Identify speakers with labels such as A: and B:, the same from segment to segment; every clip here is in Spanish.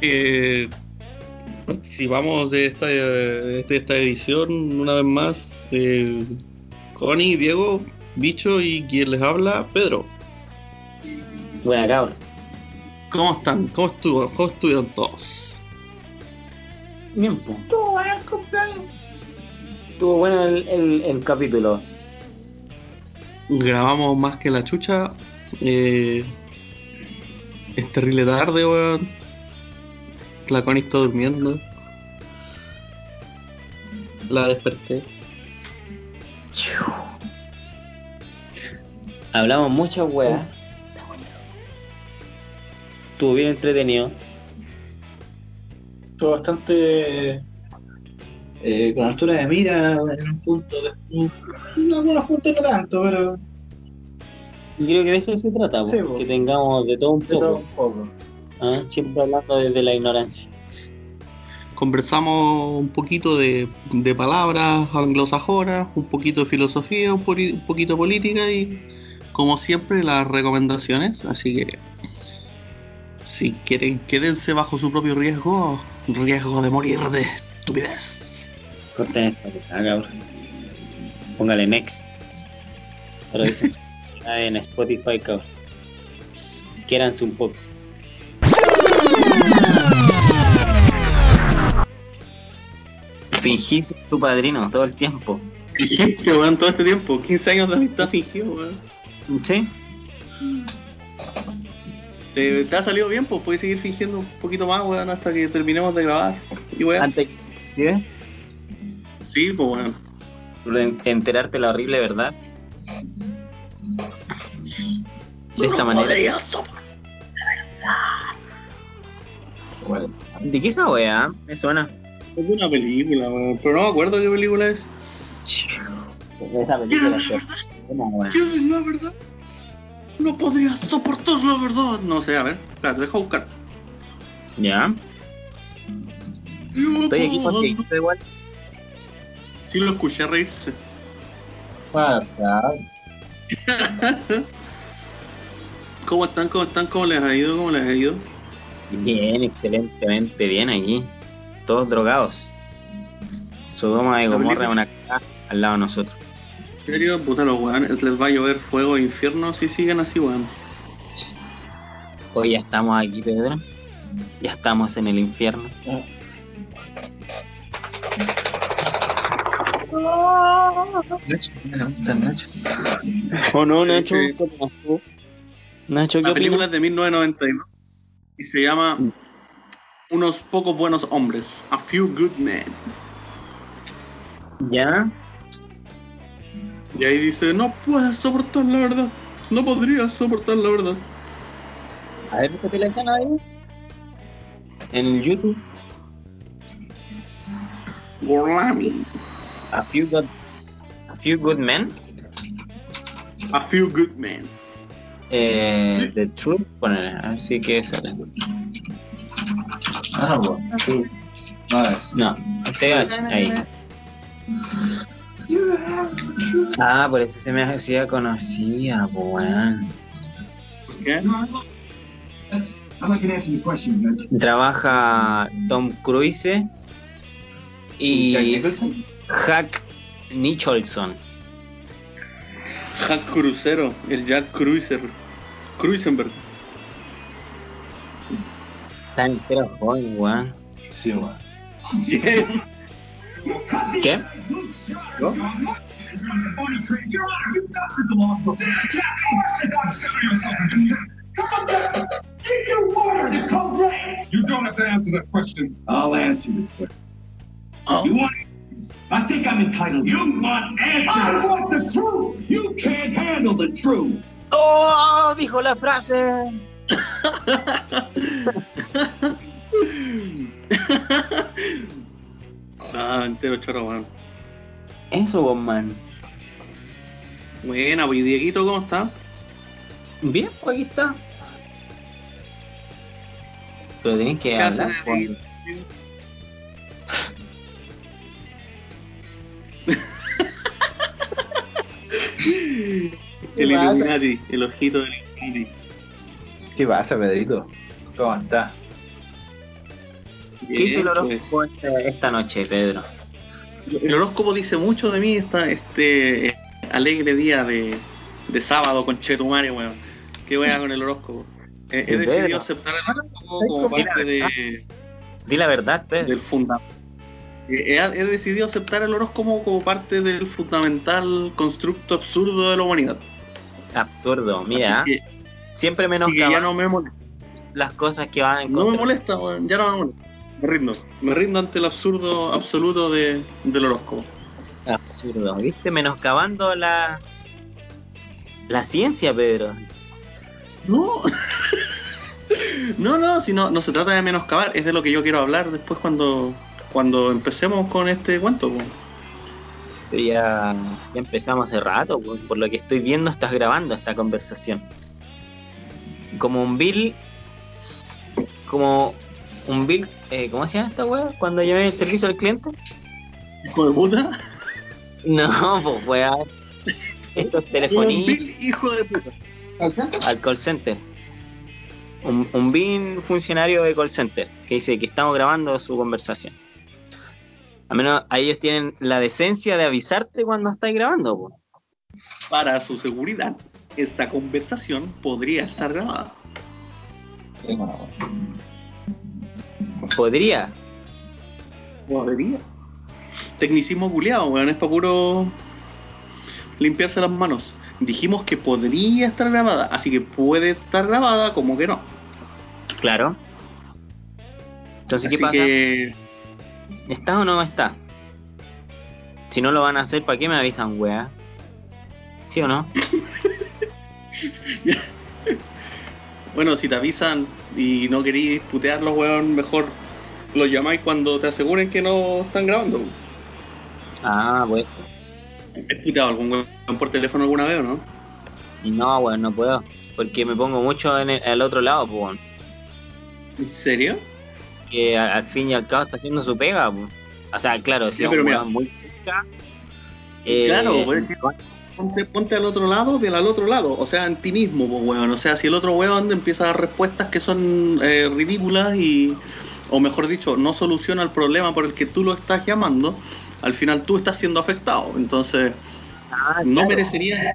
A: Eh, participamos de esta, de esta edición una vez más eh, Connie, Diego, Bicho y quien les habla, Pedro.
B: Buena cabros.
A: ¿Cómo están? ¿Cómo, estuvo? ¿Cómo estuvieron todos?
B: Bien, pues. Estuvo bueno el cumpleaños. Estuvo bueno el, el, el capítulo.
A: Grabamos más que la chucha. Eh, es terrible tarde, weón. La Connie está durmiendo. La desperté.
B: Hablamos muchas weas. Estuvo bien entretenido.
C: Estuvo bastante eh, con altura de mira en un punto de, en algunos puntos no tanto, pero
B: Yo creo que de eso se trata, po,
C: Sí, po.
B: que tengamos de todo un
C: de
B: poco.
C: todo un poco.
B: ¿ah? Siempre hablando desde la ignorancia.
A: Conversamos un poquito de, de palabras anglosajonas, un poquito de filosofía, un, poli- un poquito de política y, como siempre, las recomendaciones. Así que, si quieren, quédense bajo su propio riesgo, riesgo de morir de estupidez.
B: Corten esta cabrón. Póngale next. Pero dicen en Spotify, cabrón. Quiéranse un poco. Fingís tu padrino todo el tiempo.
A: Fingiste, weón, todo este tiempo, 15 años de amistad fingido, weón.
B: ¿Sí?
A: Te, te ha salido bien, pues puedes seguir fingiendo un poquito más, weón, hasta que terminemos de grabar. Y weón,
B: Antes ¿sí?
A: sí, pues weón.
B: de enterarte la horrible verdad. De esta manera.
A: podría soportar.
B: ¿De qué esa weá? Me suena.
A: Es de una película, weón, pero no me acuerdo qué película es.
B: Esa película es weá.
A: ¿Quieres la verdad? No podría soportar la verdad. No sé, a ver, espera, deja buscar.
B: Ya. Estoy aquí contigo igual.
A: Sí lo escuché reírse. ¿Cómo están? ¿Cómo están? ¿Cómo les ha ido? ¿Cómo les ha ido?
B: Bien, excelentemente bien aquí. Todos drogados. Sodoma de Gomorra una caja al lado de nosotros.
A: ¿En serio? Puta los weones, les va a llover fuego e infierno si siguen así, weón.
B: Hoy ya estamos aquí, Pedro. Ya estamos en el infierno.
C: Nacho, me gusta Nacho.
B: ¿O no, Nacho? Nacho, ¿qué
A: La película
B: opinas?
A: es de 1992 y se llama Unos pocos buenos hombres, A Few Good Men.
B: ¿Ya?
A: Y ahí dice, no puedes soportar la verdad. No podrías soportar la verdad.
B: A ver, búscate la escena ahí. En YouTube.
A: Gorlami.
B: A few good, a few good men.
A: A Few Good Men.
B: Eh, The Truth. Poner, así que sale.
C: Ah, no, bueno. No es.
B: No, TH, ahí. Ah, por eso se me hacía conocida, weón.
A: ¿Por qué?
B: Trabaja Tom Cruise
C: Jack
B: y? Hack Nicholson.
A: Jack Crucero, el Jack Cruiser. Cruisenberg.
B: Está entero joven, weón.
C: Sí, bueno.
A: Bien.
B: ¿Qué?
A: ¿No?
D: You don't have to answer that question.
C: I'll answer the question.
A: Oh.
D: You want I think I'm entitled. You want answers. I want the truth. You can't handle the truth.
B: ¡Oh! Dijo la frase.
A: ah, entero choro.
B: Eso, vos, man.
A: Buena, pues, ¿y Dieguito cómo está?
B: Bien, pues aquí está. Pero tenés que
A: ¿Qué hace
B: hablar.
A: de? El. Illuminati, el ojito del Illuminati.
C: ¿Qué pasa, Pedrito? ¿Cómo está?
B: ¿Qué dice el
A: Bien,
B: horóscopo esta, esta noche, Pedro?
A: pues. El horóscopo dice mucho de mí esta, este eh, alegre día de, de sábado con Chetumare, weón. ¿Qué weá con el horóscopo? Eh, he
B: ¿De
A: decidido aceptar el horóscopo como parte de,
B: Di la verdad, Pedro.
A: del fundamental. He, he decidido aceptar el horóscopo como parte del fundamental constructo absurdo de la humanidad.
B: Absurdo, mira.
A: Que,
B: Siempre
A: así que ya no me molesta.
B: las cosas que van en
A: No me
B: contra.
A: molesta, ya no me molesta. Me rindo. Me rindo ante el absurdo absoluto de, del horóscopo.
B: Absurdo, ¿viste? Menoscabando la la ciencia, Pedro.
A: No. no, no, si no, no se trata de menoscabar, es de lo que yo quiero hablar después cuando, cuando empecemos con este cuento.
B: Pero ya, ya empezamos hace rato, por lo que estoy viendo estás grabando esta conversación. Como un Bill, como un Bill, eh, ¿cómo se llama esta weá? Cuando llevé el servicio al cliente.
A: Hijo de puta.
B: No, pues weá. Estos
A: Un
B: telefonistas
A: Bill, hijo de puta.
B: al call center. Un, un BIN funcionario de call center que dice que estamos grabando su conversación. Al menos ellos tienen la decencia de avisarte cuando estáis grabando. po.
A: Para su seguridad, esta conversación podría estar grabada.
B: Podría.
A: Podría. Tecnicismo culiado, weón, es para puro limpiarse las manos. Dijimos que podría estar grabada, así que puede estar grabada como que no.
B: Claro. Entonces,
A: Así
B: ¿qué pasa?
A: que
B: ¿Está o no está? Si no lo van a hacer, ¿para qué me avisan, weá? ¿Sí o no?
A: Bueno, si te avisan y no queréis putearlos, weón, mejor los llamáis cuando te aseguren que no están grabando.
B: Ah, pues.
A: ¿Has puteado algún weón por teléfono alguna vez o no?
B: No, weón, no puedo. Porque me pongo mucho en el, al otro lado, pues. weón.
A: ¿En serio?
B: Que al fin y al cabo está haciendo su pega, pues. O sea, claro, si
A: Sí,
B: es
A: pero mira.
B: muy cerca, eh,
A: Claro, pues, es que ponte, ponte al otro lado del al otro lado, o sea, en ti mismo, pues, weón. O sea, si el otro weón empieza a dar respuestas que son eh, ridículas y, o mejor dicho, no soluciona el problema por el que tú lo estás llamando, al final tú estás siendo afectado. Entonces,
B: ah,
A: no
B: claro.
A: merecerías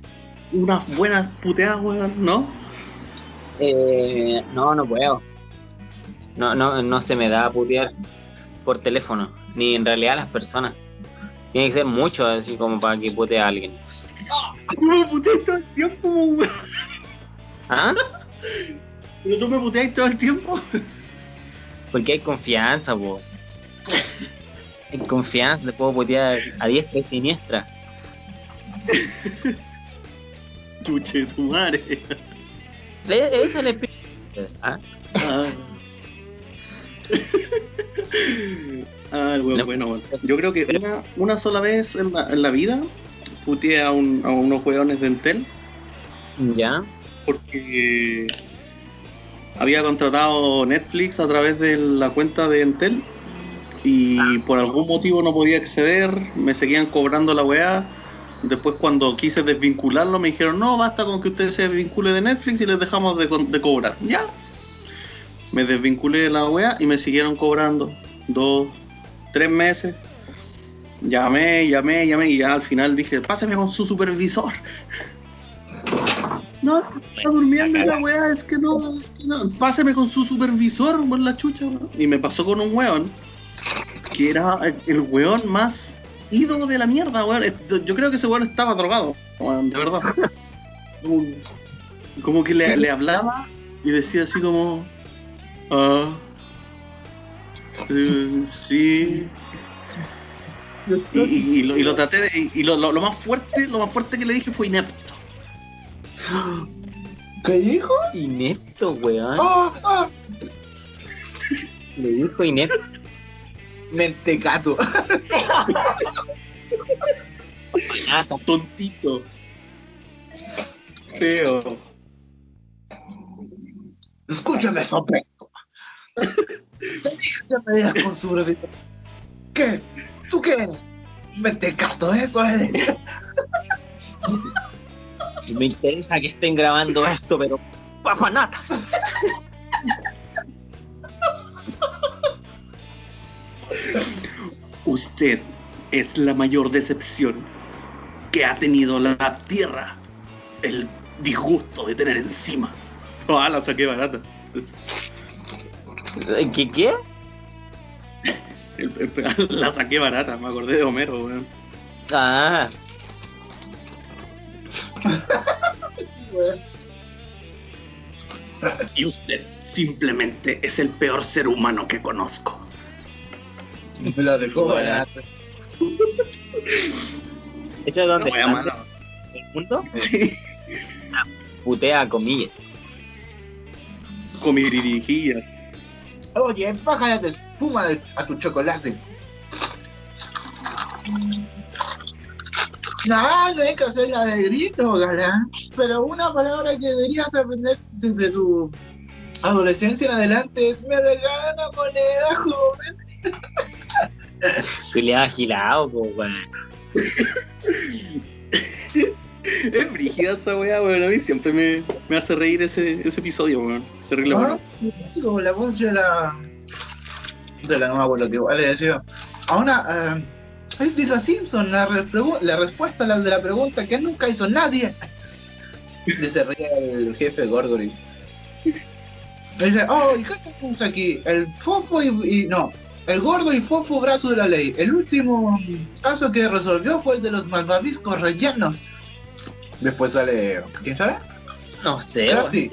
A: unas buenas puteadas, weón, ¿no?
B: Eh, no, no puedo. No, no, no se me da putear por teléfono, ni en realidad a las personas. Tiene que ser mucho así como para que putee a alguien.
A: Tú me puteas todo el tiempo, weón.
B: ¿Ah?
A: Pero tú me puteas todo el tiempo.
B: Porque hay confianza, po. Hay confianza, te puedo putear a diestra y siniestra.
A: Chuche tu madre.
B: Le- Ese es espíritu. ¿Ah?
A: Ah, Ah, el weón,
B: No.
A: bueno, bueno. Yo creo que una, una sola vez en la, en la vida puteé a, un- a unos weones de Entel
B: ¿Ya?
A: porque había contratado Netflix a través de la cuenta de Entel y por algún motivo no podía acceder, me seguían cobrando la weá. Después cuando quise desvincularlo me dijeron, no, basta con que usted se desvincule de Netflix y les dejamos de, de cobrar. Ya. Me desvinculé de la weá y me siguieron cobrando dos, tres meses. Llamé, llamé, llamé y ya al final dije, páseme con su supervisor. No, es que está durmiendo y la weá, es que no, es que no. Páseme con su supervisor, por la chucha, weón. Y me pasó con un weón que era el- weón más ídolo de la mierda, weón. Yo creo que ese weón estaba drogado, weón, de verdad. Como, como que le, le hablaba y decía así como, ah, eh, sí. Y, y- y lo, y lo traté de, y, y lo, lo- lo más fuerte, lo más fuerte que le dije fue inepto.
C: ¿Qué dijo?
B: Inepto, weón.
C: ¡Ah! ¡Ah!
B: Le dijo inepto.
C: Mentecato.
B: Ah,
A: Tontito. Feo.
C: Escúchame, sopeto. Te dije que me digas con supervisor. ¿Qué? ¿Tú qué eres? Mentecato, eso eres.
B: Me interesa que estén grabando esto, pero papanatas.
A: Usted es la mayor decepción que ha tenido la Tierra. El disgusto de tener encima. Ah, la saqué barata.
B: ¿Qué qué?
A: El- el- la saqué barata, me acordé de Homero, weón.
B: Ah,
A: Y usted simplemente es el peor ser humano que conozco.
E: Me la dejó barata.
B: ¿ese es donde
A: No, mano.
B: el mundo?
A: Sí.
B: Putea a comillas.
A: Dirigillas.
E: Oye, bájale espuma de- a tu chocolate. No, no hay que hacer la de grito, galán. Pero una palabra que deberías aprender desde tu adolescencia en adelante es me regala una moneda, joven.
B: Julián agilado, po, weón.
A: Es brígida esa weá, weón. A mí siempre me, me hace reír ese, ese episodio, weón. Terrible
E: Ah,
A: bueno.
E: sí, como la voz de la. de la no me acuerdo qué vale decía. A una. eh, es Lisa Simpson, la, la respuesta a la de la pregunta que nunca hizo nadie. Y se ríe el jefe Gorgory. Dice, oh, ¿y qué tenemos aquí? El fofo y, y- no, el gordo y fofo brazo de la ley. El último caso que resolvió fue el de los malvaviscos rellenos. Después sale, ¿quién sale?
B: No sé.
E: Krusty.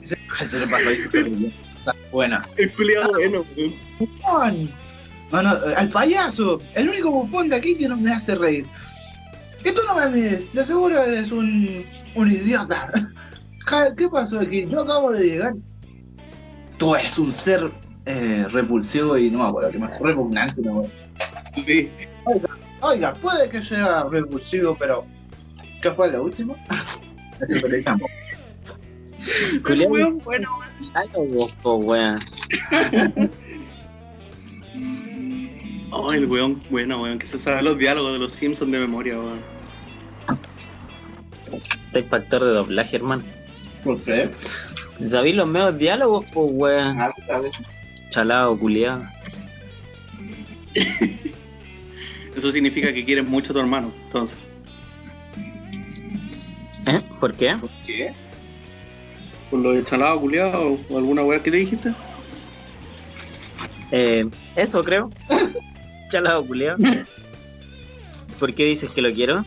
E: Dice, "Ay, te le pasó ahí, súper bien". Está buena.
A: El culiado bueno, weón.
E: No, no, eh, al payaso, el único bufón de aquí que no me hace reír. Que tú no me mides, de seguro eres un, un idiota. ¿Qué pasó aquí? Yo acabo de llegar. Tú eres un ser eh, repulsivo y no me acuerdo qué más. Repugnante, no me acuerdo.
A: Sí.
E: Oiga, puede que sea repulsivo, pero. ¿Qué fue lo último?
B: Culiao.
A: weón bueno, weón. Oh, el weón bueno, weón. Que se sabe los diálogos de los Simpsons de memoria, weón.
B: Este factor de doblaje, hermano.
E: ¿Por qué?
B: ¿Sabéis los medios diálogos, po, weón?
E: A a veces.
B: Chalado, culiado.
A: Eso significa que quieres mucho a tu hermano, entonces.
B: ¿Eh? ¿Por qué?
E: ¿Por qué?
A: Por lo de chalado, culiado, o alguna weá que le dijiste.
B: Eh, eso creo. Chalado, culiado. ¿Por qué dices que lo quiero?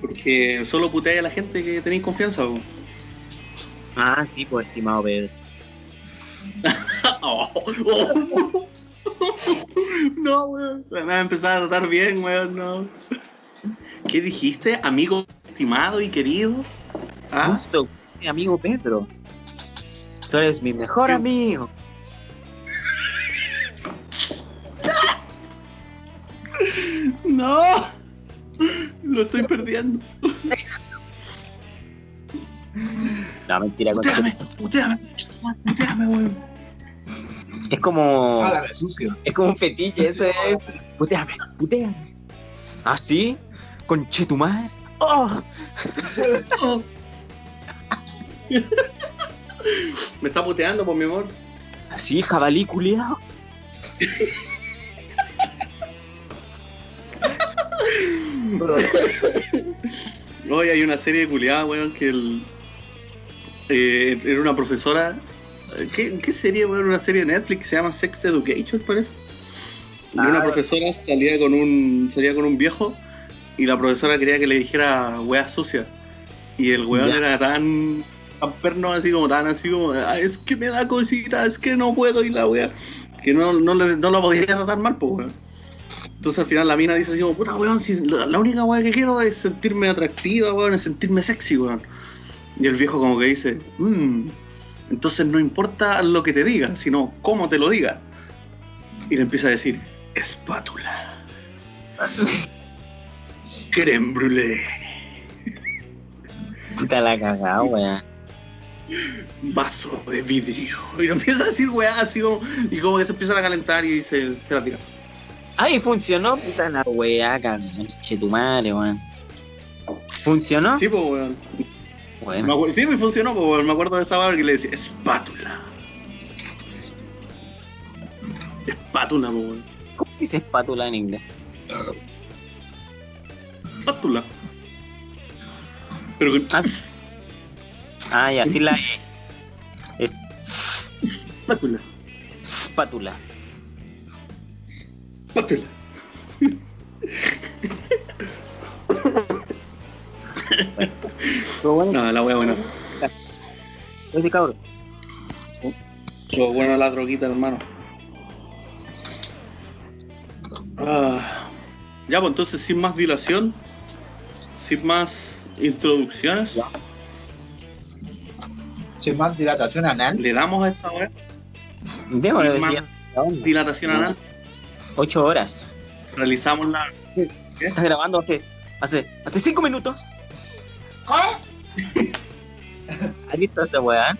A: Porque solo puteáis a la gente que tenéis confianza, weón.
B: Ah, sí, pues, estimado Pedro.
A: Oh, oh. No, weón. Me a empezar a tratar bien, weón, no. ¿Qué dijiste? Amigo estimado y querido. ¿Ah?
B: Justo, mi amigo Pedro. Tú eres mi mejor amigo.
A: No. Lo estoy perdiendo.
B: No, mentira,
A: Puteame, puteame, puteame, weón.
B: Es como.
E: Háblame sucio.
B: Es como un fetiche, ese es. Puteame, puteame. ¿Ah, sí? Conche tu madre. ¡Oh!
A: Oh. Me está puteando por mi amor.
B: Así, jabalí culiado.
A: Hoy hay una serie de culiadas, weón, que el, eh, era una profesora. ¿Qué, ¿Qué serie, weón? Una serie de Netflix que se llama Sex Education, parece. Y una
B: Ah.
A: profesora salía con un salía con un viejo y la profesora quería que le dijera weá sucia. Y el weón
B: Ya.
A: era tan, tan perno, así como tan así como, "Ah, es que me da cosita, es que no puedo y la weá. Que no, no, le, no la podía tratar mal, pues, weón. Entonces al final la mina dice así como, puta weón, si la, la única weá que quiero es sentirme atractiva, weón, es sentirme sexy, weón. Y el viejo como que dice, mmm, entonces no importa lo que te diga, sino cómo te lo diga. Y le empieza a decir, espátula. Creme brûlée.
B: Puta la cagada, weón.
A: Vaso de vidrio. Y lo empieza a decir weá así como, y como que se empiezan a calentar y se, se la tira.
B: Ay, funcionó, puta la weá, conche tu madre, weón. ¿Funcionó?
A: Sí, pues, weón.
B: Bueno.
A: sí, me funcionó, pues, weón. Me acuerdo de esa barra que le decía espátula. Espátula, pues, weón.
B: ¿Cómo se dice espátula en inglés?
A: Espátula. Pero
B: Ah, ah ya, sí la E. Es
A: espátula.
B: espátula.
A: Espátula.
B: Bueno,
A: No, la wea buena.
B: ese cabrón.
A: Lo bueno la droguita, hermano. Ah, ya, pues entonces, sin más dilación, sin más introducciones,
C: Sin más dilatación anal.
A: le damos a esta wea
B: Démosle
A: Sin más dilatación anal,
B: Ocho horas.
A: realizamos la. ¿Qué?
B: Estás grabando hace, hace, hace cinco minutos. ¿Has visto esa weá?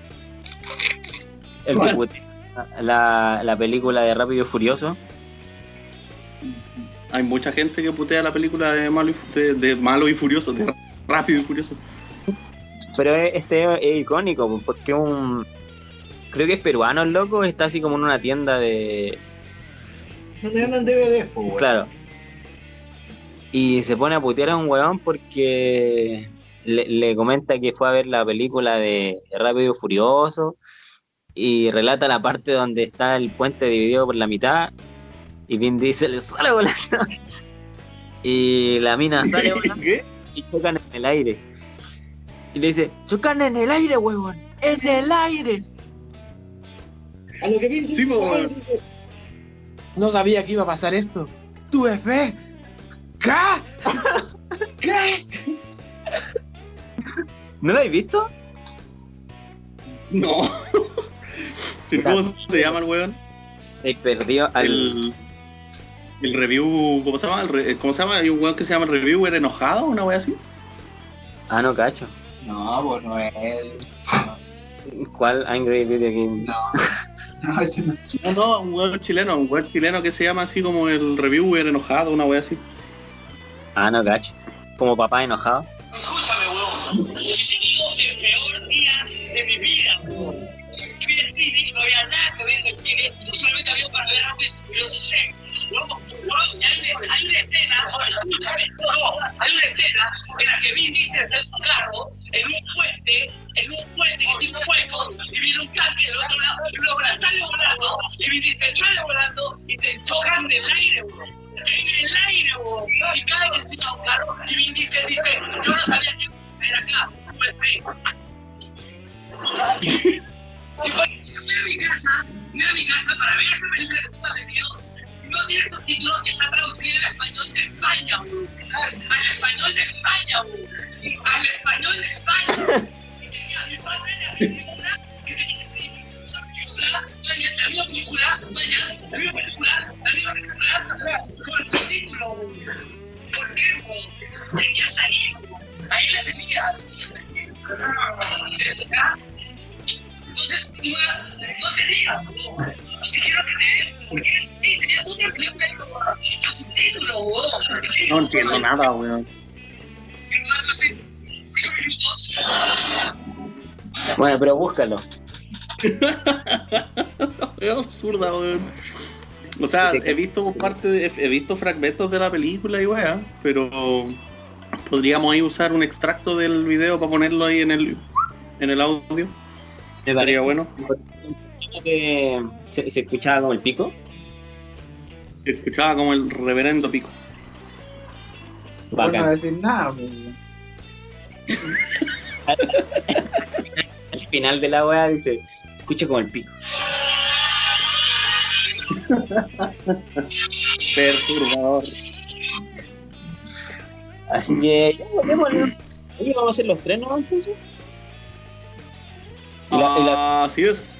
B: El la, la película de Rápido y Furioso.
A: Hay mucha gente que putea la película de Malo y, de, de Malo y Furioso, de Rápido y Furioso.
B: Pero es- este es icónico po, porque un. Creo que es peruano el loco, está así como en una tienda de.
C: No te venden DVD, po, weón.
B: Claro. Y se pone a putear a un weón porque le, le comenta que fue a ver la película de Rápido y Furioso y relata la parte donde está el puente dividido por la mitad y Vin Diesel sale volando y la mina sale volando
A: ¿Qué?
B: y chocan en el aire. Y le dice, chocan en el aire, huevón, en el aire.
C: A lo que vi,
A: Sí.
C: No sabía que iba a pasar esto. Tuve fe. ¿Qué? ¿Qué?
B: ¿No lo habéis visto?
A: No. ¿Pero ¿Cómo se llama el weón?
B: Se perdió al...
A: El, el review, ¿cómo se llama? El re- ¿Cómo se llama? Hay un weón que se llama el reviewer enojado, una wea así.
B: Ah, no, cacho.
C: No, pues no es él.
B: ¿Cuál Angry Video Game?
C: No. No, ese no.
A: No, no, un weón chileno, un weón chileno que se llama así como el reviewer enojado, una wea así.
B: Ah, no, cacho. Como papá enojado.
F: Escúchame, weón. He tenido el peor día de mi vida, weón. Fui al cine y no había nada que ver en el cine. Solamente había un par de rápidos y curiosos seis. Hay una, escena, escúchame, hay una escena en la que Vin Diesel está en su carro, en un puente, en un puente que tiene un hueco, y viene un tanque del otro lado, y luego sale volando, y Vin Diesel sale volando, y se chocan en el aire, weón. En el aire. Y caen encima un carro, y Vin Diesel dice, yo no sabía que era acá. Y fue, a mi casa, fui a mi casa para ver esa película que tú me has vendido. Y no tiene subtítulos que está traducida al español de España. Al español de España. Al español de España. Y tenía mi padre la película la misma película, la misma película, la misma película, con el subtítulo, weón. ¿Por qué, weón? Tenía salir. Ahí la tenía. Entonces, no, no tenía, no, no sé quiero tener, porque sí, tenías otra película y los subtítulos, weón.
A: No entiendo nada, weón.
F: Entonces, cinco minutos.
B: Bueno, pero búscalo.
A: es absurda, weón. O sea, he visto parte de- he visto fragmentos de la película y weá, pero podríamos ahí usar un extracto del video para ponerlo ahí en el en el audio.
B: ¿Te
A: Estaría
B: parece?
A: bueno.
B: Que se, se escuchaba como el pico.
A: Se escuchaba como el reverendo pico.
C: No voy a
B: Bacán.
C: decir nada.
B: Al final de la weá dice, se escucha como el pico.
A: Perturbador.
B: Así que, ya. Oye, vamos a hacer los tres, ¿no? Entonces. Y la- y la-
A: Así es.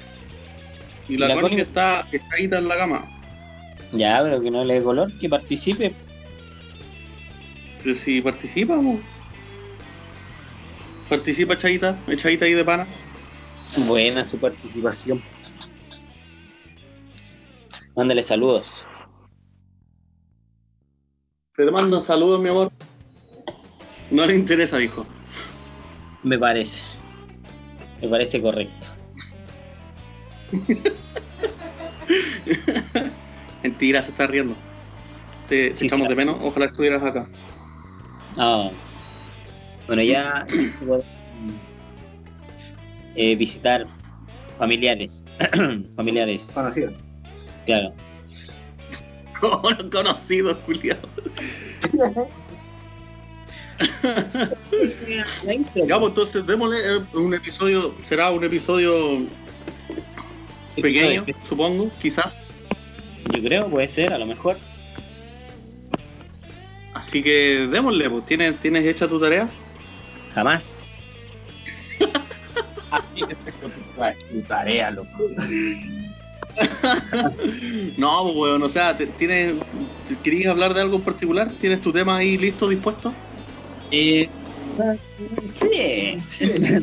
A: Y
B: ¿Y
A: la,
B: la
A: Connie que está echadita en la cama.
B: Ya, pero que no le dé color, que participe.
A: Pero si participa, po. Participa echadita, echadita ahí de pana.
B: Buena su participación. Mándale saludos.
A: Te mando saludos, mi amor. No le interesa, dijo.
B: Me parece. Me parece correcto.
A: Mentira, se está riendo. Te,
B: Sí,
A: echamos
B: sí.
A: de menos, ojalá estuvieras acá.
B: Ah, bueno, ya se puede, eh, visitar familiares. familiares,
C: Conocido.
B: claro.
A: Con conocidos, culiados. Ya, pues entonces démosle eh, un episodio, será un episodio pequeño,
B: Episodio.
A: supongo, quizás.
B: Yo creo, puede ser, a lo mejor.
A: Así que démosle, pues, ¿tienes, ¿tienes hecha tu tarea?
B: Jamás.
C: Tu tarea, loco.
A: No, pues, weón, o sea, ¿tienes, ¿querías hablar de algo en particular? ¿Tienes tu tema ahí listo, dispuesto?
B: Es, o sea, sí,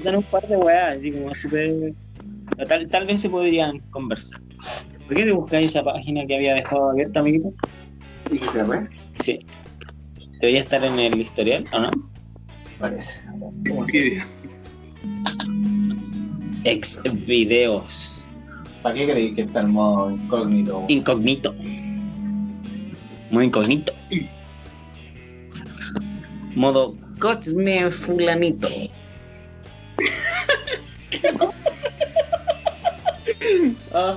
B: dan un par de weas, así como súper. Tal, tal vez se podrían conversar. ¿Por qué te buscáis esa página que había dejado abierta, amiguito?
C: ¿Y qué se fue?
B: Sí. Debería estar en el historial, ¿o no?
C: Parece.
A: Expedia.
B: Ex videos.
C: ¿Para qué creí que está el modo incógnito?
B: Incógnito. Muy incógnito. Modo Cosme Fulanito.
A: Ah.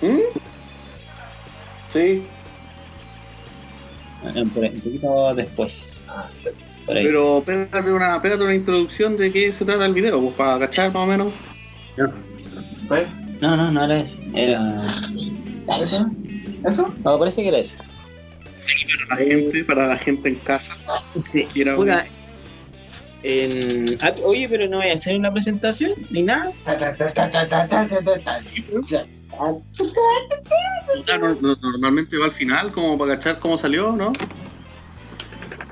A: ¿Mm? Sí,
B: Eh, Un poquito después.
A: Pero pégate una, pégate una introducción de qué se trata el video, pues, para cachar más o menos.
C: ¿Fue?
B: No, no, no era eso. Era.
C: ¿Eso? ¿Eso?
B: No, parece que era eso.
A: Para la gente, para la gente en casa.
B: Sí.
A: Oír.
B: en- ah, oye, pero no voy a hacer una presentación ni nada.
A: O sea, no- no- normalmente va al final, como para cachar cómo salió, ¿no?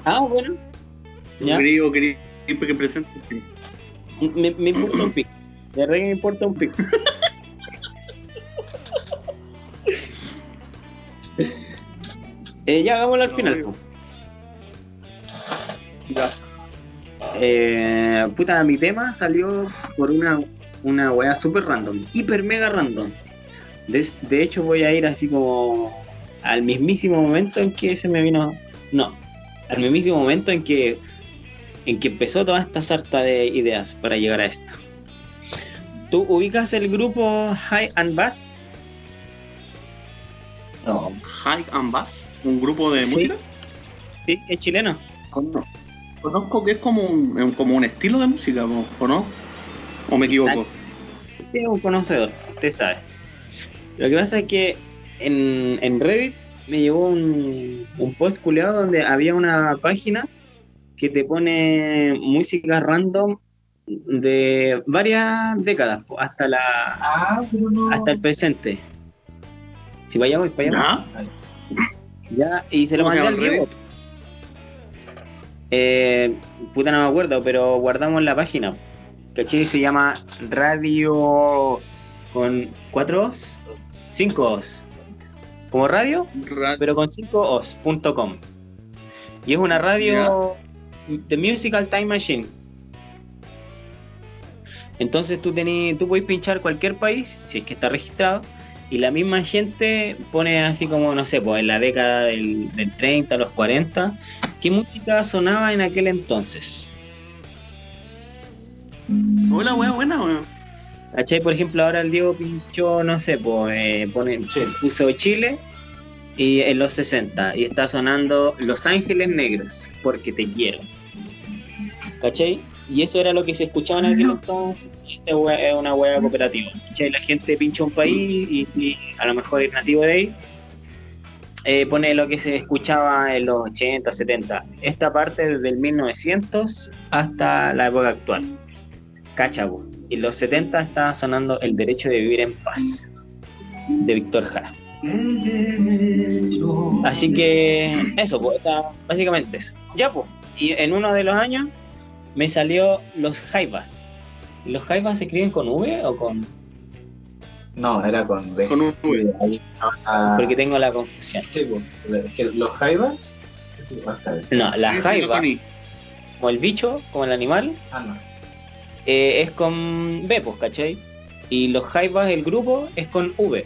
B: Ah, bueno. Ya.
A: Querido, querido, que presentes.
B: Me, me importa un pico. De verdad que me importa un pico. Eh, ya hagámoslo al
A: No,
B: final. po. Eh, puta, mi tema salió por una, una weá super random, hiper mega random. De, de hecho, voy a ir así como al mismísimo momento en que se me vino. No, al mismísimo momento en que en que empezó toda esta sarta de ideas para llegar a esto. ¿Tú ubicas el grupo High and Bass?
C: No.
A: Hike and Bass, un grupo de
B: Sí.
A: música.
B: Sí, es chileno.
A: Conozco- Conozco que es como un, como un estilo de música, ¿o o no? ¿O me equivoco?
B: Usted es un conocedor, usted sabe. Lo que pasa es que en, en Reddit me llegó un, un post culeado donde había una página que te pone música random de varias décadas, hasta la
C: Ah, pero no.
B: hasta el presente. Si vayamos para allá.
A: ¿Ya?
B: Y se lo
A: ¿Cómo se
B: mandé al Diego. Eh, puta, no me acuerdo, pero guardamos la página. ¿Cachai? Se llama Radio con cuatro os, cinco os. Como radio,
A: Ra-
B: pero con cinco os.com. Y es una radio de Musical Time Machine. Entonces tú tení, tú puedes pinchar cualquier país, si es que está registrado, y la misma gente pone así como, no sé, pues en la década del, del 30, los 40, qué música sonaba en aquel entonces.
A: Hola, wea, buena, weón.
B: ¿Cachai? Por ejemplo, ahora el Diego pinchó, no sé, pues eh, pone, puso Chile y en los 60 y está sonando Los Ángeles Negros, porque te quiero. ¿Cachai? Y eso era lo que se escuchaba en aquel entonces. Esta wea es una hueá cooperativa. ¿Cachai? La gente pincha un país y, y a lo mejor es nativo de ahí. eh, pone lo que se escuchaba en los 80, 70. Esta parte desde el 1900 hasta la época actual. Cachabo. Y en los 70 estaba sonando El derecho de vivir en paz de Víctor Jara. Así que eso, pues, está básicamente eso. Ya, pues. Y en uno de los años me salió los Jaivas. ¿Los Jaivas se escriben con V o con.?
C: No, era con B.
A: Con V.
C: Ahí, ah,
B: Porque tengo la confusión.
C: sí, pues, es que los jaivas
B: No, la
A: Tony.
B: como el bicho, como el animal,
C: Ah, no.
B: eh, es con B, pues, ¿cachai? Y los jaibas, el grupo, es con V.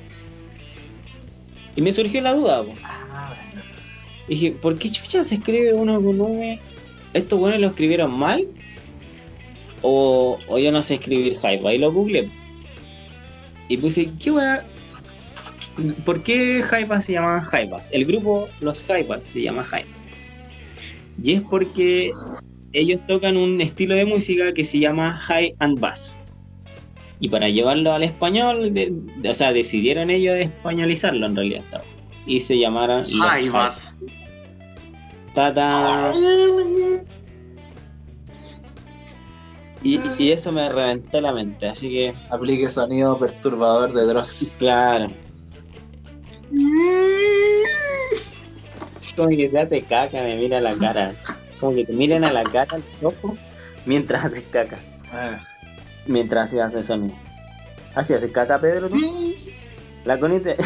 B: Y me surgió la duda, pues.
C: Ah, bueno.
B: Dije, ¿por qué chucha se escribe uno con V? ¿Estos buenos lo escribieron mal? O, o yo no sé escribir jaiba. Y lo googleé. Y puse, ¿qué weá? ¿Por qué jaibas se llaman jaibas? El grupo Los Jaibas se llama jaibas. Y es porque ellos tocan un estilo de música que se llama high and bass. Y para llevarlo al español, de- de- o sea, decidieron ellos españolizarlo en realidad. Y se llamaron
A: Jaivas.
B: Tata. Y, y eso me reventó la mente, así que,
C: Aplique sonido perturbador de Dross.
B: claro. Como que te hace caca, me mira a la cara. Como que te miren a la cara, los ojos, mientras haces caca.
C: Ah,
B: Mientras se hace sonido. ¿Así haces caca, Pedro? tú? La conite.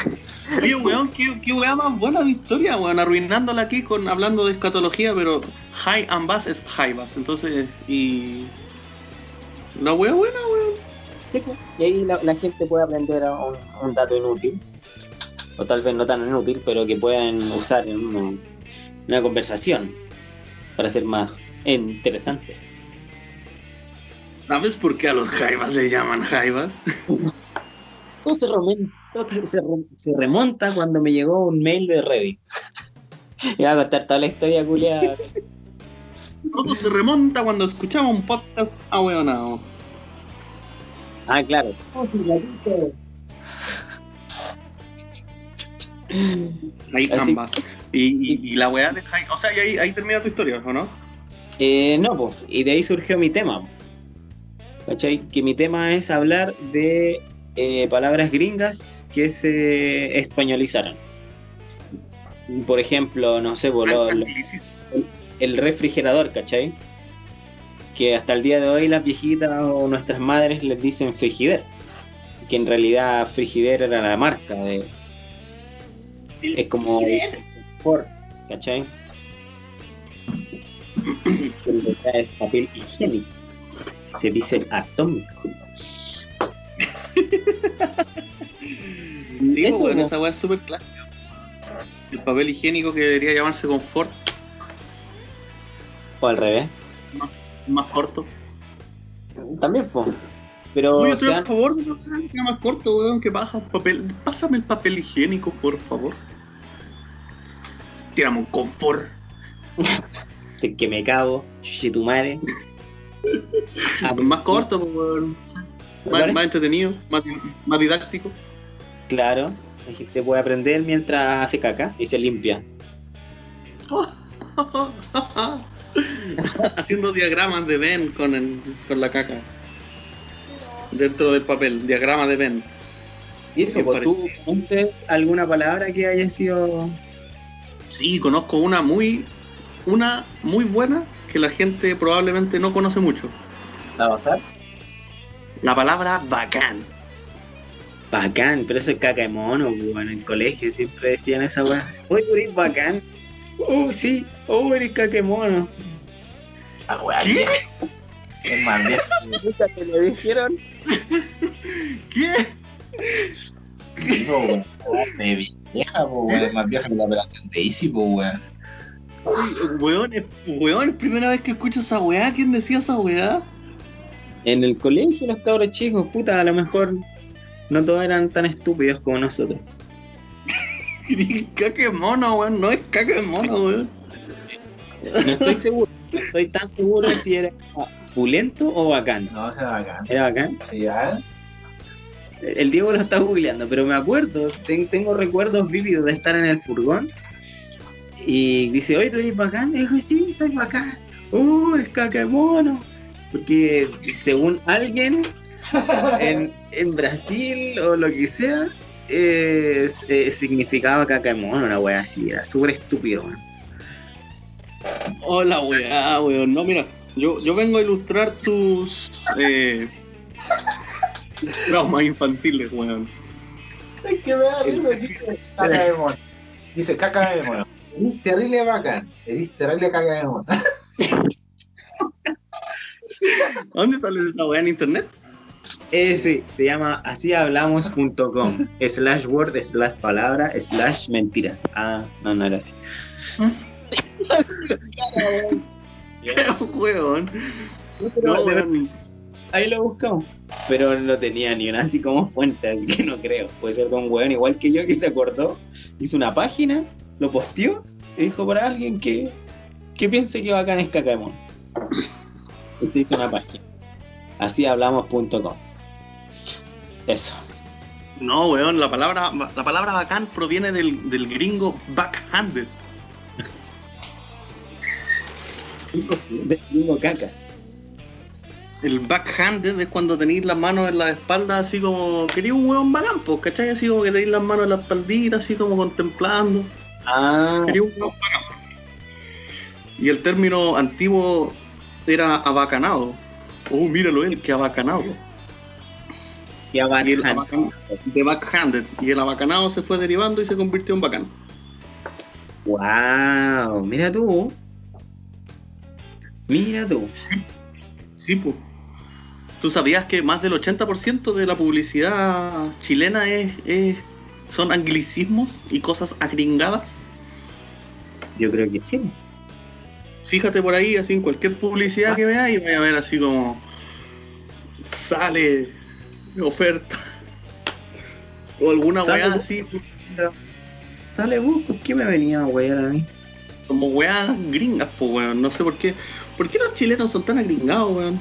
A: Oye, weón, qué, qué weá más buena de historia, weón, arruinándola aquí con hablando de escatología, pero high and bass es high bass, entonces, y... La weá buena, weón.
B: Sí, y ahí la, la gente puede aprender a un, un dato inútil, o tal vez no tan inútil, pero que puedan usar en una, una conversación para ser más interesante.
A: ¿Sabes por qué a los jaivas le llaman jaivas?
B: Todo se, remonta, todo se, se re- se remonta cuando me llegó un mail de Reddit. Y va a contar toda la historia culiada.
A: Todo se remonta cuando escuchamos un podcast ahueonado.
B: Ah, claro.
A: And bass. Y, y, y la weá de high... O sea, y ahí, ahí termina tu historia, ¿o no?
B: Eh, no, pues, y de ahí surgió mi tema. ¿Cachai? Que mi tema es hablar de eh, palabras gringas que se españolizaron. Por ejemplo, no sé, po, lo- lo-
A: Anglicismo.
B: el refrigerador, ¿cachai? Que hasta el día de hoy las viejitas o nuestras madres les dicen frigider. Que en realidad frigider era la marca de... Es como... Ford, ¿cachai? Es papel higiénico. Se dice atómico.
A: Sí,
B: Eso,
A: pues,
B: po.
A: esa weá es súper clásica. El papel higiénico que debería llamarse confort,
B: O al revés.
A: Más corto.
B: También, pues. Pero, o
A: estoy
B: sea,
A: a favor de que sea más corto, weón, que baja papel. Pásame el papel higiénico, por favor. Tírame un confort.
B: que me cago, tu madre. Ah,
A: más corto, weón. Más, entretenido, más, di- más didáctico.
B: Claro, la gente puede aprender mientras hace caca y se limpia.
A: Haciendo diagramas de Ben con, el- con la caca. Dentro del papel, diagrama de Ben.
B: Y eso, pues, ¿tú conoces alguna palabra que haya sido
A: Sí, conozco una muy, una muy buena que la gente probablemente no conoce mucho.
B: a basar?
A: La palabra bacán.
B: Bacán, pero eso es caca de mono, pues, en el colegio siempre decían esa weá. Uy, tú eres bacán. Oh, sí, oh, eres caca de mono.
C: Ah, weá,
A: ¿Qué?
C: Es más viejo.
B: Te lo dijeron.
A: ¿Qué?
C: Digo, weón, vieja, po, weón, es más vieja que la operación de Easy, po, weón.
A: Weón, es, weón, es primera vez que escucho esa weá. ¿Quién decía esa weá?
B: En el colegio los cabros chicos, puta, a lo mejor no todos eran tan estúpidos como nosotros.
A: Dije, caca de mono, weón. No es caca de mono, weón.
B: No estoy seguro, no estoy tan seguro de si era pulento o bacán.
C: No, se bacán.
B: ¿Era bacán?
C: Sí.
B: El Diego lo está googleando, pero me acuerdo, ten- tengo recuerdos vívidos de estar en el furgón y dice, oye, ¿tú eres bacán? Y dijo, sí, soy bacán. Oh, es caca de mono. Porque según alguien en, en Brasil o lo que sea, eh, eh, significaba caca de mono, una wea así, era súper estúpido, weón.
A: Hola, weá, weón. No, mira, yo, yo vengo a ilustrar tus eh, traumas infantiles, weón.
C: Es que me da risa, dice caca de mono. Dice caca de mono. Eres terrible bacán. Eres terrible cagadón.
A: ¿Dónde sale esa weá en internet?
B: Ese se llama asíhablamos.com slash word slash palabra slash mentira. Ah, no, no era así. No,
A: No.
B: Ahí lo buscamos. Pero no tenía ni una así como fuente, así que no creo. Puede ser de un weón igual que yo que se acordó, hizo una página, lo posteó y dijo para alguien que, que piense que bacán es Cacamón. Y se hizo una página. Así hablamos.com. Eso.
A: No, weón, la palabra, la palabra bacán proviene del, del gringo backhanded.
B: Gringo caca.
A: El backhanded es cuando tenéis las manos en la espalda, así como. Quería un weón bacán, pues, ¿cachai? Así como que tenéis las manos en la espaldita, así como contemplando.
B: Ah,
A: Quería un weón bacán. Y el término antiguo era abacanado. Oh, míralo él, que abacanado.
B: Qué
A: Y el abacan- de backhanded. Y el abacanado se fue derivando y se convirtió en bacán.
B: Wow, mira tú. Mira tú.
A: Sí, pues. ¿Tú sabías que más del 80% de la publicidad chilena es, es- son anglicismos y cosas agringadas?
B: Yo creo que sí.
A: Fíjate por ahí, así en cualquier publicidad que veas y vaya a ver así como sale oferta o alguna weá
B: ¿no?
A: así
B: Sale vos, ¿por qué me venía a wear a mí?
A: como weas gringas, pues weón. No sé por qué. ¿Por qué los chilenos son tan agringados, weón?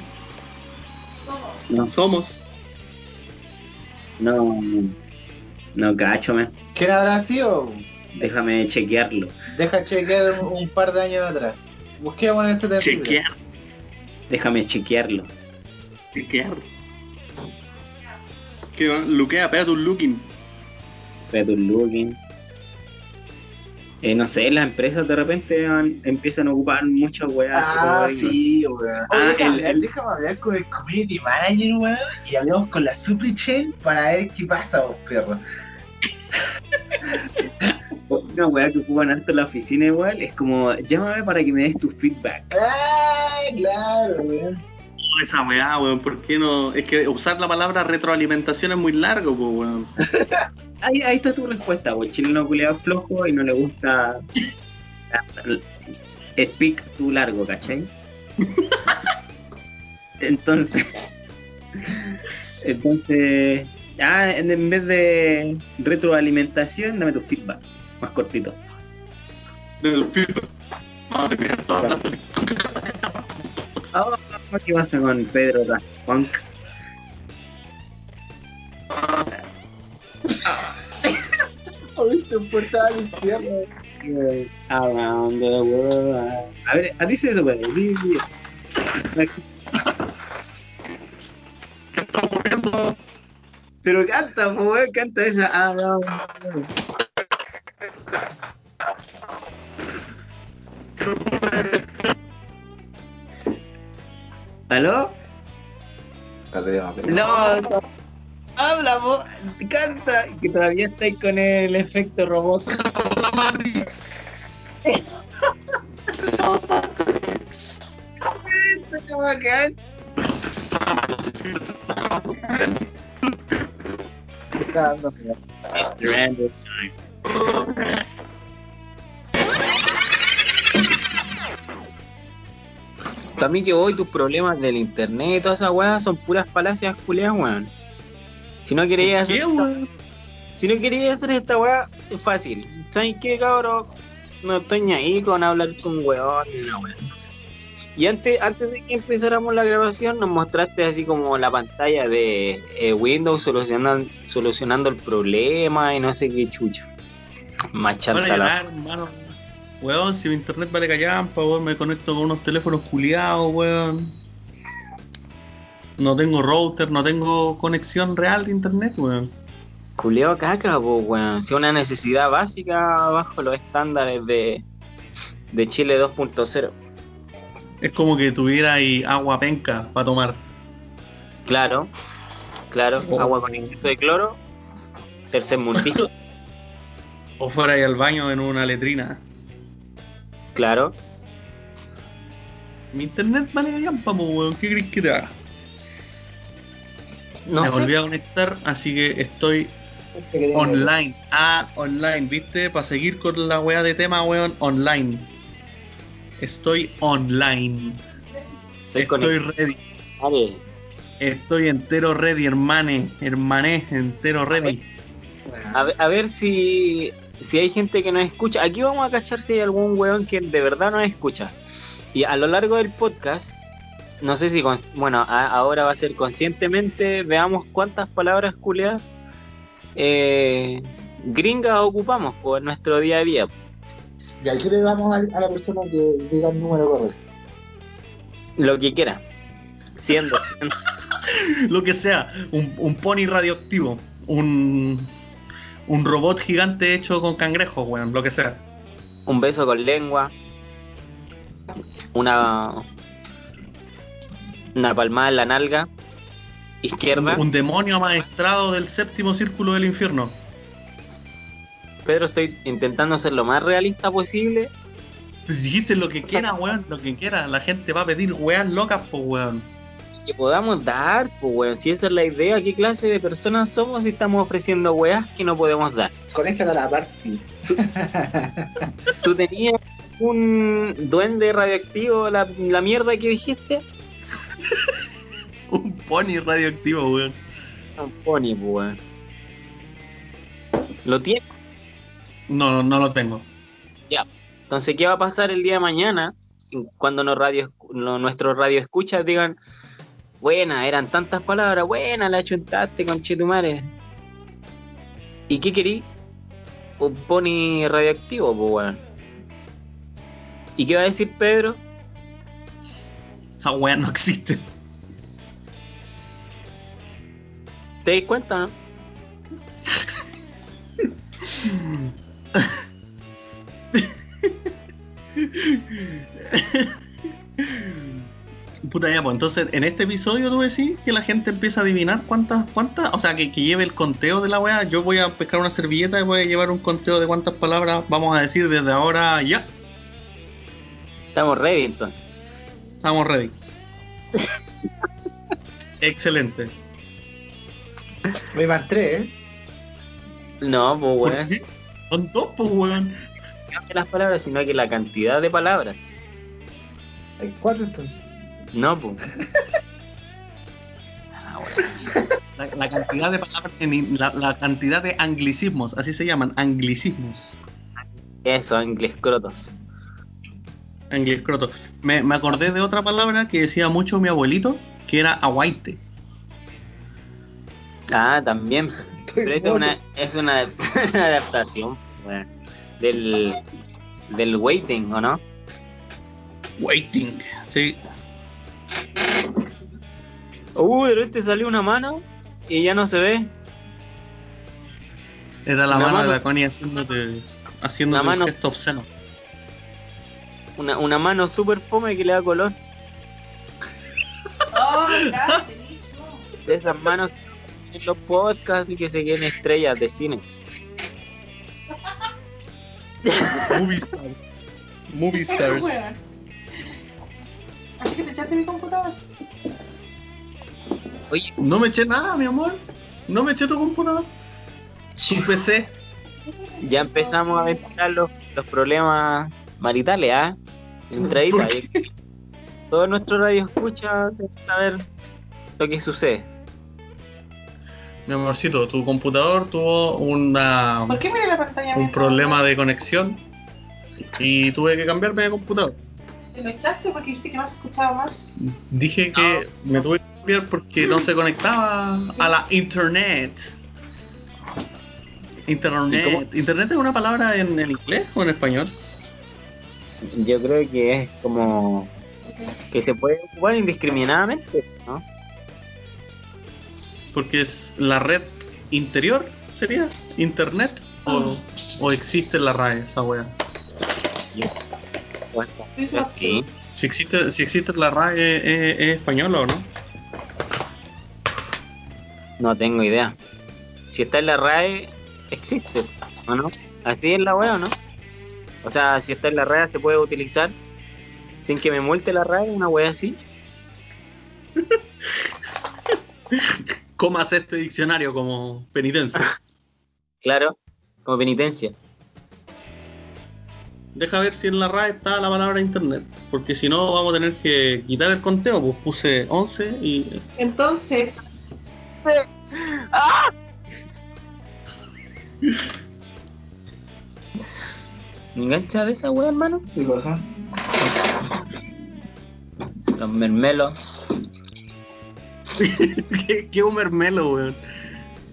B: No,
A: Somos.
B: no, no cacho, man.
C: ¿Quién habrá sido?
B: Déjame chequearlo.
C: Deja chequear un, un par de años atrás. Busquemos en ese tema.
A: Chequear.
B: Déjame chequearlo.
A: Chequear. Que luquea, pega tu looking.
B: Better looking. Eh, no sé, las empresas de repente van- empiezan a ocupar muchas weas. así como
C: Ah, sí, weón.
B: Ah, el-
C: hablar,
B: el-
C: déjame hablar con el community manager, weón, y hablamos con la supply chain para ver qué pasa, vos, perro.
B: Una wea que ocupan harto en la oficina igual es como, llámame para que me des tu feedback.
C: Ah, claro, weón.
A: Esa weá, weón. ¿Por qué no? Es que usar la palabra retroalimentación es muy largo, pues, weón.
B: Ahí, ahí está tu respuesta, pues el chileno culeado flojo y no le gusta speak tu largo, ¿cachai? Entonces, entonces, ah, en en vez de retroalimentación, dame tu feedback, más cortito.
A: Del feedback. Madre mía,
B: Ah, ¿Qué pasa con Pedro Daft Punk?
C: Oíste un portal izquierdo.
B: Around the world. A ver, a dice eso, güey. di- di-
A: ¿Qué viendo?
B: Pero canta, weón, canta esa. Around the world. ¿Aló? No, no. Habla, po, canta. Que todavía estáis con el efecto robot.
A: La Matrix.
B: Está bacán. Mr. Anderson. Para mí que hoy tus problemas del internet y todas esas weas son puras falacias culeas, weón. Si no querías hacer
A: ¿Qué,
B: esta, si no querías hacer esta wea, es fácil. ¿Sabes qué, cabrón? No estoy ni ahí con hablar con weón ni una. Y antes, antes de que empezáramos la grabación, nos mostraste así como la pantalla de eh, Windows solucionando, solucionando el problema y no sé qué chucho. Más
A: Para
B: chanta la-
A: hermano. Weón, si mi internet vale callampa, weón, me conecto con unos teléfonos culiados, weón. No tengo router, no tengo conexión real de internet, weón.
B: Culeo caca, weón. Si una necesidad básica bajo los estándares de, de Chile 2.0.
A: Es como que tuviera ahí agua penca para tomar.
B: Claro, claro,
A: Oh.
B: agua con exceso de cloro, tercer mundista.
A: O fuera ahí al baño en una letrina.
B: Claro.
A: Mi internet vale gallampa, weón. ¿Qué crees que te haga?
B: No
A: Me
B: sé.
A: volví a conectar, así que estoy online. Ah, online, ¿viste? Para seguir con la weá de tema, weón, online. Estoy online.
B: Estoy
A: Estoy
B: conectado.
A: ready.
B: Vale.
A: Estoy entero ready, hermane. Hermané, entero ready.
B: A ver, a ver si, si hay gente que nos escucha. Aquí vamos a cachar si hay algún weón que de verdad nos escucha. Y a lo largo del podcast, no sé si, bueno, a- ahora va a ser conscientemente, veamos cuántas palabras culiadas eh, gringas ocupamos por nuestro día a día.
C: Y aquí le damos a, a la persona que diga el número correcto.
B: Lo que quiera. Siendo.
A: Lo que sea, un, un pony radioactivo, un, un robot gigante hecho con cangrejos, weón, lo que sea.
B: un beso con lengua. Una. Una palmada en la nalga. Izquierda.
A: Un demonio amaestrado del séptimo círculo del infierno.
B: Pedro, estoy intentando ser lo más realista posible.
A: Pues dijiste lo que quiera, weón, lo que quiera. La gente va a pedir weas locas, pues, weón.
B: Que podamos dar, pues weón. Si esa es la idea, ¿qué clase de personas somos si estamos ofreciendo weas que no podemos dar?
C: Conéctala a la party.
B: ¿Tú tenías un duende radioactivo, la, la mierda que dijiste?
A: Un pony radioactivo, weón.
B: Un pony, pues weón. ¿Lo tienes?
A: No, no, no lo tengo.
B: Ya. Entonces, ¿qué va a pasar el día de mañana cuando nos radio, no- nuestros radio escuchas digan, buena, eran tantas palabras, buena, la chuntaste con Chetumare? ¿Y qué querí? Un pony radioactivo, pues weón. ¿Y qué va a decir Pedro?
A: Esa wea no existe.
B: ¿Te das cuenta, no?
A: Puta ya, pues entonces en este episodio tú decís que la gente empieza a adivinar cuántas, cuántas, o sea, que, que lleve el conteo de la weá. Yo voy a pescar una servilleta y voy a llevar un conteo de cuántas palabras vamos a decir desde ahora ya.
B: Estamos ready entonces.
A: Estamos ready. Excelente.
C: Me van tres, ¿eh?
B: No, pues
A: ¿Por
B: weón.
A: Son dos, pues weón.
B: No que las palabras, sino que la cantidad de palabras.
C: Hay cuatro entonces.
B: No, pues. Ah.
A: La, la cantidad de palabras, la, la cantidad de anglicismos, así se llaman, anglicismos.
B: Eso, inglés crotos.
A: Angliscroto. Me, me acordé de otra palabra que decía mucho mi abuelito, que era aguaite.
B: Ah, también. Pero es una, es una, una adaptación del, del waiting, ¿o no?
A: Waiting. Sí.
B: Uh, de repente salió una mano y ya no se ve.
A: Era la
B: Una
A: mano,
B: mano.
A: de la Connie haciéndote, haciéndote
B: Una
A: un
B: mano.
A: gesto obsceno.
B: Una, una mano super fome que le da color.
G: Oh, verdad.
B: De esas manos en los podcasts y que se queden estrellas de cine.
A: Movie stars. Movie stars.
G: Así que te echaste mi computador.
B: Oye,
A: No me eché nada, mi amor. No me eché tu computador. Tu PC.
B: ya empezamos a ventilar los, los problemas maritales, ¿ah? Entradita.
A: ¿Por
B: ahí. Todo nuestro radio escucha saber lo que sucede.
A: Mi amorcito, tu computador tuvo una,
G: ¿Por qué mira la pantalla?
A: un problema de conexión y tuve que cambiarme de computador.
G: ¿Te lo echaste porque dijiste que no se escuchaba más?
A: Dije que me tuve que cambiar porque no se conectaba a la internet.
B: ¿Y
A: Internet. ¿Internet es una palabra en, en inglés o en español?
B: Yo creo que es como que se puede ocupar indiscriminadamente, ¿no?
A: Porque es la red interior, ¿sería? ¿Internet? ¿O, o existe la RAE esa wea?
B: Yo-
A: Si existe, si existe la RAE, ¿es, es español o no?
B: no tengo idea. Si está en la RAE, existe, ¿o no? Así es la wea, ¿o no? O sea, si está en la red, se puede utilizar sin que me multe la red, una wea así.
A: Comas este diccionario como penitencia.
B: Claro, como penitencia.
A: Deja ver si en la RAE está la palabra internet. Porque si no, vamos a tener que quitar el conteo. Pues puse 11 y.
G: Entonces,
B: ¡Ah! ¿Me engancha de esa wea, hermano?
C: ¿Qué cosa?
B: Los mermelos.
A: ¿Qué, qué un mermelo, weón.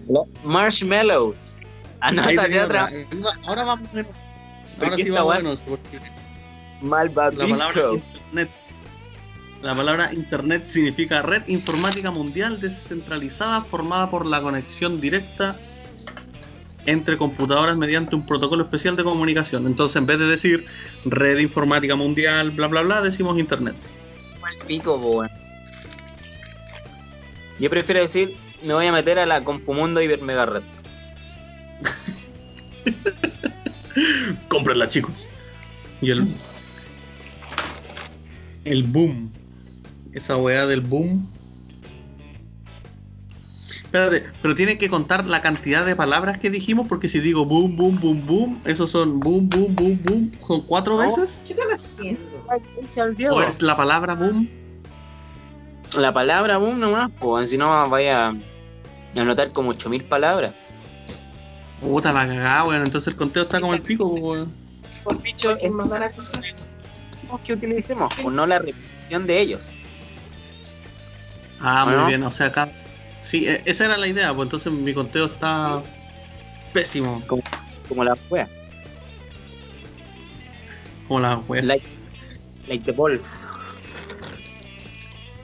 B: Los marshmallows.
A: Ahí
B: Anótate
A: tenía
B: otra.
A: otra. Ahora vamos a
B: ¿Por
A: Ahora sí
B: weá?
A: buenos, porque la palabra internet. La palabra internet significa red informática mundial descentralizada formada por la conexión directa entre computadoras mediante un protocolo especial de comunicación. Entonces, en vez de decir red informática mundial, bla bla bla, decimos internet.
B: Al pico, weón. Yo prefiero decir, me voy a meter a la Compumundo Hiper Mega Red.
A: Cómprenla, chicos. Y el. El boom. Esa weá del boom. Espérate, pero tiene que contar la cantidad de palabras que dijimos, porque si digo boom, boom, boom, boom, esos son boom, boom, boom, boom, son cuatro veces.
G: ¿qué están haciendo?
A: ¿O es la palabra boom?
B: La palabra boom nomás, pues si no vaya a anotar como 8000 palabras.
A: Puta la cagada, weón. Entonces el conteo está como el pico, weón.
B: Por dicho,
G: ¿Quién más
B: es que utilicemos, pues no la repetición de ellos.
A: Ah, muy bien, o sea, acá. Sí, e- esa era la idea, pues entonces mi conteo está pésimo.
B: Como, como la wea.
A: Como la wea.
B: Like, like the balls.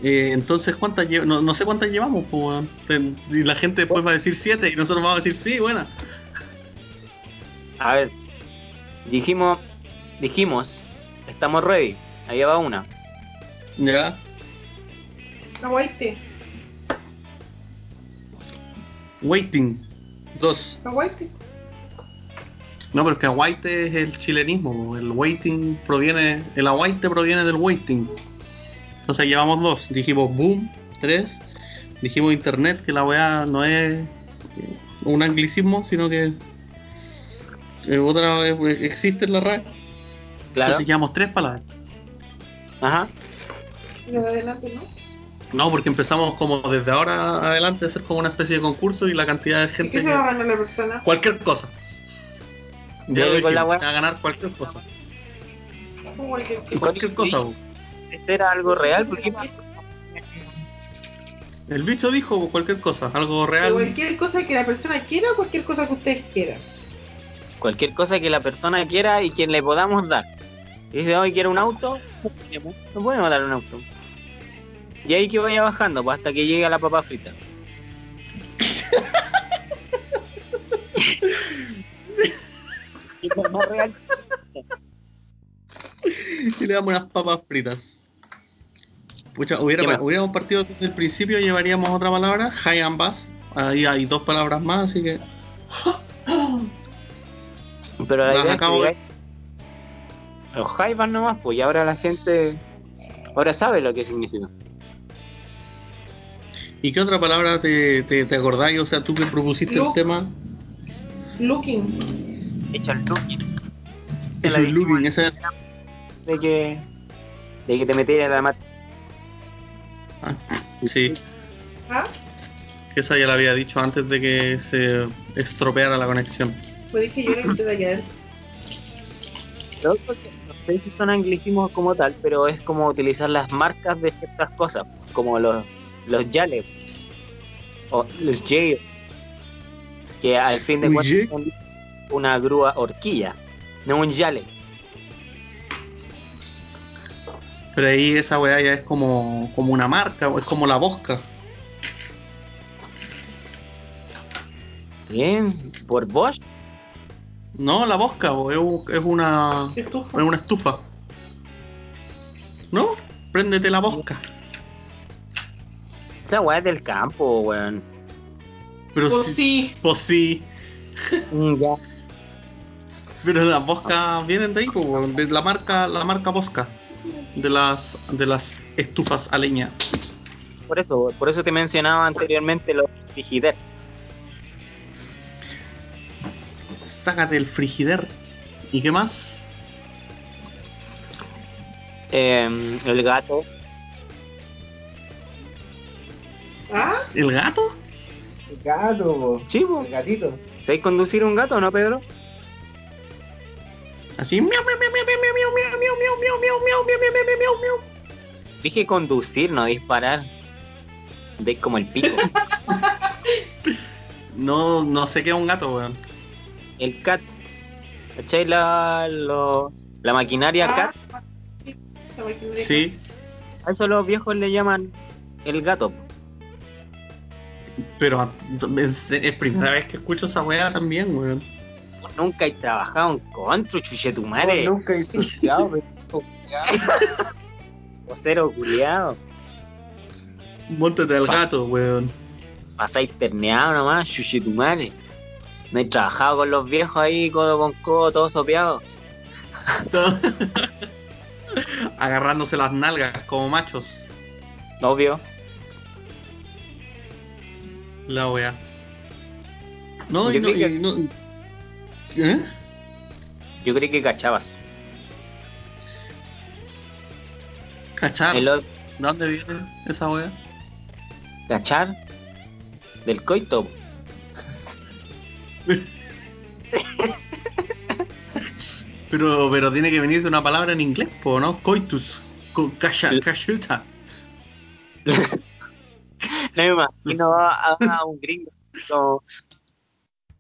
A: Eh, entonces, ¿cuántas no, no sé cuántas llevamos, pues, weón. Y la gente después va a decir 7 y nosotros vamos a decir sí, buena.
B: A ver, dijimos, dijimos, estamos ready. Ahí va una.
A: Ya.
G: Aguaite,
A: Waiting. Dos.
G: aguaite.
A: No, pero es que aguaite es el chilenismo. El waiting proviene. El aguaite proviene del waiting. Entonces llevamos dos. Dijimos boom, tres. Dijimos internet, que la weá no es un anglicismo, sino que otra eh, existe en la RAE.
B: Claro.
A: Entonces llevamos tres palabras.
B: Ajá.
G: Y de adelante, ¿no?
A: No, porque empezamos como desde ahora adelante a hacer como una especie de concurso y la cantidad de
G: ¿Y
A: gente
G: qué se va a ganar la persona?
A: Cualquier cosa. Ya lo dijimos, va a ganar cualquier cosa.
G: Cualquier cosa.
A: Cualquier cosa. po.
B: ¿Ese era algo real? Porque
A: El bicho dijo cualquier cosa, algo real.
G: Cualquier cosa que la persona quiera o cualquier cosa que ustedes quieran.
B: Cualquier cosa que la persona quiera y quien le podamos dar. Y dice, hoy quiero un auto, no podemos dar un auto. Y ahí que vaya bajando, pues hasta que llegue a la papa frita. Y lo más real.
A: Y le damos unas papas fritas. Pucha, hubiéramos partido desde el principio, llevaríamos otra palabra, high and bass. Ahí hay dos palabras más, así que
B: Pero la
A: las
B: idea es que
A: acabo de-
B: digáis, los jaivas nomás, pues y ahora la gente ahora sabe lo que significa.
A: ¿Y qué otra palabra te, te, te acordáis? O sea, tú que propusiste
G: Look.
A: el tema.
G: Looking.
B: Hecho el looking.
A: Es
B: dijimos
A: looking, esa es.
B: de que de que te metieras la mat
A: Ah, sí,
G: ¿Ah?
A: que esa ya la había dicho antes de que se estropeara la conexión.
G: Pues dije yo era que usted de allá adentro.
B: Todo porque no sé si son anglicismos como tal, pero es como utilizar las marcas de ciertas cosas, como los, los yales o los J, que al fin de cuentas son una grúa horquilla, no un yale.
A: Pero ahí esa weá ya es como, como una marca, es como la bosca.
B: Bien, por Bosch,
A: No, la bosca, bo, es, un- es una,
G: Estufa.
A: es una estufa. ¿No? Préndete la bosca.
B: esa weá es del campo, weón.
A: Pero
G: Pues
A: sí,
G: sí.
A: pues sí.
B: Mm, ya.
A: Pero las boscas vienen de ahí, weón, de la marca, la marca Bosca. De las, de las estufas a leña.
B: Por eso, por eso te mencionaba anteriormente los frigider.
A: Sácate el frigider. ¿Y qué más?
B: Eh, el gato.
G: ¿Ah?
A: ¿El gato?
C: El gato, po. el gatito.
B: ¿Sabéis conducir un gato o no, Pedro?
A: Así. Miau, miau, miau, miau, miau, miau, miau, miau, miau, miau, miau, miau, miau, miau, miau, miau, miau.
B: Dije conducir, no disparar. De como el pico.
A: No, no sé qué es un gato, weón.
B: El cat. ¿Cachai la, lo- la maquinaria
G: Ah,
B: cat?
G: sí, la maquinaria
A: Sí,
B: A eso los viejos le llaman el gato.
A: pero es, es primera vez que escucho esa weá también, weón.
B: Nunca he trabajado en contra, chuche tu madre.
C: nunca hice estudiado,
B: Vocero culiado.
A: Móntate al gato, weón.
B: Pasáis terneado nomás, chuche tu madre. No he trabajado con los viejos ahí, codo con codo, todos sopeados.
A: Agarrándose las nalgas como machos.
B: Obvio.
A: La weá. No,
B: Yo
A: y no,
B: creí que-
A: no- ¿Eh?
B: Yo creí que cachabas.
A: ¿Cachar?
B: El
A: ¿De dónde viene esa weá?
B: ¿Cachar? Del coito.
A: Pero, pero tiene que venir de una palabra en inglés, po, ¿no? Coitus. Co- cachuta.
B: No me imagino a, a un gringo como,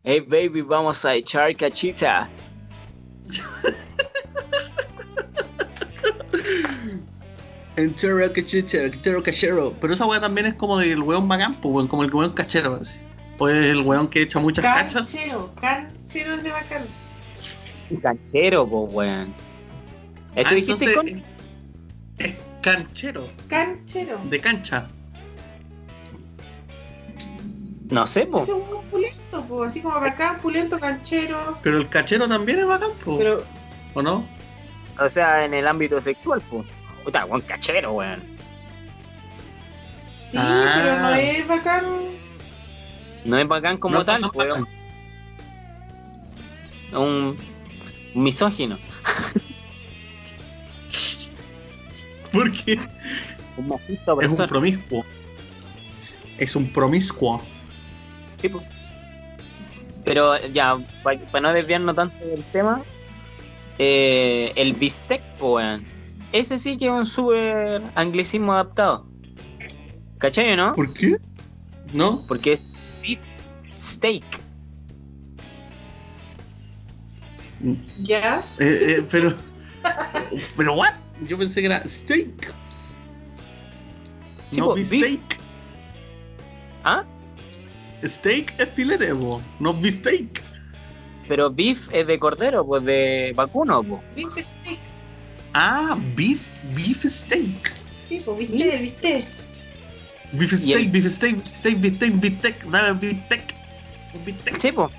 B: Hey baby, vamos a echar cachita.
A: Entero cachero, entero cachero. Pero esa weá también es como del weón bacán, como el weón cachero. Así. Pues el weón que echa muchas cachas.
G: Canchero, canchero es de bacán.
B: Canchero, po, weón. Eso
A: Ah,
B: dijiste
A: entonces,
B: con...
A: Es canchero,
G: Canchero.
A: de cancha.
B: No sé, po.
G: Ese es un pulento, po, así como bacán, pulento, canchero.
A: Pero el cachero también es bacán, po,
G: Pero,
A: ¿o no?
B: O sea, en el ámbito sexual, po. Puta, weón, cachero, weón.
G: sí,
A: Ah.
G: pero no es bacán.
B: No es bacán como
A: No
B: tal, weón.
A: bacán.
B: Un, un misógino.
A: Porque
B: Un machista
A: es un promiscuo. Es un promiscuo.
B: Sí, po. Pero ya, para no desviarnos tanto del tema, eh, el bistec, weón. Ese sí que es un super anglicismo adaptado. ¿Cachai o no?
A: ¿Por qué? ¿No?
B: Porque es beef steak.
G: Ya.
A: Eh, eh, pero. pero, ¿what? Yo pensé que era steak.
B: Sí,
A: no
B: po,
A: beefsteak.
B: ¿Ah?
A: Steak es filete, po, no beefsteak.
B: Pero beef es de cordero, pues de vacuno, pues.
G: Beef steak.
A: Ah, beef, beef steak.
G: Sí, pues viste, viste.
A: Beef
B: Y
A: steak,
B: el-
A: beef steak, beef steak, beef steak, beef steak, dale beef steak. Un beef steak.
B: Sí, pues.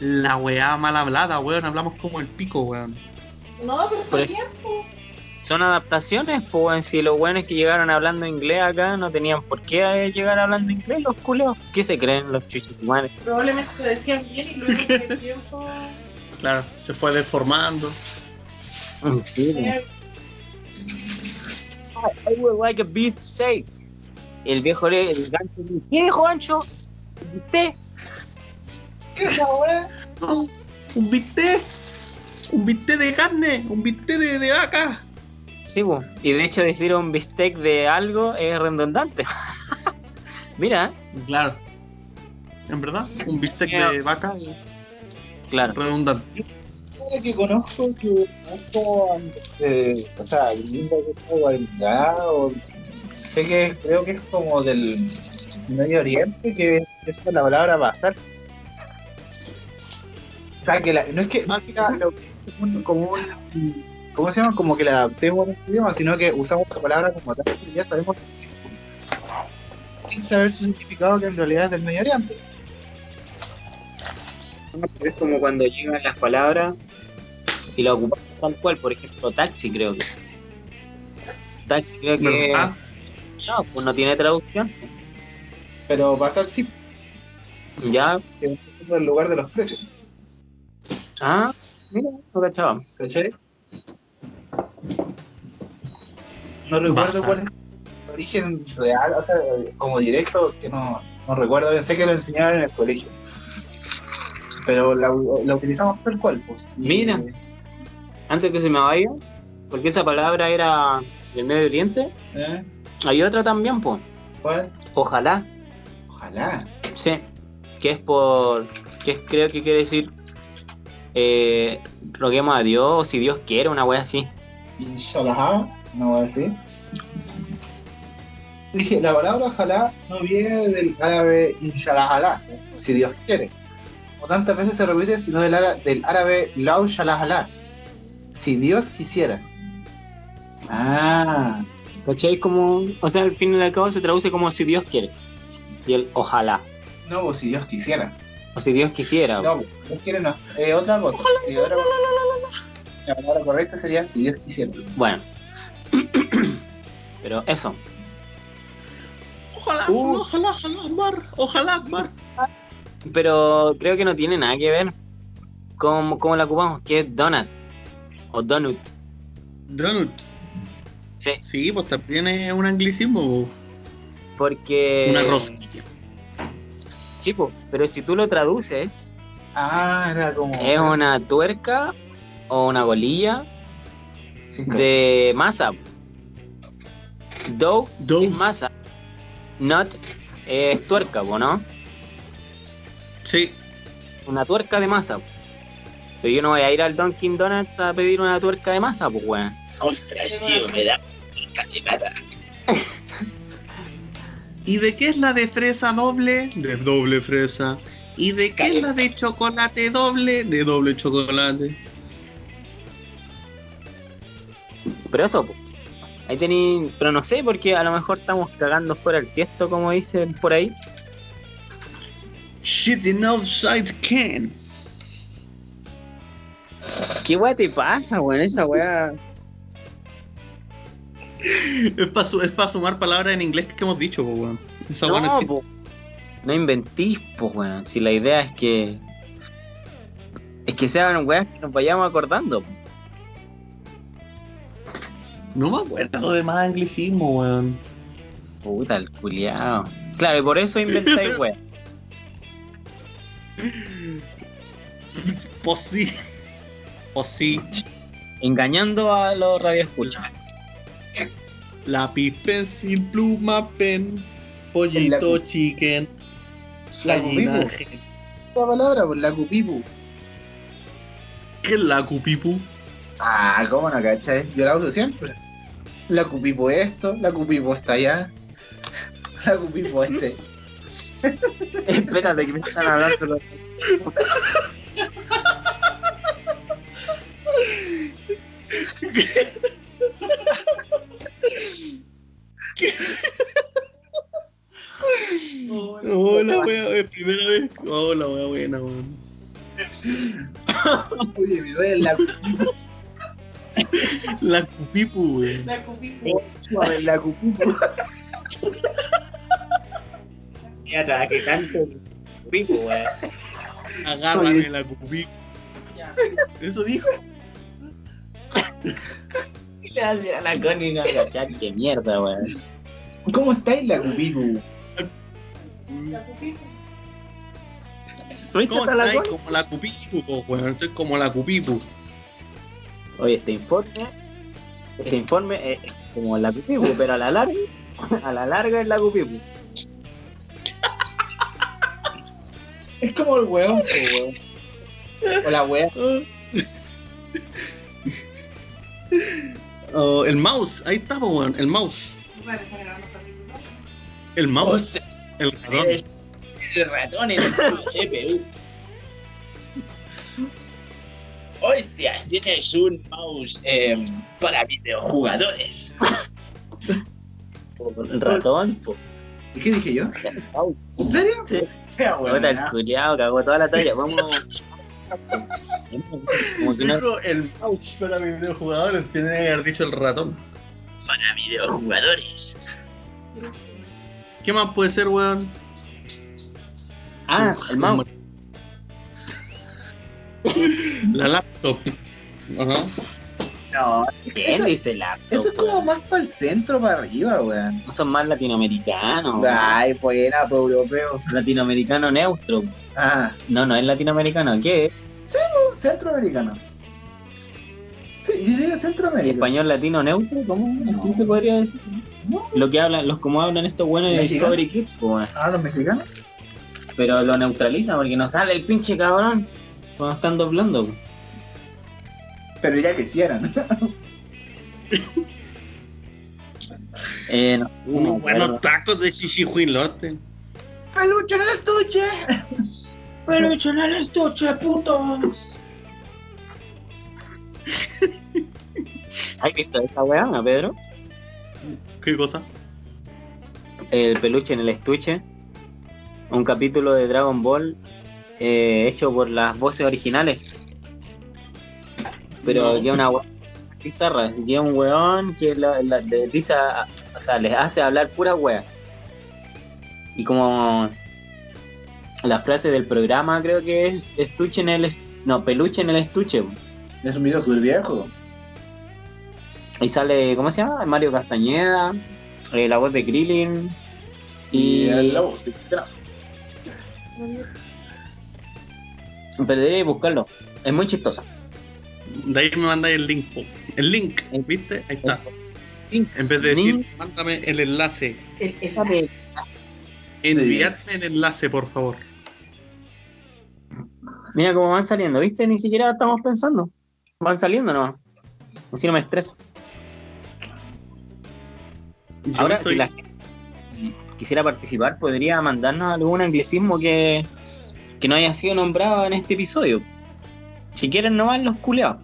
A: La weá mal hablada, weón, hablamos como el pico, weón.
G: No, pero está
B: Por-
G: bien, po.
B: Son adaptaciones, pues, weón. Si los buenos que llegaron hablando inglés acá no tenían por qué eh, llegar hablando inglés, los culeos. ¿Qué se creen los chuchumanes?
G: Probablemente lo decían bien y luego con el tiempo.
A: Claro, se fue deformando.
G: eh,
B: I would like a beef steak. El viejo le, el gancho le dice, ¿qué dijo Ancho? ¿Usted?
C: ¿Qué es?
A: No, un bistec, un bistec de carne, un bistec de, de vaca.
B: Sí, pues. Y de hecho decir un bistec de algo es redundante. Mira,
A: Claro. En verdad, un bistec de vaca es
B: claro.
A: redundante.
C: Ahora que conozco que eh, o sea, lindo que es Guarimbrado, sé que creo que es como del Medio Oriente que es la palabra pasar. O sea, que la, no es que, no es que un- como un, ¿cómo se llama? Como que la adaptemos en este idioma, sino que usamos la palabra como tal y ya sabemos sin saber su significado que en realidad es del Medio Oriente.
B: Es como cuando llegan las palabras y las ocupamos tal cual, por ejemplo, taxi creo que. Taxi creo que
E: ¿Verdad?
B: no, pues no tiene traducción.
E: Pero pasar sí,
B: Ya,
E: es el lugar de los precios.
B: ah, mira, no cachaba.
E: ¿Cachai? No recuerdo cuál es el origen real, o sea, como directo, que no, no recuerdo. Sé que lo enseñaron en el colegio. Pero la, la utilizamos tal cual, pues. Y-
B: Mira. Antes que se me vaya, porque esa palabra era del Medio Oriente,
E: ¿Eh?
B: hay otra también, pues.
E: ¿Cuál?
B: Ojalá,
E: Ojalá.
B: sí, que es por, que es- creo que quiere decir, eh, roguemos a Dios, o si Dios quiere, una wea así.
E: Inshallah, no voy a decir. Dije, la palabra ojalá no viene del árabe inshallah, si Dios quiere. Como tantas veces se repite, sino del, ára- del árabe lau si Dios quisiera. Ah,
B: ¿Cachai? Como, o sea, al fin y al cabo se traduce como si Dios quiere. Y el ojalá,
E: no, pues, si Dios quisiera.
B: o si Dios quisiera.
E: No, Dios quiere no. Eh, otra cosa. Sí, otra cosa. La palabra correcta sería si Dios quisiera.
B: Bueno. Pero eso,
A: Ojalá,
E: Uh.
A: ojalá, ojalá, Akbar, ojalá, Akbar.
B: pero creo que no tiene nada que ver con cómo la ocupamos, que es donut o donut.
A: Donut.
B: Sí,
A: Sí, pues también es un anglicismo,
B: porque...
A: una rosquilla.
B: Sí, po, pero si tú lo traduces,
E: Ah, era como.
B: es una tuerca o una golilla
E: Cinco.
B: de masa. Dough
A: Dough.
B: es masa. Nut es tuerca, ¿no?
A: Sí,
B: Una tuerca de masa. Pero yo no voy a ir al Dunkin' Donuts a pedir una tuerca de masa, pues, weón.
H: Ostras, tío, me da calentada.
A: ¿Y de qué es la de fresa doble? De doble fresa. ¿Y de qué es la de chocolate doble? De doble chocolate.
B: Pero eso, po. Ahí tení. Pero no sé, porque a lo mejor estamos cagando fuera el tiesto, como dicen por ahí.
A: Shitting outside can.
B: ¿Qué weá te pasa, weón? Esa weá.
A: Es para sumar palabras en inglés que hemos dicho, pues, weón. Esa no
B: No,
A: existe.
B: po. No inventís, pues, weón. Si la idea es que. Es que sean weas que nos vayamos acordando. po.
A: No me acuerdo de más anglicismo, weón.
B: Puta, el culiao. Claro, y por eso inventáis weas.
A: Pues Pues sí.
B: Engañando a los radioescuchas.
A: Lápiz, pencil, pluma, pen. Pollito,
E: La-
A: chicken.
E: La
A: Gallina,
E: cupipu.
A: gen.
E: La palabra, pues la cupipu.
A: ¿Qué es la cupipu?
E: Ah, ¿cómo no cachai? Yo la uso siempre. La cupipo esto, la cupipo está allá. La cupipo ese.
B: Espérate, que me están hablando los.
A: Oh, la wea, es primera vez. Oh, la wea buena, weón.
E: Oye, me duele la
A: La cupipu, weón.
G: La cupí.
E: cupipo. La cupipo.
B: Ya trabajé tanto. Pico, weón.
A: Agárrame la cupipu.
G: Ya.
A: Eso dijo.
B: Le va a decir a la Connie no cachar, qué mierda, weón.
E: ¿Cómo estáis la cupipo?
G: La.
B: ¿Viste
A: ¿Cómo
B: hasta la?
A: Como la cupipu, po, weón. Estoy como la cupipu.
B: Oye, este informe, este informe es como la cupipu, pero a la larga, a la larga es la cupipu.
E: Es como el weón, weón. O la wea.
A: Oh, el mouse, ahí está, weón. El mouse. El mouse. El ratón.
E: El ratón en el CPU.
H: Hostia, tienes un mouse eh, para videojugadores.
B: El ratón.
E: ¿Y qué dije yo? ¿En serio?
B: Sí. Puta, el culiao cagó toda la talla. Vamos, Como que no
A: Dijo el mouse para videojugadores, tiene que haber dicho el ratón.
B: para videojugadores.
A: ¿Qué más puede ser, weón?
B: Ah, el mouse.
A: La laptop. Ajá.
B: No, ¿quién dice laptop?
C: Eso es como
B: weón?
C: más para el centro, para arriba, weón.
B: No son más latinoamericanos.
C: Ay, pues era para europeo.
B: Latinoamericano neutro.
C: Ah,
B: No, no es latinoamericano. ¿Qué es?
C: No, centroamericano. Sí, yo diría Centroamérica.
B: ¿Español latino neutro? ¿Cómo? Así se podría decir.
C: No.
B: Lo que hablan, los como hablan estos buenos de. Discovery Kids, pues.
C: Ah, los mexicanos.
B: Pero lo neutraliza porque no sale el pinche cabrón cuando están doblando. pues.
C: Pero ya quisieran.
B: Eh, no,
A: Unos
B: no,
A: buenos
B: pero-
A: tacos de chichihuilote.
C: ¡Peluche en el estuche!
B: Peluche en el estuche, putos. ¿Has visto esa weá, no, Pedro?
A: ¿Qué cosa?
B: El peluche en el estuche. Un capítulo de Dragon Ball eh, hecho por las voces originales. Pero
A: No.
B: que es una weá bizarra. Así que es un weón que la, la- le dice a- o sea, les hace hablar pura weá. Y como la frase del programa creo que es estuche en el est- no, peluche en el estuche.
C: Es un video súper viejo.
B: Y sale, ¿cómo se llama? Mario Castañeda, eh, la voz de Krillin. Y,
C: el lobo.
B: pero debería buscarlo. Es muy chistoso.
A: De ahí me mandáis el link. El link, ¿viste? Ahí está. En vez de decir,
B: Link.
A: mándame el enlace.
B: El-
A: Enviadme el enlace, por favor.
B: Mira cómo van saliendo, ¿viste? Ni siquiera estamos pensando. Van saliendo, ¿no? Así no me estreso.
A: Yo
B: Ahora,
A: estoy-
B: si la gente quisiera participar, podría mandarnos algún anglicismo que, que no haya sido nombrado en este episodio. Si quieren, no van los culeados.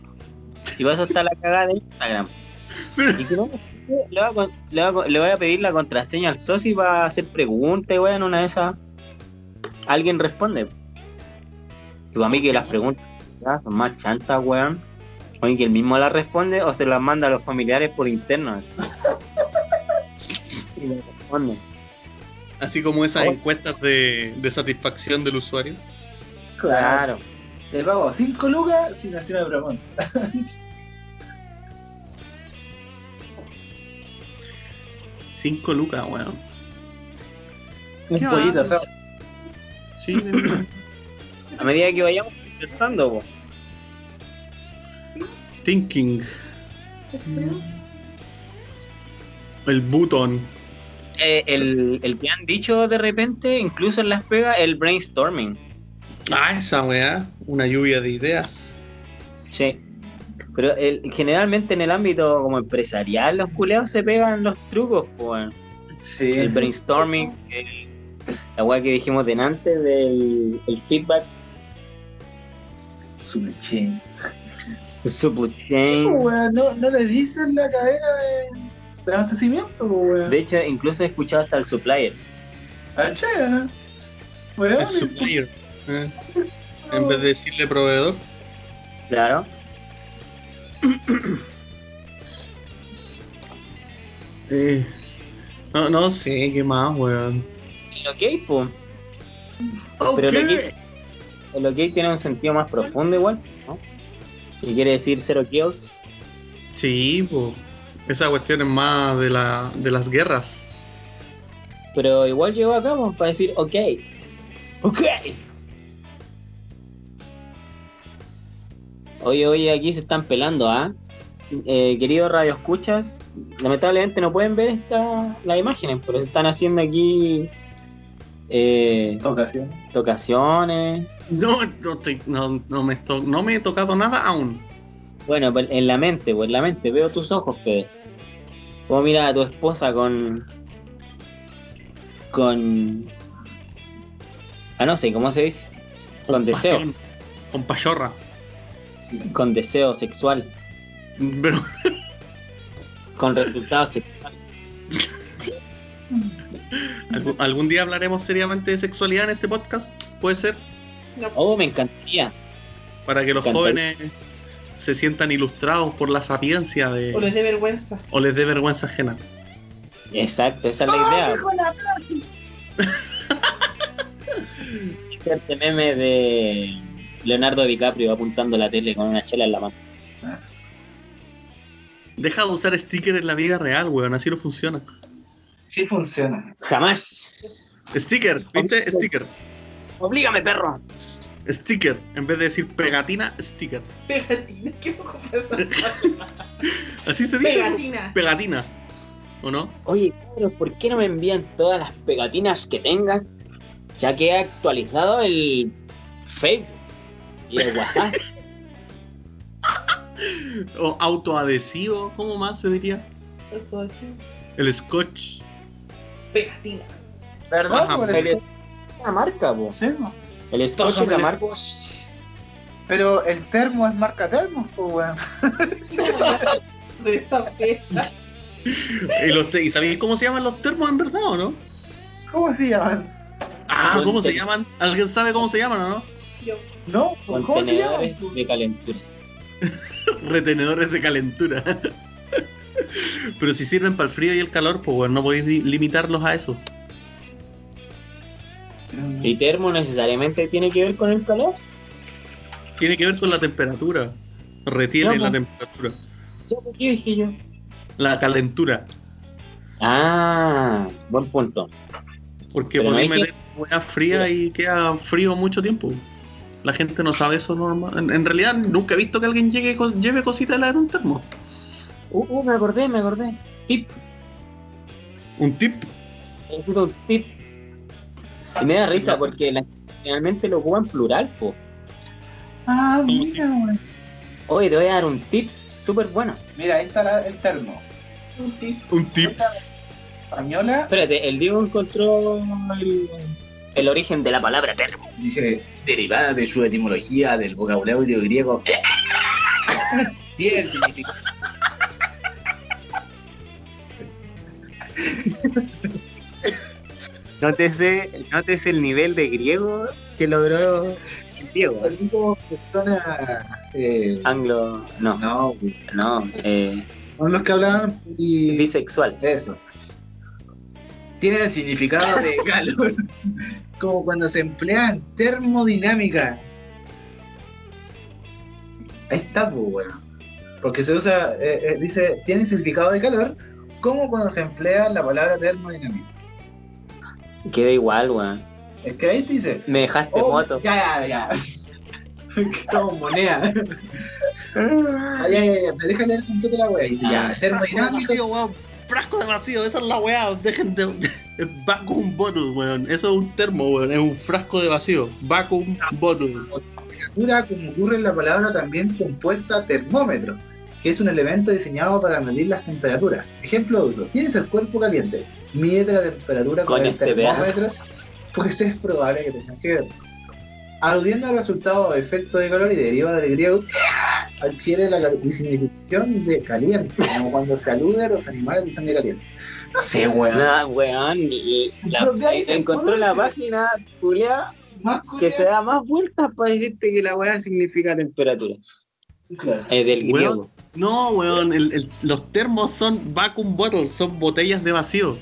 B: Y para eso está la cagada de Instagram. Y si no, le voy, a, le voy a le voy a pedir la contraseña al socio para hacer preguntas, y weón, una de esas. Alguien responde. Que para mí que las preguntas ya son más chantas, weón. O que él mismo las responde o se las manda a los familiares por interno. así. y le responden.
A: Así como esas
B: Oh.
A: encuestas de, de satisfacción del usuario.
B: Claro.
C: Te pago 5 lucas sin hacer una pregunta.
A: 5 lucas, weón.
C: Un
A: ¿Qué
C: pollito asado.
A: Sí, de-
B: A medida que vayamos pensando, po.
A: Thinking. El button.
B: Eh, el, el que han dicho de repente, incluso en las pegas, el brainstorming.
A: Ah, esa weá. Una lluvia de ideas.
B: Sí. Pero el- generalmente en el ámbito como empresarial, los culeados se pegan los trucos, weón.
C: Sí.
B: El brainstorming, el- la weá que dijimos delante del el feedback,
C: Ching.
B: supply
C: Sí,
B: chain.
C: pues, no, no le dicen la cadena de, de abastecimiento, pues, weón.
B: De hecho, incluso he escuchado hasta el supplier.
C: Ah, che, ¿no? Weón,
A: El supplier. eh, En vez de decirle proveedor.
B: Claro.
A: Eh, no, no sé qué más, weón.
B: El ok, pues. Pero lo que- El ok tiene un sentido más profundo igual, ¿no? Y quiere decir cero kills.
A: Sí, pues. Esa cuestión es más de, la, de las guerras.
B: Pero igual llegó acá pues, para decir ok. Ok. Oye, oye, aquí se están pelando, ¿ah? Eh, queridos radio escuchas, lamentablemente no pueden ver esta, las imágenes, pero se están haciendo aquí eh,
C: Ocasión.
B: tocaciones.
A: No, no, estoy- no, no me, to- no me he tocado nada aún.
B: Bueno, en la mente, pues en la mente, veo tus ojos, Pedro. Como mira a tu esposa con. con. Ah, no sé, ¿cómo se dice? Con deseo,
A: pasión, Con pachorra.
B: con deseo sexual,
A: Pero
B: con resultados sexuales.
A: algún, algún día hablaremos seriamente de sexualidad en este podcast. ¿Puede ser?
B: Oh, me encantaría.
A: para que los jóvenes se sientan ilustrados por la sapiencia de
G: O les dé vergüenza.
A: o les dé vergüenza ajena.
B: Exacto, esa es la idea. Este meme de Leonardo DiCaprio apuntando la tele con una chela en la mano.
A: Deja de usar stickers en la vida real, weón, así no funciona.
C: Sí funciona.
B: Jamás.
A: Sticker, ¿viste? Sticker.
B: Oblígame, perro.
A: Sticker, en vez de decir pegatina, sticker.
G: Pegatina, qué poco pasa.
A: Así se dice.
G: Pegatina.
A: Pegatina. ¿O no?
B: Oye, cabros, ¿por qué no me envían todas las pegatinas que tengan? Ya que he actualizado el Facebook y el WhatsApp.
A: O autoadhesivo, ¿cómo más se diría?
G: Así.
A: El scotch.
G: Pegatina.
C: ¿Verdad?
A: Ajá,
B: el es la marca, po.
C: Sí, ¿no?
B: El Scotch es la marca.
C: Pero el termo es marca termo, pues weón.
G: De esa fiesta.
A: ¿Y, los te- ¿Y sabéis cómo se llaman los termos en verdad o no?
C: ¿Cómo se llaman?
A: Ah, ¿cómo se llaman? ¿Alguien sabe cómo se llaman o no?
G: Yo.
C: No, pues, ¿cómo se llaman?
B: Contenedores de calentura.
A: Retenedores de calentura. Pero si sirven para el frío y el calor, pues bueno, no podéis limitarlos a eso.
B: ¿Y termo necesariamente tiene que ver con el calor?
A: Tiene que ver con la temperatura. Retiene la
B: pues.
A: temperatura.
B: Ya, ¿por qué dije yo?
A: La calentura.
B: Ah, buen punto.
A: Porque
B: hay
A: meter hueá fría y queda frío mucho tiempo. La gente no sabe eso normal. En, en realidad nunca he visto que alguien llegue lleve cositas heladas en un termo.
B: Uh, uh, me acordé, me acordé. Tip.
A: Un tip.
B: Necesito un tip. Y me da risa porque la, generalmente lo ocupan plural, po.
C: Ah,
A: ¿Cómo
C: mira, weón.
B: Oye, te voy a dar un tips súper bueno.
C: Mira, ahí está la- el termo.
G: Un tip.
A: Un tip.
C: Española
B: Espérate, el Diego encontró el, el origen de la palabra termo.
E: dice derivada de su etimología del vocabulario griego tiene el significado
B: Nótese, nótese el nivel de griego que logró el Diego.
E: Como persona eh,
B: Anglo, no,
E: no
B: no, eh,
E: son los que hablaban y
B: bisexual.
E: eso. Tiene el significado de calor. Como cuando se emplea en termodinámica. Ahí está pues weón. Porque se usa eh, eh, dice tiene el significado de calor como cuando se emplea la palabra termodinámica
B: Queda igual, weón.
E: es que ahí te dice
B: Me dejaste
E: Oh,
B: moto.
E: Ya, ya, ya. Como moneda. Ah, ya, ya, ya. Pero déjale leer completo la wea. Dice ya,
B: Ah.
A: Frasco de
E: termodinámica.
A: vacío, weón. Frasco de vacío, esa es la weá. Dejen de. Vacuum bottle, weón. Eso es un termo, weón. Es un frasco de vacío. Vacuum bottle.
E: temperatura, como ocurre en la palabra también compuesta termómetro, que es un elemento diseñado para medir las temperaturas. Ejemplo de uso, tienes el cuerpo caliente, mide la temperatura con,
B: Con
E: el
B: este
E: termómetro, pues es probable que tengas que ver. Aludiendo al resultado de efecto de calor y deriva del griego, adquiere la significación de caliente, como cuando se alude a los animales de sangre caliente. No sé, weón.
B: Nah, weón, y la,
E: ahí,
B: encontró la página, Julia, que se da más vueltas para decirte que la weá significa temperatura.
E: Claro.
B: Es del
A: Weón. No, weón. el- el- los termos son vacuum bottles. Son botellas de vacío.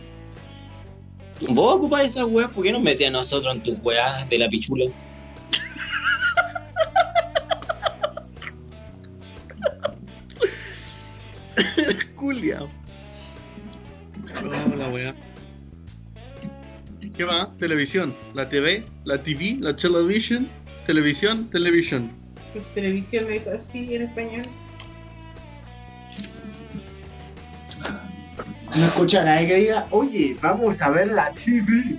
B: Vos ocupás esas weas, ¿por qué nos metes a nosotros en tus weas de la pichula?
A: Culia. Oh, la weá. ¿Qué va? Televisión. La TV, la TV, la television, televisión, televisión.
G: Pues televisión es así en español.
E: No escucha a nadie que diga, oye, vamos a ver la TV.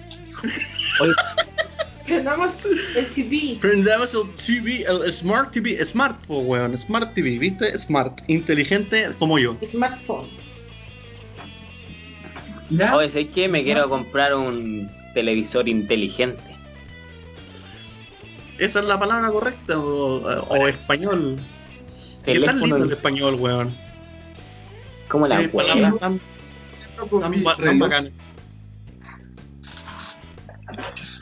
G: Prendamos el TV.
A: Prendemos el TV, el Smart TV, Smart, po, weón, Smart TV, ¿viste? Smart, inteligente como yo.
G: Smartphone.
E: ¿Ya?
B: Oye, ¿sabes qué? Me quiero comprar un televisor inteligente.
A: Esa es la palabra correcta, o, o español. ¿Qué tan
B: Teléfono
A: lindo el español, weón?
B: ¿Cómo la
A: tan, tan, ba- tan.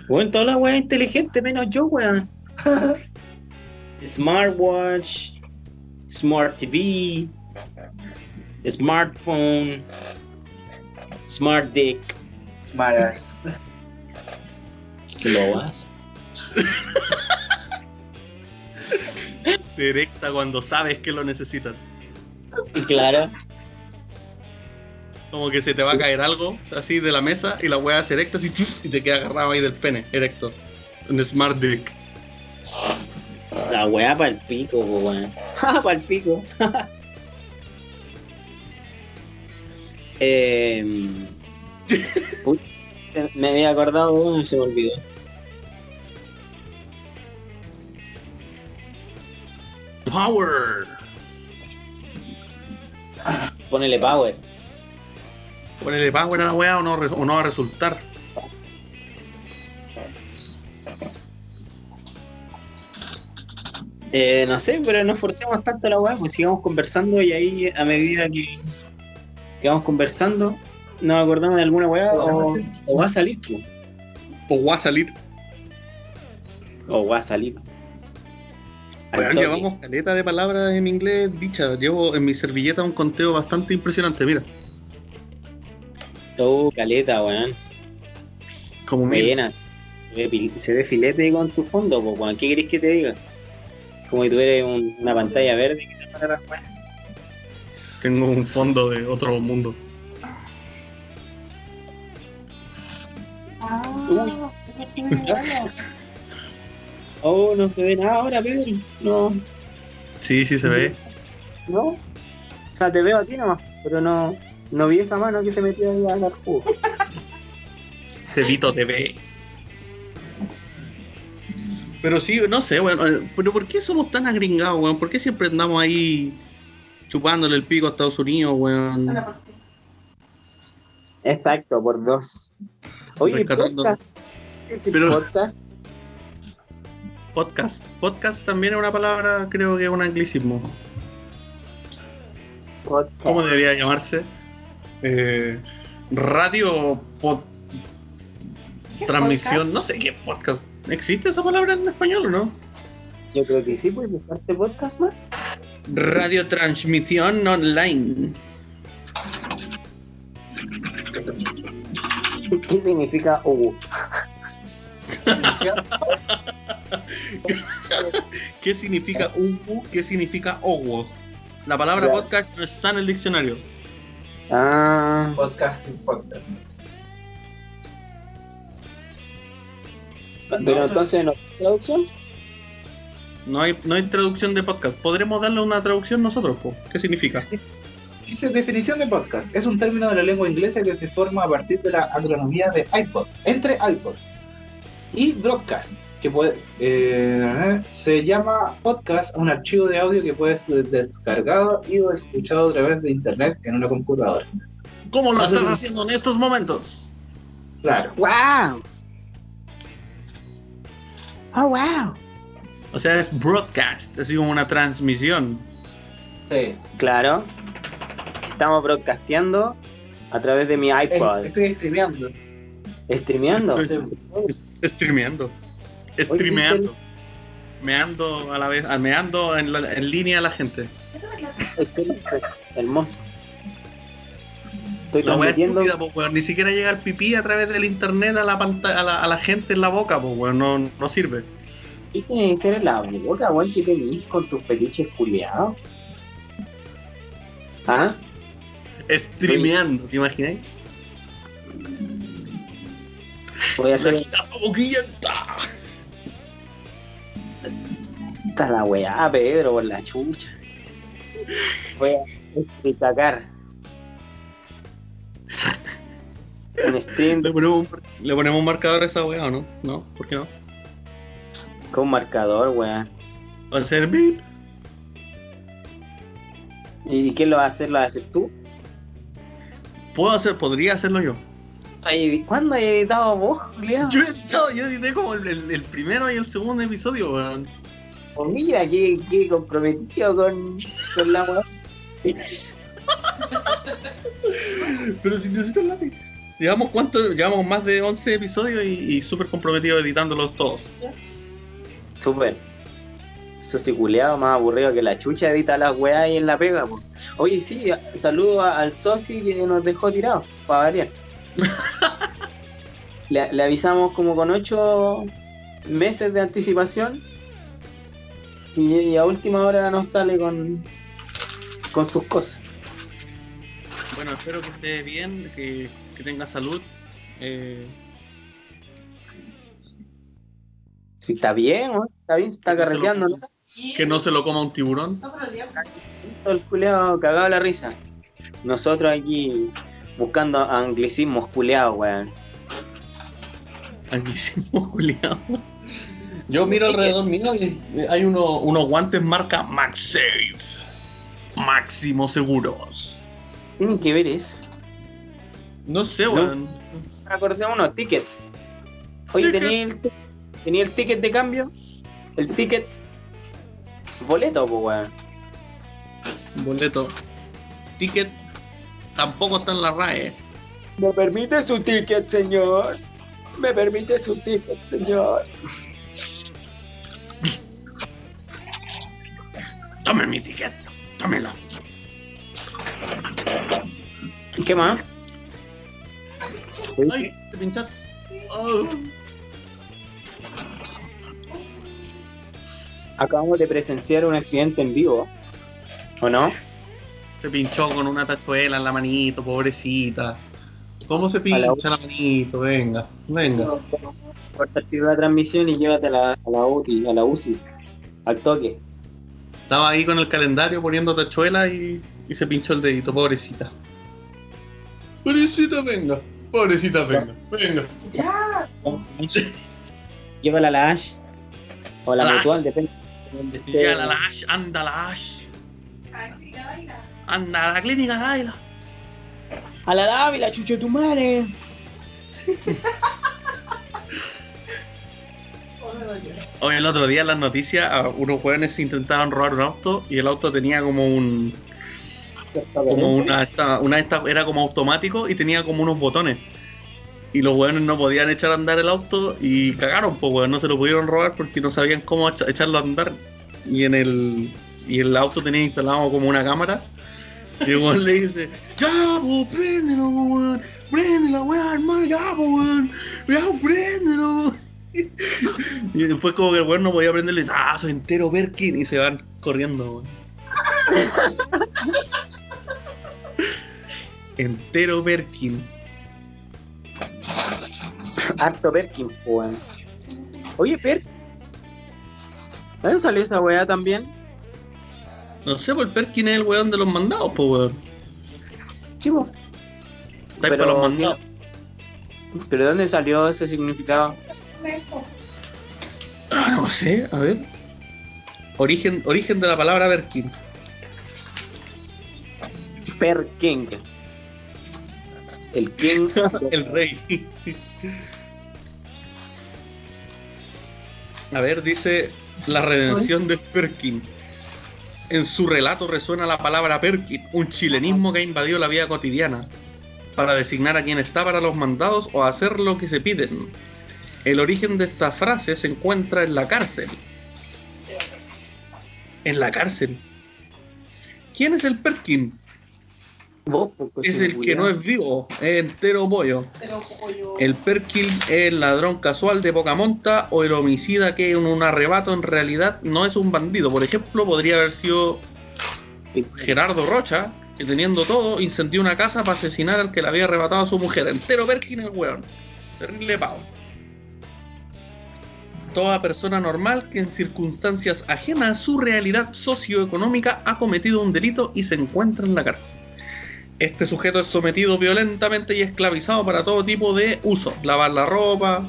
B: Weón, toda la wea es inteligente, menos yo, weón. smartwatch, smart TV, smartphone, smart dick.
C: Smart.
B: Loas.
A: Se erecta cuando sabes que lo necesitas.
B: Claro.
A: Como que se te va a caer algo así de la mesa y la weá se erecta así y te queda agarrado ahí del pene, erecto. Un smart dick.
B: La weá para el pico, weón. para el pico. Put- me había acordado uno y se me olvidó.
A: Power.
B: Ponele power.
A: Ponele power a la weá o no, re- o no va a resultar.
B: Eh, no sé, pero no forcemos tanto la weá, pues sigamos conversando y ahí a medida que, que vamos conversando nos acordamos de alguna weá o, o va a salir, pues.
A: O va a salir.
B: O va a salir. Toque.
A: llevamos caleta de palabras en inglés dichas. Llevo en mi servilleta un conteo bastante impresionante, mira.
B: Oh, caleta, weón.
A: Como mil.
B: Buena. Se ve, filete con tu fondo, pues, weón. ¿Qué querés que te diga? Como si tuvieras un- una pantalla verde que te para las weas.
A: Tengo un fondo de otro mundo.
G: Ah, eso sí me.
B: Oh, no se ve nada ahora, Pedro. No,
A: Sí, sí se ve.
B: no. O sea, te veo a ti nomás, pero no, no vi esa mano que se metió ahí a dar jugo.
A: TV. Pero sí, no sé, weón. eh, Pero ¿por qué somos tan agringados, weón? ¿Por qué siempre andamos ahí chupándole el pico a Estados Unidos, weón?
B: Exacto, por dos. Oye,
A: Rescatando.
B: podcast. ¿Qué es el
A: Pero-
B: podcast?
A: Podcast. Podcast también es una palabra, creo que es un anglicismo.
B: Podcast.
A: ¿Cómo debería llamarse? Eh, radio pod-
G: ¿Qué
A: transmisión,
G: podcast?
A: no sé qué podcast. ¿Existe esa palabra en español o no?
B: Yo creo que sí, puedes buscarte podcast más.
A: Radiotransmisión online.
B: ¿Qué significa Hugo?
A: ¿Qué significa UPU? ¿Qué significa OWO? La palabra podcast no está en el diccionario.
B: Ah,
C: Podcasting, podcast.
B: pero entonces no traducción.
A: No hay, no hay traducción de podcast. ¿Podremos darle una traducción nosotros? po? ¿Qué significa?
C: Dice definición de podcast. Es un término de la lengua inglesa que se forma a partir de la agronomía de iPod, entre iPod y broadcast, que puede, eh, se llama podcast un archivo de audio que puede ser descargado y o escuchado a través de internet en una computadora.
A: ¿Cómo lo estás haciendo en estos momentos?
C: Claro.
B: ¡Wow! ¡Oh, wow!
A: O sea, es broadcast, así como una transmisión.
C: Sí.
B: Claro. Estamos broadcasteando a través de mi iPod.
C: Estoy streameando.
B: ¿Streameando?
A: Estoy- Es- Streameando. Streameando. Meando a la vez, ah, meando en, la- en línea a la gente.
B: Excelente. Hermoso. Estoy
A: La wea
B: transmitiendo.
A: estúpida, po, weón. Ni siquiera llega el pipí a través del internet a la, a la, a la gente en la boca, pues, weón. No, no sirve.
B: ¿Qué tiene que ser en la boca, weón? ¿Qué tenés con tus fetiches culiados? ¿Ah?
A: Streameando, ¿te imagináis?
B: Voy a hacer
A: La
B: esta la weá, Pedro, por la chucha. Voy a destacar. Un stream
A: Le ponemos, un, mar- le ponemos un marcador a esa weá, ¿o no? No, ¿por qué no?
B: con marcador, weá.
A: Va a ser beep.
B: ¿Y quién lo va a hacer? ¿Lo vas a hacer tú?
A: Puedo hacer, podría hacerlo yo.
B: ¿Cuándo has editado vos, Julián?
A: Yo he editado, yo edité como el, el- el primero y el segundo episodio, weón.
B: Oh, mira, qué, qué comprometido con, con la weá.
A: Pero si necesito el lápiz. Llevamos cuánto, llevamos más de 11 episodios y, y súper comprometidos editándolos todos.
B: Súper. Eso sí, culeado más aburrido que la chucha edita las weas ahí en la pega, po. Oye, sí, saludo a- al soci que nos dejó tirados, para variar. le, le avisamos como con ocho meses de anticipación y, y a última hora nos sale con, con sus cosas.
A: Bueno, espero que esté bien, que, que tenga salud. Eh,
B: Si está bien, weón, está bien, está
A: no
B: carreteando, ¿no?
A: Que no se lo coma un tiburón.
G: No, el
B: culeado cagado la risa. Nosotros aquí buscando anglicismos culeados, weón.
A: Anguísimo, culiao. Yo miro alrededor mío y hay uno- unos guantes marca MagSafe. Máximo seguros.
B: Tienen que ver eso.
A: No sé,
B: No.
A: weón.
B: Me acordé uno, ticket. Oye, tenía el, tenía el ticket de cambio. El ticket. Boleto, pues, weón.
A: Boleto. Ticket tampoco está en la RAE.
B: ¿Me permite su ticket, señor? ¿Me permite su ticket, señor?
A: Tome mi ticket. Tómelo.
B: ¿Qué más?
A: Ay, te pinchaste. Oh.
B: Acabamos de presenciar un accidente en vivo. ¿O no?
A: Se pinchó con una tachuela en la manito, pobrecita. ¿Cómo se
B: A la
A: pincha la manito? Venga, venga.
B: Corta la transmisión y llévate a la, a la UTI, a la UCI. Al toque.
A: Estaba ahí con el calendario poniendo tachuela y, y se pinchó el dedito, pobrecita. Pobrecita, venga. Pobrecita, venga. Venga.
G: Ya.
B: Llévala a la Ash. O a la
A: A la
B: mutual,
A: Ash.
B: depende. esté.
A: Ya la Lash, anda Lash.
G: A ver, ya baila.
A: Anda a la clínica, Daila.
B: A la Dávila, chucho tu madre.
A: Hoy el otro día en las noticias, a unos jóvenes intentaron robar un auto y el auto tenía como un. como una, esta- una era como automático y tenía como unos botones. Y los weones no podían echar a andar el auto y cagaron, pues weón, no se lo pudieron robar porque no sabían cómo echa- echarlo a andar. Y en el y el auto tenía instalado como una cámara. Y el weón le dice, ya, pues, préndelo, weón, préndelo, weón, hermano, ya, pues, weón, ya, préndelo. Y después como que el weón no podía prenderle, dice, ah, soy entero Perkin, y se van corriendo, weón. entero Perkin.
B: Harto Perkin, po, weón. Oye, Perkin. ¿Dónde salió esa weá también?
A: No sé, pues el Perkin es el weón de los mandados, pues weón.
B: Chivo.
A: Está ahí
B: Pero-
A: para los mandados.
B: ¿Pero de dónde salió ese significado?
A: Ah, no sé, a ver. Origen, origen de la palabra Perkin.
B: Perkin. El king.
A: el rey. A ver, dice la redención del Perkin. En su relato resuena la palabra Perkin, un chilenismo que ha invadido la vida cotidiana, para designar a quien está para los mandados o hacer lo que se piden. El origen de esta frase se encuentra en la cárcel. En la cárcel. ¿Quién es el Perkin?
B: Vos, po,
A: Es el que no es vivo, es entero pollo.
G: Pero pollo.
A: El Perkin es el ladrón casual de poca monta o el homicida que en un arrebato en realidad no es un bandido. Por ejemplo, podría haber sido Gerardo Rocha, que teniendo todo, incendió una casa para asesinar al que le había arrebatado a su mujer. Entero Perkin el weón. Terrible pavo. Toda persona normal que en circunstancias ajenas a su realidad socioeconómica ha cometido un delito y se encuentra en la cárcel. Este sujeto es sometido violentamente y esclavizado para todo tipo de usos. Lavar la ropa,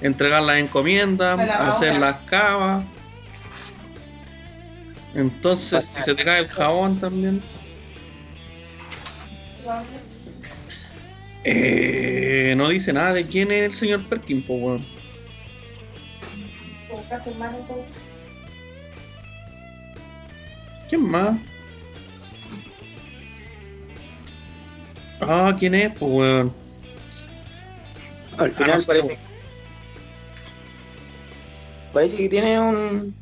A: entregar las encomiendas,
G: La
A: hacer las cavas. Entonces, si se te cae el jabón también. Eh, no dice nada de quién es el señor Perkin, pues weón.
G: Entonces.
A: ¿Quién más? Ah, ¿quién es? Pues weón.
B: Al
A: Ah,
B: final
A: no sé,
B: parece,
A: weón.
B: parece que tiene un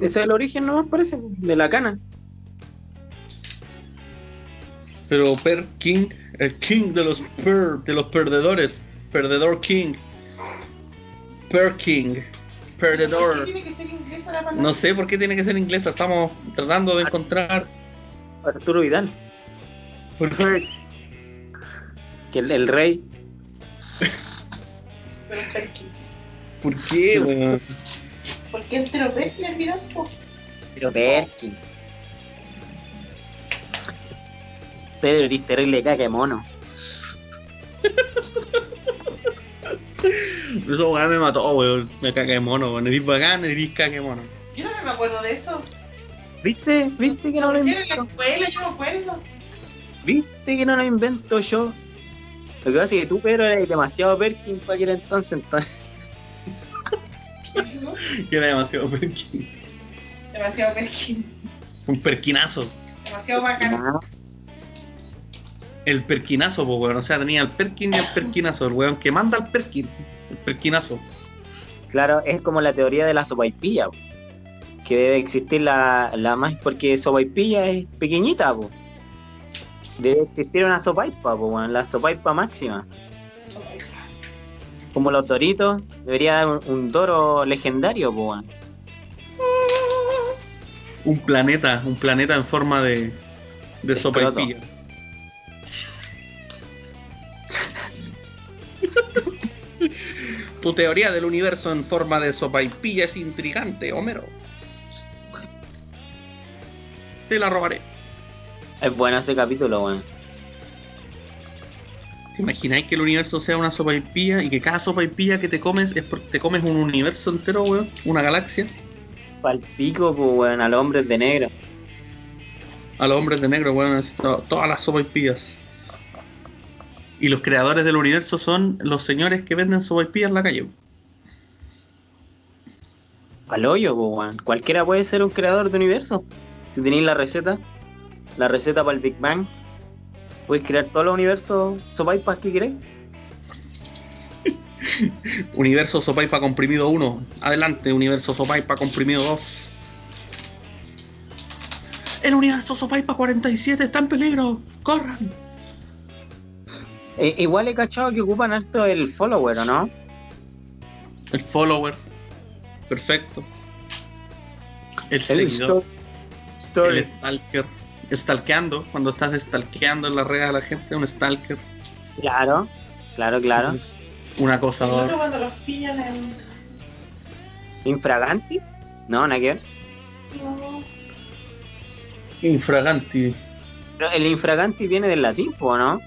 B: Ese es el origen, ¿no? Parece, de la cana.
A: Pero Per King, el King de los per, de los perdedores, perdedor King. Per King,
G: ¿Por
A: perdedor.
G: qué tiene que ser inglesa la palabra?
A: No sé por qué tiene que ser inglesa, estamos tratando de encontrar
B: Arturo Vidal.
A: por qué.
B: Que el, el rey.
G: Pero Perkins.
A: ¿Por qué, weón?
G: ¿Por qué entero Perkins al final?
B: Pero Perkin. Pedro, eres terrible caca mono.
A: Eso weón me mató, weón. Me caga de mono, weón. Eres bacán, eres caga de mono.
G: Yo también me acuerdo de eso.
B: ¿Viste? ¿Viste que no
G: Lo
B: lo
G: hicieron en la
B: invento?
G: escuela, yo me acuerdo.
B: ¿Viste que no lo invento yo? Lo que pasa es que tú, Pedro, eres demasiado Perkin para aquel entonces, entonces.
A: Que era demasiado perkin.
G: Demasiado Perkins.
A: Un perquinazo.
G: Demasiado bacán.
A: El perquinazo, pues, weón. O sea, tenía el perkin y el perquinazo. El weón que manda al perkin. El perquinazo.
B: Claro, es como la teoría de la sopaipilla, po. que debe existir la, la más, porque sopaipilla es pequeñita, po. debe existir una sopaipa, po, weón, la sopaipa máxima. Como los doritos, debería haber un, un doro legendario, po, weón.
A: Un planeta, un planeta en forma de, de sopaipilla. tu teoría del universo en forma de sopaipilla es intrigante, Homero. Te la robaré.
B: Es bueno ese capítulo, weón.
A: ¿Te imagináis que el universo sea una sopaipilla y que cada sopaipilla que te comes es porque te comes un universo entero, weón? Una galaxia.
B: Pal pico, po, weón, a los hombres de negro.
A: A los hombres de negro, weón, todas las sopaipillas. Y los creadores del universo son los señores que venden sopaipillas en la calle.
B: Al hoyo, weón. Cualquiera puede ser un creador de universo. Si tenéis la receta, la receta para el Big Bang, puedes crear todos los universos sopaipas que queréis.
A: Universo Sopaipa comprimido 1. Adelante, Universo Sopaipa comprimido 2. El Universo Sopaipa 47 está en peligro. ¡Corran!
B: Eh, igual he cachado que ocupan harto el follower, ¿o no?
A: El follower. Perfecto. El
B: El
A: seguidor.
B: story.
A: El stalker. Stalkeando. Cuando estás stalkeando en la red a la gente, un stalker.
B: Claro, claro, claro.
A: Es un
G: El
A: acosador.
G: cuando los pillan en.
B: ¿Infraganti? No, nada que.
G: No.
A: Infraganti.
B: Pero el infraganti viene del latín, po, ¿no?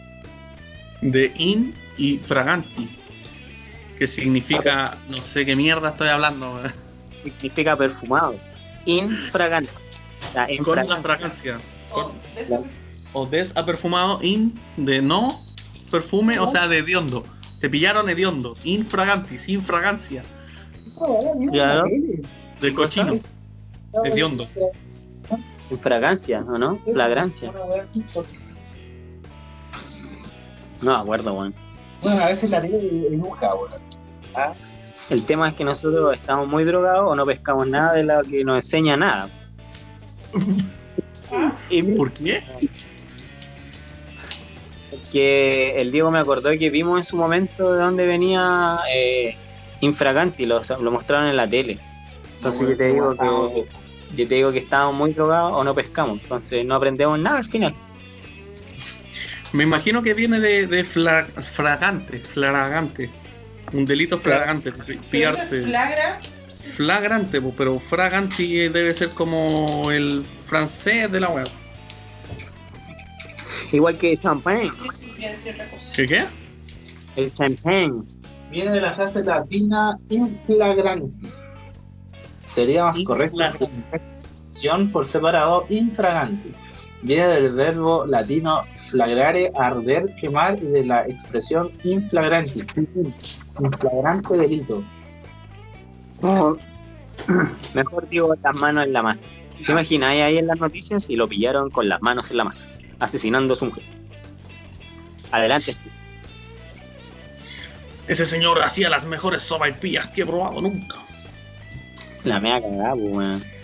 A: De in y fraganti. Que significa. No sé qué mierda estoy hablando.
B: Significa perfumado. Infraganti. O sea,
A: Con una
B: infraganti.
A: fragancia. Con-
G: Oh, de eso-
A: o des a perfumado in de no perfume, o sea, de hediondo. Te pillaron hediondo. Infraganti, sin fragancia.
B: Claro.
A: De cochino. Hediondo.
B: Infragancia, ¿o no? Flagrancia. No me acuerdo, weón.
E: Bueno, a veces la tele dibuja, weón. Ah,
B: El tema es que nosotros estamos muy drogados o no pescamos nada de lo que nos enseña nada. Y
A: ¿Por qué?
B: que el Diego me acordó que vimos en su momento de dónde venía eh, Infraganti, lo, lo mostraron en la tele. Entonces yo te digo que yo te digo que estamos muy drogados o no pescamos, entonces no aprendemos nada al final.
A: Me imagino que viene de, de fla- fragante, flagrante. Un delito flagrante. Pillarte.
G: flagra.
A: Flagrante, pero fraganti debe ser como el francés de la web.
B: Igual que champagne.
A: ¿Qué qué?
B: el champagne.
E: Viene de la frase latina inflagranti. Sería más correcto por separado infraganti. Viene del verbo latino flagrare, arder, quemar y de la expresión inflagranti, inflagrante delito.
B: Mejor digo las manos en la masa. ¿Te imaginas ahí en las noticias y lo pillaron con las manos en la masa, asesinando a su mujer? Adelante.
A: Ese señor hacía las mejores sopaipillas que he probado nunca.
B: La mea cagada, pues, weón.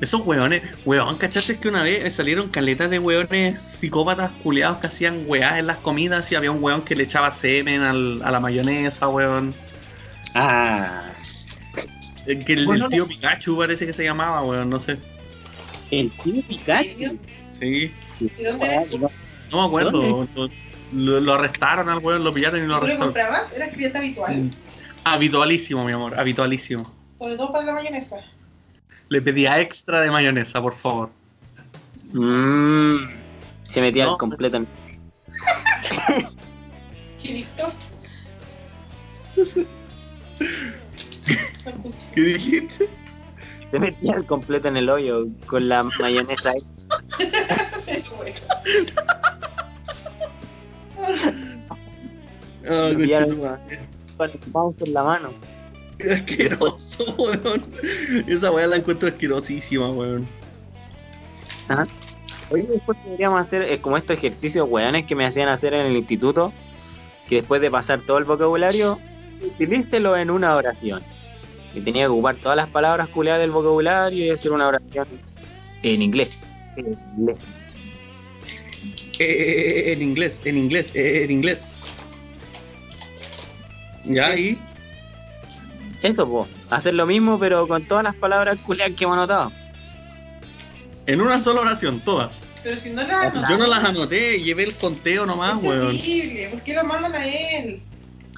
A: Esos weones, weón, ¿cachaste que una vez salieron caletas de weones psicópatas culiados que hacían weás en las comidas y había un weón que le echaba semen al- a la mayonesa, weón?
B: Ah,
A: Eh, Que el,
B: Bueno,
A: el tío Pikachu parece que se llamaba, weón, no sé.
B: el tío Pikachu.
A: Sí,
G: ¿Y dónde era eso?
A: no me acuerdo. Lo, arrestaron al weón, lo pillaron y lo
G: ¿Tú lo
A: arrestaron.
G: comprabas? Era cliente habitual.
A: Habitualísimo, mi amor, habitualísimo.
G: Sobre todo para la mayonesa.
A: Le pedía extra de mayonesa, por favor.
B: Mmm. Se metía
A: No.
B: al completo en...
G: ¿Qué listo?
A: ¿Qué dijiste?
B: Se metía al completo en el hoyo con la mayonesa.
A: Ah,
B: con el mouse en la mano.
A: Asqueroso, weón. Esa weá la encuentro asquerosísima, weón.
B: Ajá. Oye, después deberíamos hacer eh, como estos ejercicios weones que me hacían hacer en el instituto, que después de pasar todo el vocabulario, utilícelo en una oración. Y tenía que ocupar todas las palabras culeadas del vocabulario y hacer una oración en inglés. En inglés.
A: Eh, en inglés, en inglés, eh, en inglés. Ya ahí.
B: Eso, po. Hacer lo mismo, pero con todas las palabras culeadas que hemos anotado.
A: En una sola oración, todas.
G: Pero si no las anotas.
A: Yo no las anoté, llevé el conteo nomás,
G: Es
A: weón.
G: terrible. ¿Por qué lo mandan a él?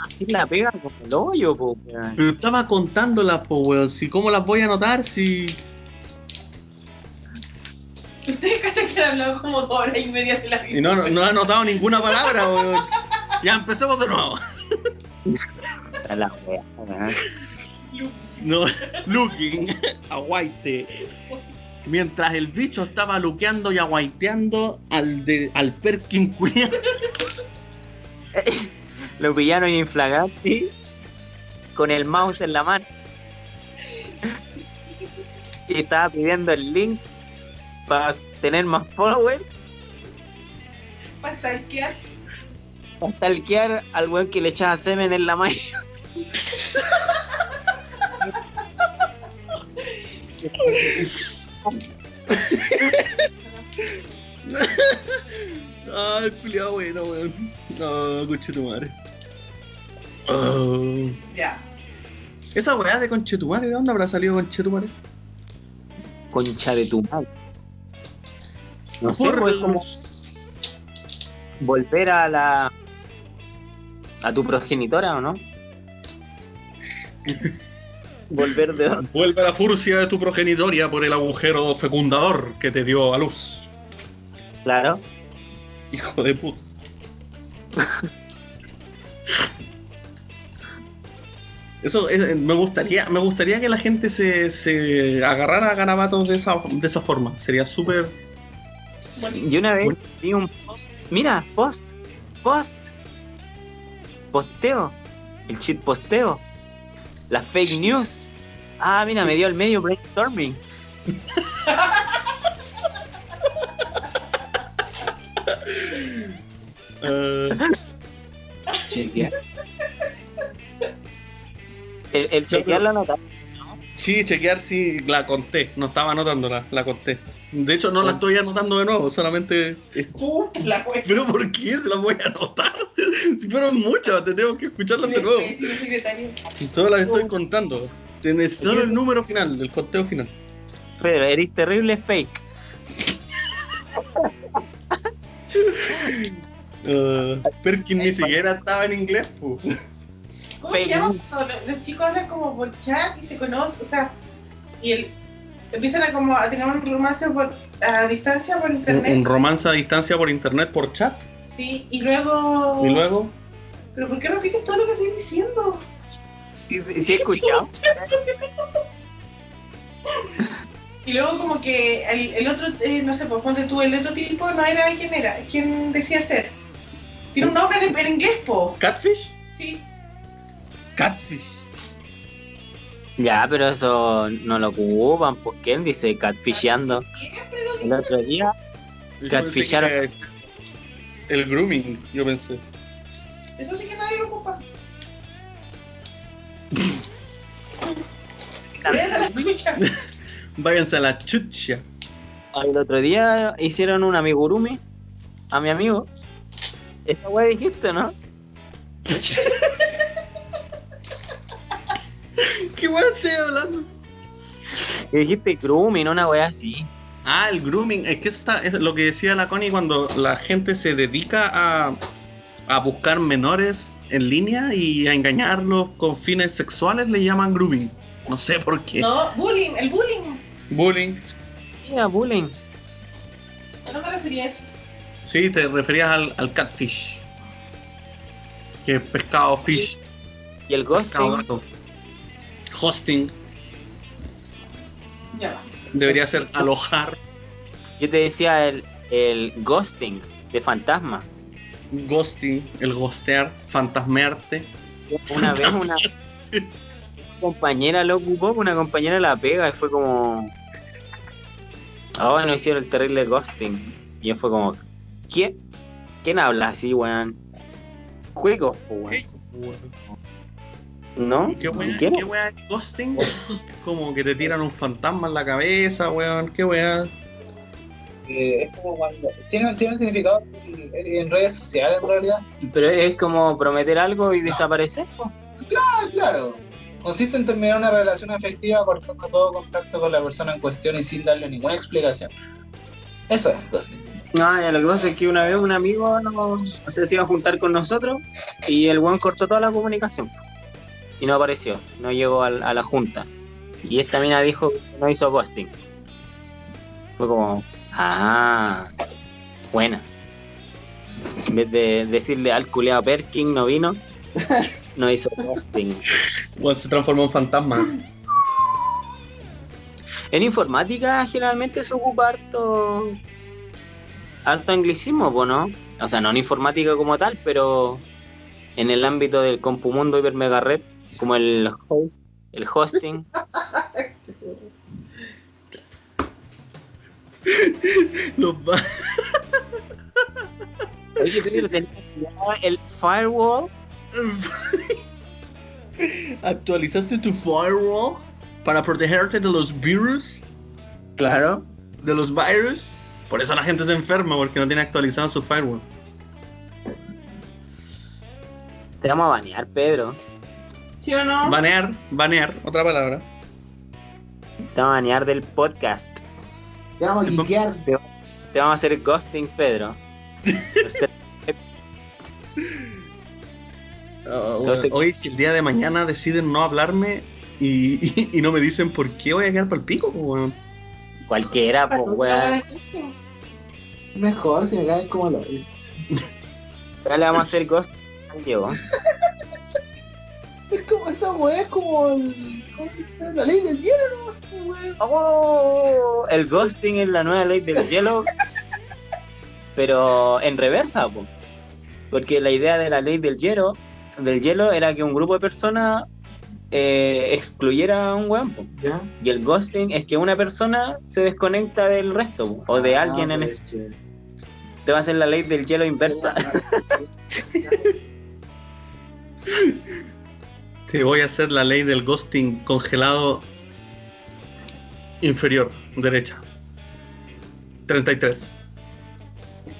B: Así la pega como el hoyo, po. weón.
A: Pero estaba contándolas, po, weón. Si, ¿Cómo las voy a anotar? Si.
G: Ustedes cachan que han hablado como dos horas y media de la vida.
A: Y no, no, no he anotado ninguna palabra, weón. Ya empecemos de nuevo.
B: La wea, weón.
A: No, looking, aguaite. Mientras el bicho estaba luqueando y aguaiteando al, de, al Perkin culiao.
B: Lo pillaron en inflaganti con el mouse en la mano. Y estaba pidiendo el link para tener más followers,
G: Para stalkear.
B: para stalkear al weón que le echaba semen en la mano.
A: Ay, el culiao bueno, weón. No, conche tu madre. Oh.
G: Ya.
A: Esa weá de conchetumare, ¿de dónde habrá salido conchetumare?
B: Concha de tu madre. No sé, pues,
A: el-
B: como volver a la. a tu progenitora, ¿o no? volver de dónde.
A: Vuelve la furcia de tu progenitoria por el agujero fecundador que te dio a luz.
B: Claro.
A: Hijo de puta. Eso eh, me gustaría, me gustaría que la gente se, se agarrara a garabatos de esa, de esa forma. Sería súper.
B: Y una vez vi un post. Mira, post. Post. Posteo. El cheat posteo. Las fake news. Ah, mira, me dio el medio brainstorming.
A: eh,
B: Chequear. El, el chequear la nota.
A: Sí, chequear, sí, la conté. No estaba anotándola, la conté. De hecho, no la estoy anotando de nuevo, solamente.
G: Pum, la cuesta.
A: Pero ¿por qué se las voy a anotar? Si fueron muchas, tendremos que escucharlas de nuevo. Solo las estoy contando. Te necesito el número final, el conteo final.
B: Pedro, eres terrible fake.
A: Uh, Perkin ni siquiera estaba en inglés, pu.
G: ¿Cómo se llama cuando lo- los chicos hablan como por chat y se conocen? O sea, y el, empiezan a como a tener un romance por, a distancia por internet.
A: un romance a distancia por internet, por chat.
G: Sí, y luego.
A: Y luego,
G: ¿Pero por qué repites todo lo que estoy diciendo?
B: Sí, sí, sí he escuchado.
G: Y luego como que el, el otro, eh, no sé, pues ponte tú, el otro tipo no era quien era, quien decía ser. Tiene un nombre en, en inglés, po.
A: ¿Catfish?
G: Sí.
A: Catfish.
B: Ya, pero eso no lo ocupan. ¿Por qué dice catfisheando? El otro día Catfisharon.
A: El grooming, yo pensé.
G: Eso sí que nadie lo ocupa. Váyanse a la chucha.
A: Váyanse a la chucha.
B: El otro día hicieron un amigurumi a mi amigo. Esa weá dijiste, ¿no?
A: ¿Qué weón estoy hablando?
B: Que dijiste grooming, una weá así.
A: Ah, el grooming. Es que esta es lo que decía la Connie cuando la gente se dedica a, a buscar menores en línea y a engañarlos con fines sexuales, le llaman grooming. No sé por qué.
G: No, bullying, el bullying.
A: Bullying.
B: Mira, bullying.
G: Yo no me refería a eso.
A: Sí, te referías al, al catfish. Que es pescado fish.
B: Y el
A: Pescado
B: ghosting.
A: gato. Hosting. Debería ser alojar.
B: Yo te decía el, el ghosting de fantasma.
A: Ghosting. El ghostear. Fantasmearte.
B: Una vez una compañera lo ocupó, una compañera la pega y fue como. Ah, no hicieron el terrible ghosting. Y fue como, ¿quién? ¿Quién habla así, weón? Juegos, po, weón. ¿No?
A: ¿Y ¿Qué wea,
B: ¿Quién?
A: qué es ghosting? Es como que te tiran un fantasma en la cabeza, weón. ¿Qué wea?
E: Eh, es como cuando. Tiene, tiene un significado en, en redes sociales, en realidad.
B: Pero es como prometer algo y desaparecer.
E: Ah, claro. Consiste en terminar una relación afectiva cortando todo contacto con la persona en cuestión y sin darle ninguna explicación. Eso es ghosting.
B: No, ya lo que pasa es que una vez un amigo no, o sea, se iba a juntar con nosotros y el weón cortó toda la comunicación. Y no apareció, no llegó al- a, la junta. Y esta mina dijo que no hizo ghosting. Fue como, ah, buena. En vez de decirle al culeado Perkin no vino, no hizo ghosting.
A: Weón se transformó en fantasma.
B: En informática generalmente se ocupa harto, harto anglicismo, ¿no? O sea, no en informática como tal, pero en el ámbito del compumundo hiper mega red, como el host, el hosting.
A: Los va-
B: Oye, pero tenía el firewall.
A: ¿Actualizaste tu firewall para protegerte de los virus?
B: Claro.
A: ¿De los virus? Por eso la gente se enferma, porque no tiene actualizado su firewall.
B: Te vamos a banear, Pedro.
G: ¿Sí o no?
A: Banear, banear, otra palabra.
B: Te vamos a banear del podcast.
E: Te vamos a quiquear.
B: Te, te vamos a hacer ghosting, Pedro.
A: Oh, Hoy, si el día de mañana deciden no hablarme y, y- y no me dicen por qué voy a quedar para el pico, pues, weón.
B: Cualquiera, pues, weón.
E: Mejor si me caen como lo.
B: Ahora le vamos a hacer ghosting al Diego.
E: Es como esa weá, es como el. ¿cómo se llama? La ley del hielo, ¿no?
B: Oh, el ghosting es la nueva ley del hielo, pero en reversa, po. porque la idea de la ley del hielo, del hielo era que un grupo de personas eh, excluyera a un weón, po.
E: ¿Ya?
B: y el ghosting es que una persona se desconecta del resto, po, o de
E: Ah,
B: alguien en el,
E: que-
B: te va a hacer la ley del hielo inversa.
A: Te voy a hacer la ley del ghosting congelado inferior, derecha. 33.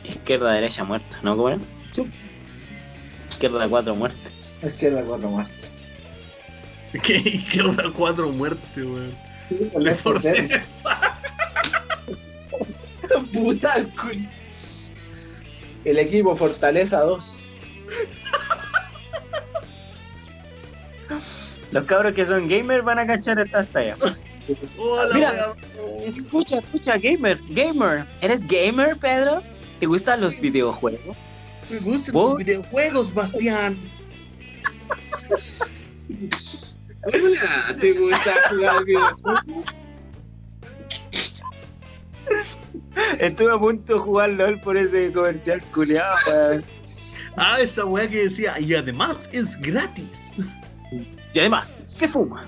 B: Izquierda, derecha, muerto, ¿no? ¿Cómo era? Izquierda, cuatro, muerte.
E: Es que era cuatro muertes.
A: ¿Qué izquierda 4 muerte, weón?
E: Sí,
A: Le
E: 4
A: forcé.
E: Puta, El equipo Fortaleza 2.
B: Los cabros que son gamers van a cachar esta talla.
A: Hola,
B: Mira. Escucha, escucha, gamer, gamer. ¿Eres gamer, Pedro? ¿Te gustan los videojuegos?
A: Me gustan
B: ¿Vos?
A: los videojuegos, Bastián.
E: Hola, ¿te gusta jugar videojuegos?
B: Estuve a punto de jugar LOL por ese comercial culiado.
A: Ah, esa weá que decía, y además es gratis.
B: Y además, se fuma.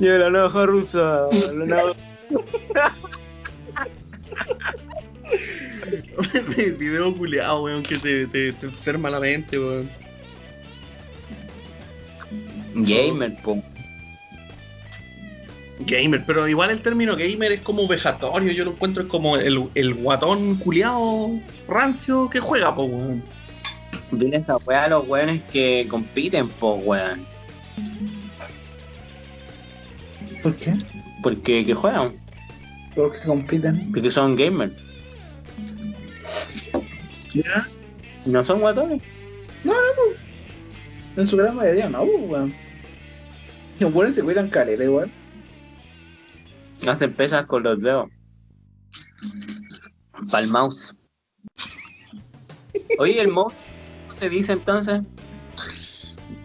B: Y la navaja rusa, la navaja...
A: Video culiado, weón, que te, te, te enferma la mente, weón.
B: Gamer, po.
A: Gamer, pero igual el término gamer es como vejatorio, yo lo encuentro es como el, el guatón culiado rancio que juega, po, weón.
B: Dile esa weá a los weones que compiten, po, weón.
E: ¿Por qué?
B: Porque que juegan,
E: Porque compiten.
B: porque son gamers.
E: ¿Ya?
B: No son guatones.
E: No, no, no. En su gran mayoría no, pues, weón. Los buenos se cuidan caleta igual.
B: Hacen pesas con los dedos. Para el mouse. Oye, el mouse, ¿cómo se dice entonces?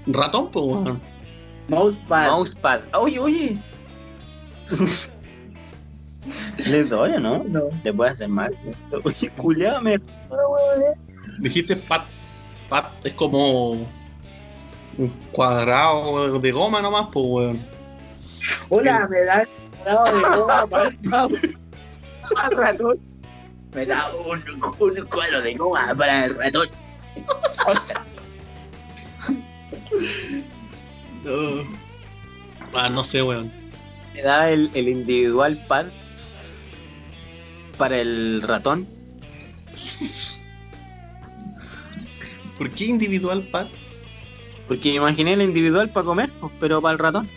A: Ratón, po, weón.
E: Mousepad.
B: Mousepad. Oye, oye. ¿Les doy o no?
E: No.
B: Le puede hacer mal. Oye, culiado, me.
A: Dijiste pat. Pat es como un cuadrado de goma nomás, po, weón.
E: Hola, me da un cuadrado de goma para el mouse. Al ratón. Me da un, un cuadro de goma para el ratón. Ostras.
A: Uh, ah, no sé, weón.
B: Te da el, el individual pad para el ratón.
A: ¿Por qué individual pat?
B: Porque imaginé el individual para comer, pues, pero para el ratón.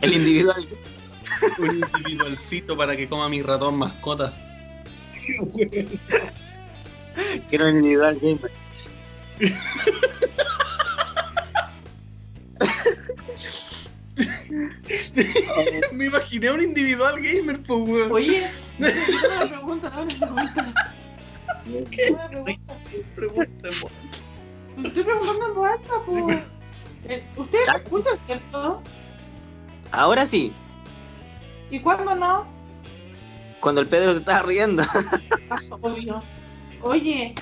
B: El individual.
A: Un individualcito para que coma mi ratón mascota.
B: Quiero un individual gamer.
A: Me imaginé un individual gamer, po, weón.
G: Oye, una pregunta, una pregunta. Una pregunta. Pues Estoy preguntando en voz alta, po. Eh, ¿Ustedes me escuchan, cierto?
B: Ahora sí,
G: ¿Y cuándo no?
B: cuando el Pedro se estaba riendo.
G: Obvio. Oye,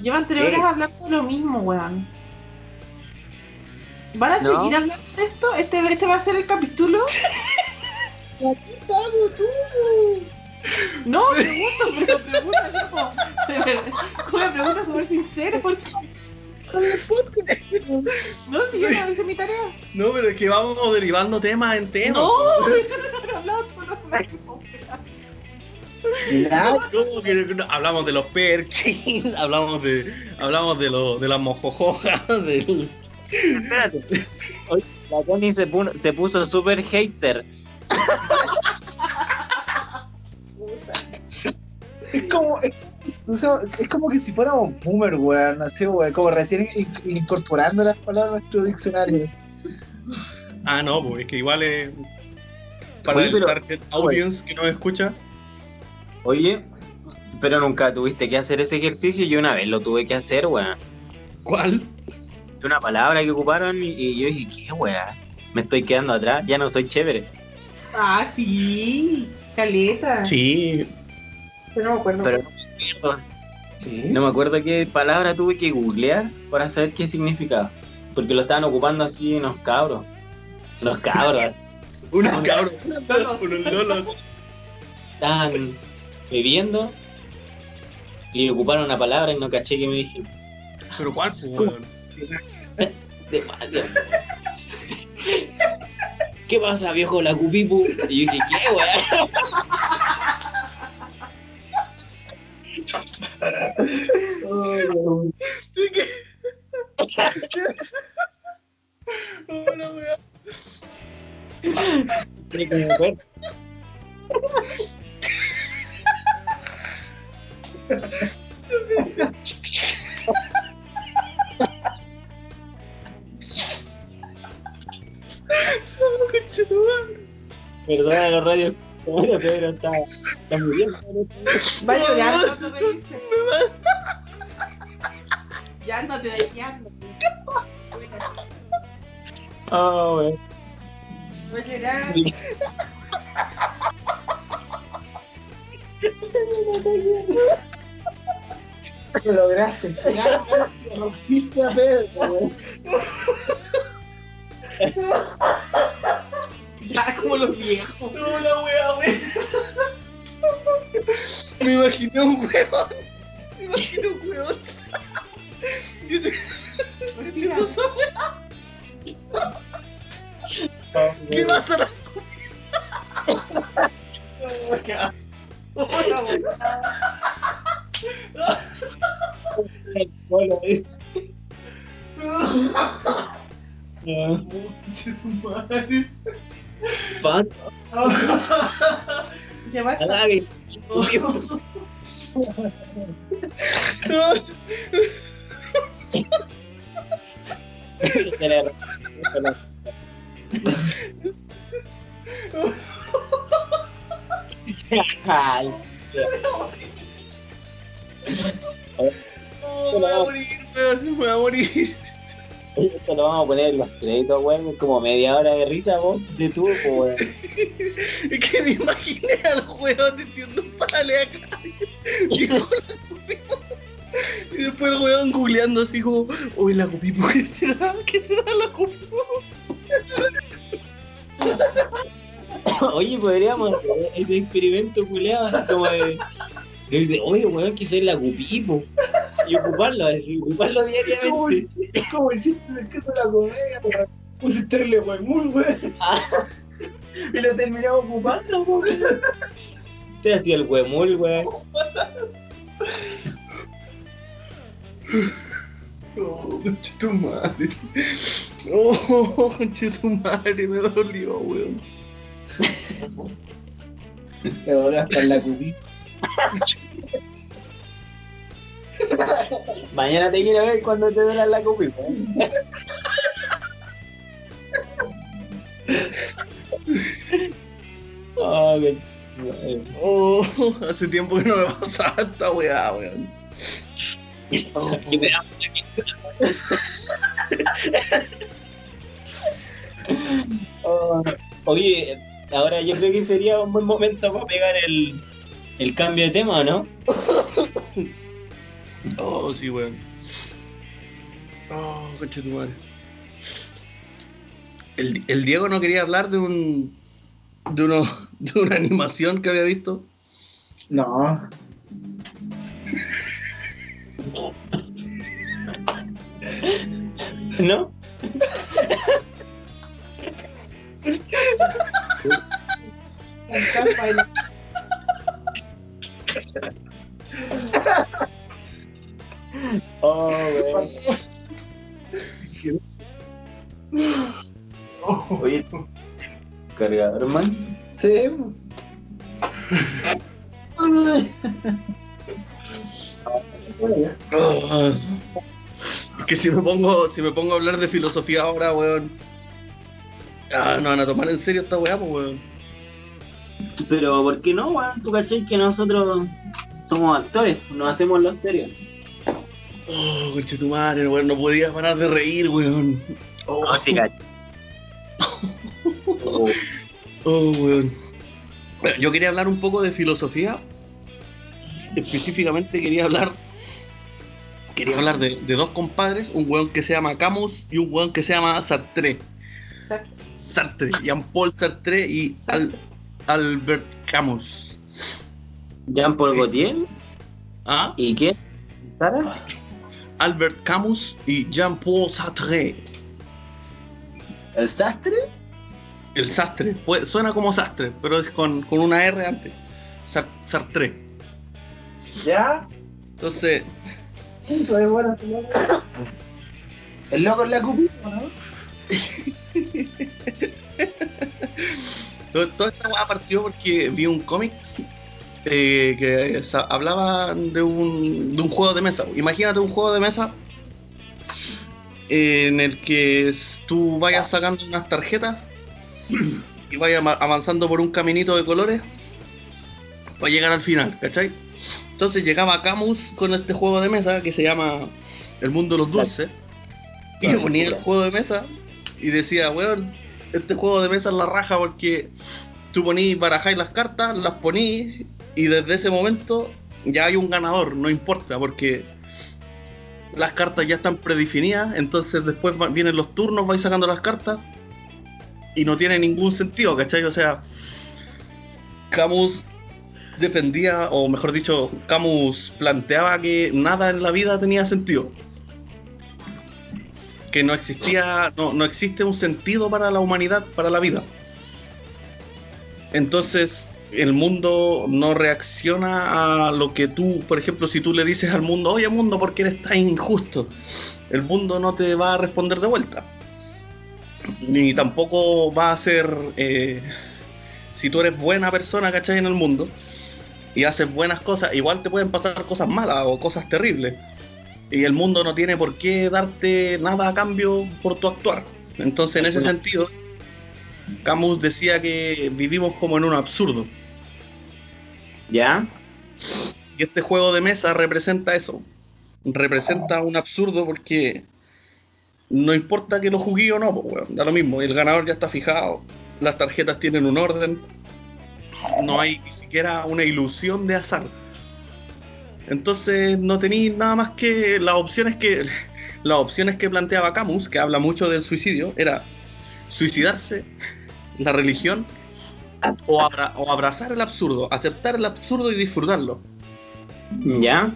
G: llevan tres
B: ¿Qué?
G: horas hablando de lo mismo, weón. ¿Van a
B: No.
G: seguir hablando de esto? ¿Este, ¿Este va a ser el capítulo? No, pregunto, pero pregunta verdad, una pregunta súper sincera, porque... No, si yo no hice mi tarea.
A: No, pero es que vamos derivando temas en temas.
G: No, eso no se ha hablado todo lo mismo.
E: Nada.
A: No, que- que no, hablamos de los Perkins, hablamos de hablamos de, lo, de las mojojojas, del...
B: Espérate. Oye, la Connie se, pu- se puso super hater.
E: Es como, es, o sea, es como que si fuéramos boomer, weón, así, weón, como recién in- incorporando las palabras a nuestro diccionario.
A: Ah, no, pues es que igual es para
B: Oye,
A: el
B: pero-
A: target audience que nos escucha.
B: Oye, pero nunca tuviste que hacer ese ejercicio. Yo una vez lo tuve que hacer, weón.
A: ¿Cuál?
B: Una palabra que ocuparon y, y yo dije, ¿qué, weón? Me estoy quedando atrás, ya no soy chévere.
G: Ah, sí, caleta.
A: Sí,
G: Pero no me acuerdo.
B: Pero no me acuerdo, no me acuerdo qué palabra tuve que googlear para saber qué significaba. Porque lo estaban ocupando así unos cabros. Los cabros
A: unos cabros, unos lolos.
B: estaban bebiendo y ocuparon una palabra y no caché que me dije.
A: Pero ¿cuál, pues, weón?
B: Demasiado. ¿Qué pasa, viejo la cupipu? Y yo dije, ¿qué, weón?
A: Weón.
B: Pero Pedro está, está muriendo.
G: Va a llorar cuando reírse. Ya aquí, ándate.
B: Oh, weón.
G: Va a llorar.
E: Lo lograste. Rompiste a Pedro.
G: Los viejos.
A: No, la wea, weón. Me imaginé un weón. Me imaginé un weón.
B: Le- Ay,
A: No, me voy a morir, weón, me voy a morir.
B: Eso lo vamos a poner en los créditos, weón. Como media hora de risa, vos, de tu, pues, weón.
A: Googleando así como, uy, la Cupipo, ¿qué será? ¿Qué será la Cupipo?
B: Oye, podríamos hacer ese experimento culeado, así como de. y dice, oye, weón, quise la cupipo. Y ocuparlo, así, ocuparlo diariamente.
E: el, es como el chiste del queso de la comedia, pero puse terle muy weón. Y lo terminamos ocupando, weón.
B: Te hacía el huemul, weón.
A: Oh, tu madre. Oh, conche tu madre, me dolió, weón.
E: Te voló hasta en la cupita.
B: Mañana te quiero ver cuando te duela la cupipo. Oh, qué.
A: Oh, hace tiempo que no me pasaba esta weá, weón. Oh,
B: Y me da- Oh, Oye, ahora yo creo que sería un buen momento para pegar el, el cambio de tema, ¿no?
A: oh, sí, weón. Oh, madre. El, el Diego no quería hablar de un. de uno. de una animación que había visto.
E: No.
B: ¿No? Oh. Oye, cargador, man.
E: Sí.
A: Oh, es que si me pongo. si me pongo a hablar de filosofía ahora, weón. Ah, no van a tomar en serio esta weá, pues weón.
B: Pero, ¿por qué no, weón? ¿Tú cachai que nosotros somos actores? Nos hacemos los serios.
A: Oh, conche tu madre, weón, no podía parar de reír, weón. Oh,
B: No, sí. Oh,
A: oh, weón. Bueno, yo quería hablar un poco de filosofía. Específicamente quería hablar. Quería hablar de, de dos compadres, un weón que se llama Camus y un weón que se llama Sartre. Sartre, Jean-Paul Sartre y Al- Albert Camus.
B: Jean-Paul Gaultier.
A: ¿Ah?
B: ¿Y qué? ¿Sara?
A: Albert Camus y Jean-Paul Sartre.
E: ¿El sastre?
A: El sastre, Puede- suena como sastre, pero es con, con una R antes. Sar- Sartre.
E: ¿Ya?
A: Entonces,
E: Eso es bueno. El loco en la cupita, ¿no?
A: todo- toda esta weá partió porque vi un cómic eh, que hablaba de un, de un juego de mesa. Imagínate un juego de mesa en el que tú vayas sacando unas tarjetas y vayas avanzando por un caminito de colores para llegar al final, ¿cachai? Entonces llegaba Camus con este juego de mesa que se llama El Mundo de los Dulces. Y ponía el juego de mesa y decía, weón, este juego de mesa es la raja porque tú ponís, barajáis las cartas, las ponís y desde ese momento ya hay un ganador, no importa porque las cartas ya están predefinidas, entonces después va- vienen los turnos, vais sacando las cartas y no tiene ningún sentido, ¿cachai? O sea, Camus defendía, o mejor dicho, Camus planteaba que nada en la vida tenía sentido. Que no existía, no, no existe un sentido para la humanidad, para la vida. Entonces el mundo no reacciona a lo que tú, por ejemplo, si tú le dices al mundo, oye mundo, ¿por qué eres tan injusto? El mundo no te va a responder de vuelta. Ni tampoco va a ser, eh, si tú eres buena persona, ¿cachai? En el mundo y haces buenas cosas, igual te pueden pasar cosas malas o cosas terribles. Y el mundo no tiene por qué darte nada a cambio por tu actuar. Entonces, en ese sentido, Camus decía que vivimos como en un absurdo.
B: ¿Ya?
A: Y este juego de mesa representa eso. Representa un absurdo porque no importa que lo jugué o no, pues, da lo mismo. El ganador ya está fijado, las tarjetas tienen un orden, no hay ni siquiera una ilusión de azar. Entonces no tenéis nada más que las opciones que las opciones que planteaba Camus, que habla mucho del suicidio, era suicidarse, la religión o, abra- o abrazar el absurdo, aceptar el absurdo y disfrutarlo.
B: ¿Ya?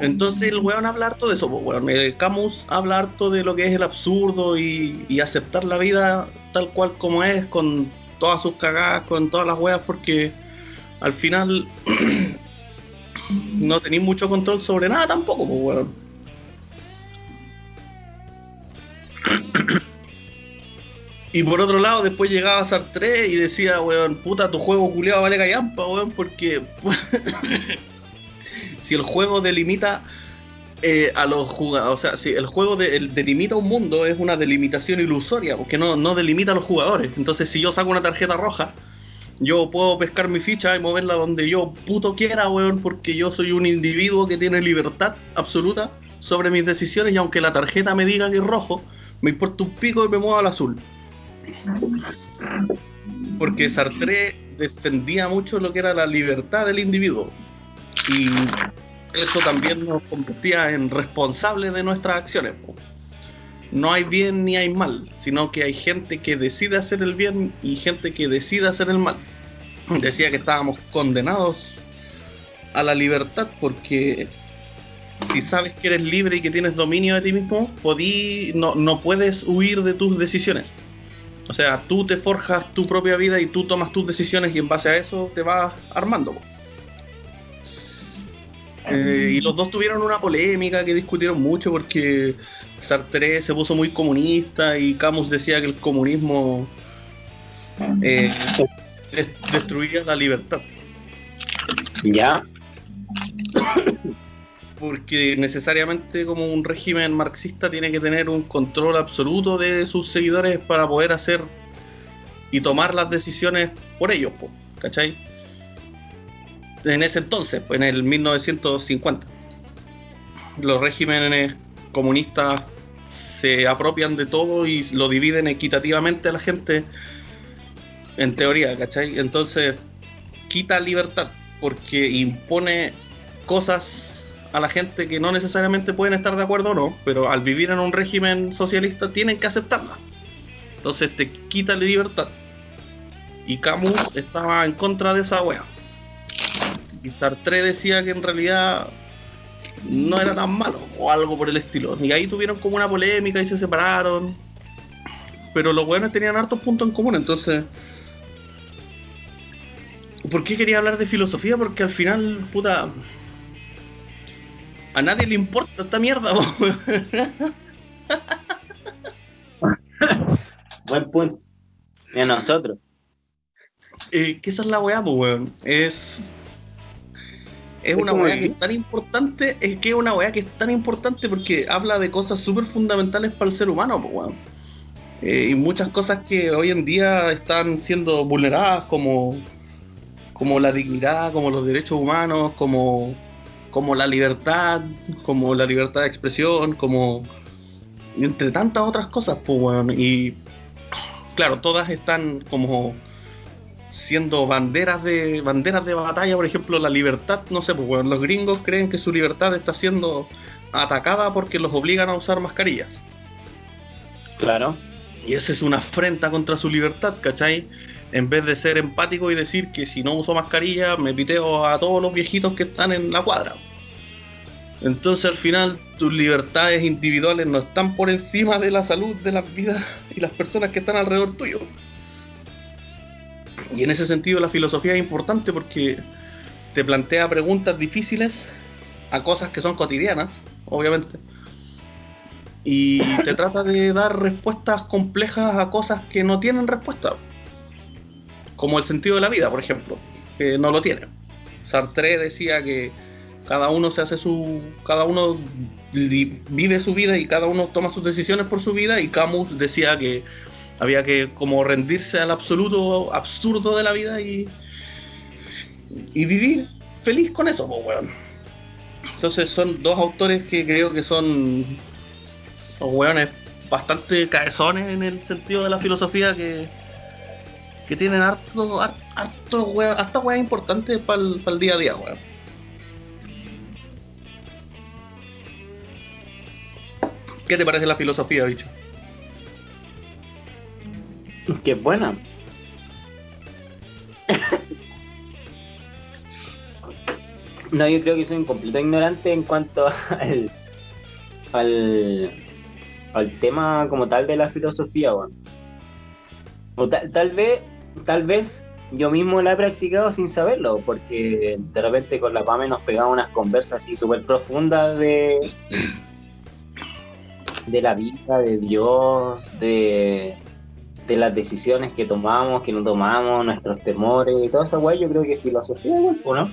A: Entonces el weón habla harto de eso, pues weón. Eh, Camus habla harto de lo que es el absurdo y, y aceptar la vida tal cual como es, con todas sus cagadas, con todas las weas, porque al final no tenéis mucho control sobre nada tampoco, pues weón. Y por otro lado, después llegaba Sartre y decía, weón, puta, tu juego culiado vale callampa, weón, porque si el juego delimita eh, a los jugadores, o sea, si el juego de- el delimita un mundo es una delimitación ilusoria, porque no, no delimita a los jugadores. Entonces, si yo saco una tarjeta roja, yo puedo pescar mi ficha y moverla donde yo puto quiera, weón, porque yo soy un individuo que tiene libertad absoluta sobre mis decisiones y aunque la tarjeta me diga que es rojo, me importa un pico y me muevo al azul. Porque Sartre defendía mucho lo que era la libertad del individuo. Y eso también nos convertía en responsables de nuestras acciones. No hay bien ni hay mal, sino que hay gente que decide hacer el bien y gente que decide hacer el mal. Decía que estábamos condenados a la libertad porque si sabes que eres libre y que tienes dominio de ti mismo, podí, no, no puedes huir de tus decisiones. O sea, tú te forjas tu propia vida y tú tomas tus decisiones y en base a eso te vas armando. po. Eh, y los dos tuvieron una polémica que discutieron mucho porque Sartre se puso muy comunista y Camus decía que el comunismo eh, des- destruía la libertad.
B: ¿Ya?
A: Porque necesariamente como un régimen marxista tiene que tener un control absoluto de sus seguidores para poder hacer y tomar las decisiones por ellos, po, ¿cachai? En ese entonces, pues, en el 1950, los regímenes comunistas se apropian de todo y lo dividen equitativamente a la gente, en teoría, ¿cachai? Entonces quita libertad porque impone cosas a la gente que no necesariamente pueden estar de acuerdo o no, pero al vivir en un régimen socialista tienen que aceptarla. Entonces te quita la libertad. Y Camus estaba en contra de esa wea. Y Sartre decía que en realidad no era tan malo o algo por el estilo. Y ahí tuvieron como una polémica y se separaron. Pero los weones tenían hartos puntos en común, entonces. ¿Por qué quería hablar de filosofía? Porque al final, puta. A nadie le importa esta mierda.
B: Buen punto. Y a nosotros.
A: Eh, que esa es la weá, pues, weón. Es. Es una weá que es tan importante, es que es una weá que es tan importante porque habla de cosas súper fundamentales para el ser humano, pues, weón. Eh, y muchas cosas que hoy en día están siendo vulneradas, como, como la dignidad, como los derechos humanos, como, como la libertad, como la libertad de expresión, como. entre tantas otras cosas, pues, weón. Y. Claro, todas están como siendo banderas de banderas de batalla, por ejemplo, la libertad, no sé, pues bueno, los gringos creen que su libertad está siendo atacada porque los obligan a usar mascarillas.
B: Claro.
A: Y esa es una afrenta contra su libertad, ¿cachai? En vez de ser empático y decir que si no uso mascarilla me piteo a todos los viejitos que están en la cuadra. Entonces al final tus libertades individuales no están por encima de la salud de las vidas y las personas que están alrededor tuyo. Y en ese sentido la filosofía es importante porque te plantea preguntas difíciles a cosas que son cotidianas, obviamente. Y te trata de dar respuestas complejas a cosas que no tienen respuesta. Como el sentido de la vida, por ejemplo, que no lo tiene. Sartre decía que cada uno se hace su. cada uno vive su vida y cada uno toma sus decisiones por su vida. Y Camus decía que había que como rendirse al absoluto absurdo de la vida y. y vivir feliz con eso, pues weón. Entonces son dos autores que creo que son weones bastante cabezones en el sentido de la filosofía que, que tienen harto, har- harto, wea- harta importantes para el día a día, weón. ¿Qué te parece la filosofía, bicho?
B: Qué buena. No, yo creo que soy un completo ignorante en cuanto al, al, al tema como tal de la filosofía. O tal, tal vez, tal vez yo mismo la he practicado sin saberlo, porque de repente con la PAME nos pegamos unas conversas así súper profundas de, de la vida, de Dios, de, de las decisiones que tomamos, que no tomamos, nuestros temores y todo eso, güey, yo creo que es filosofía igual, ¿o no?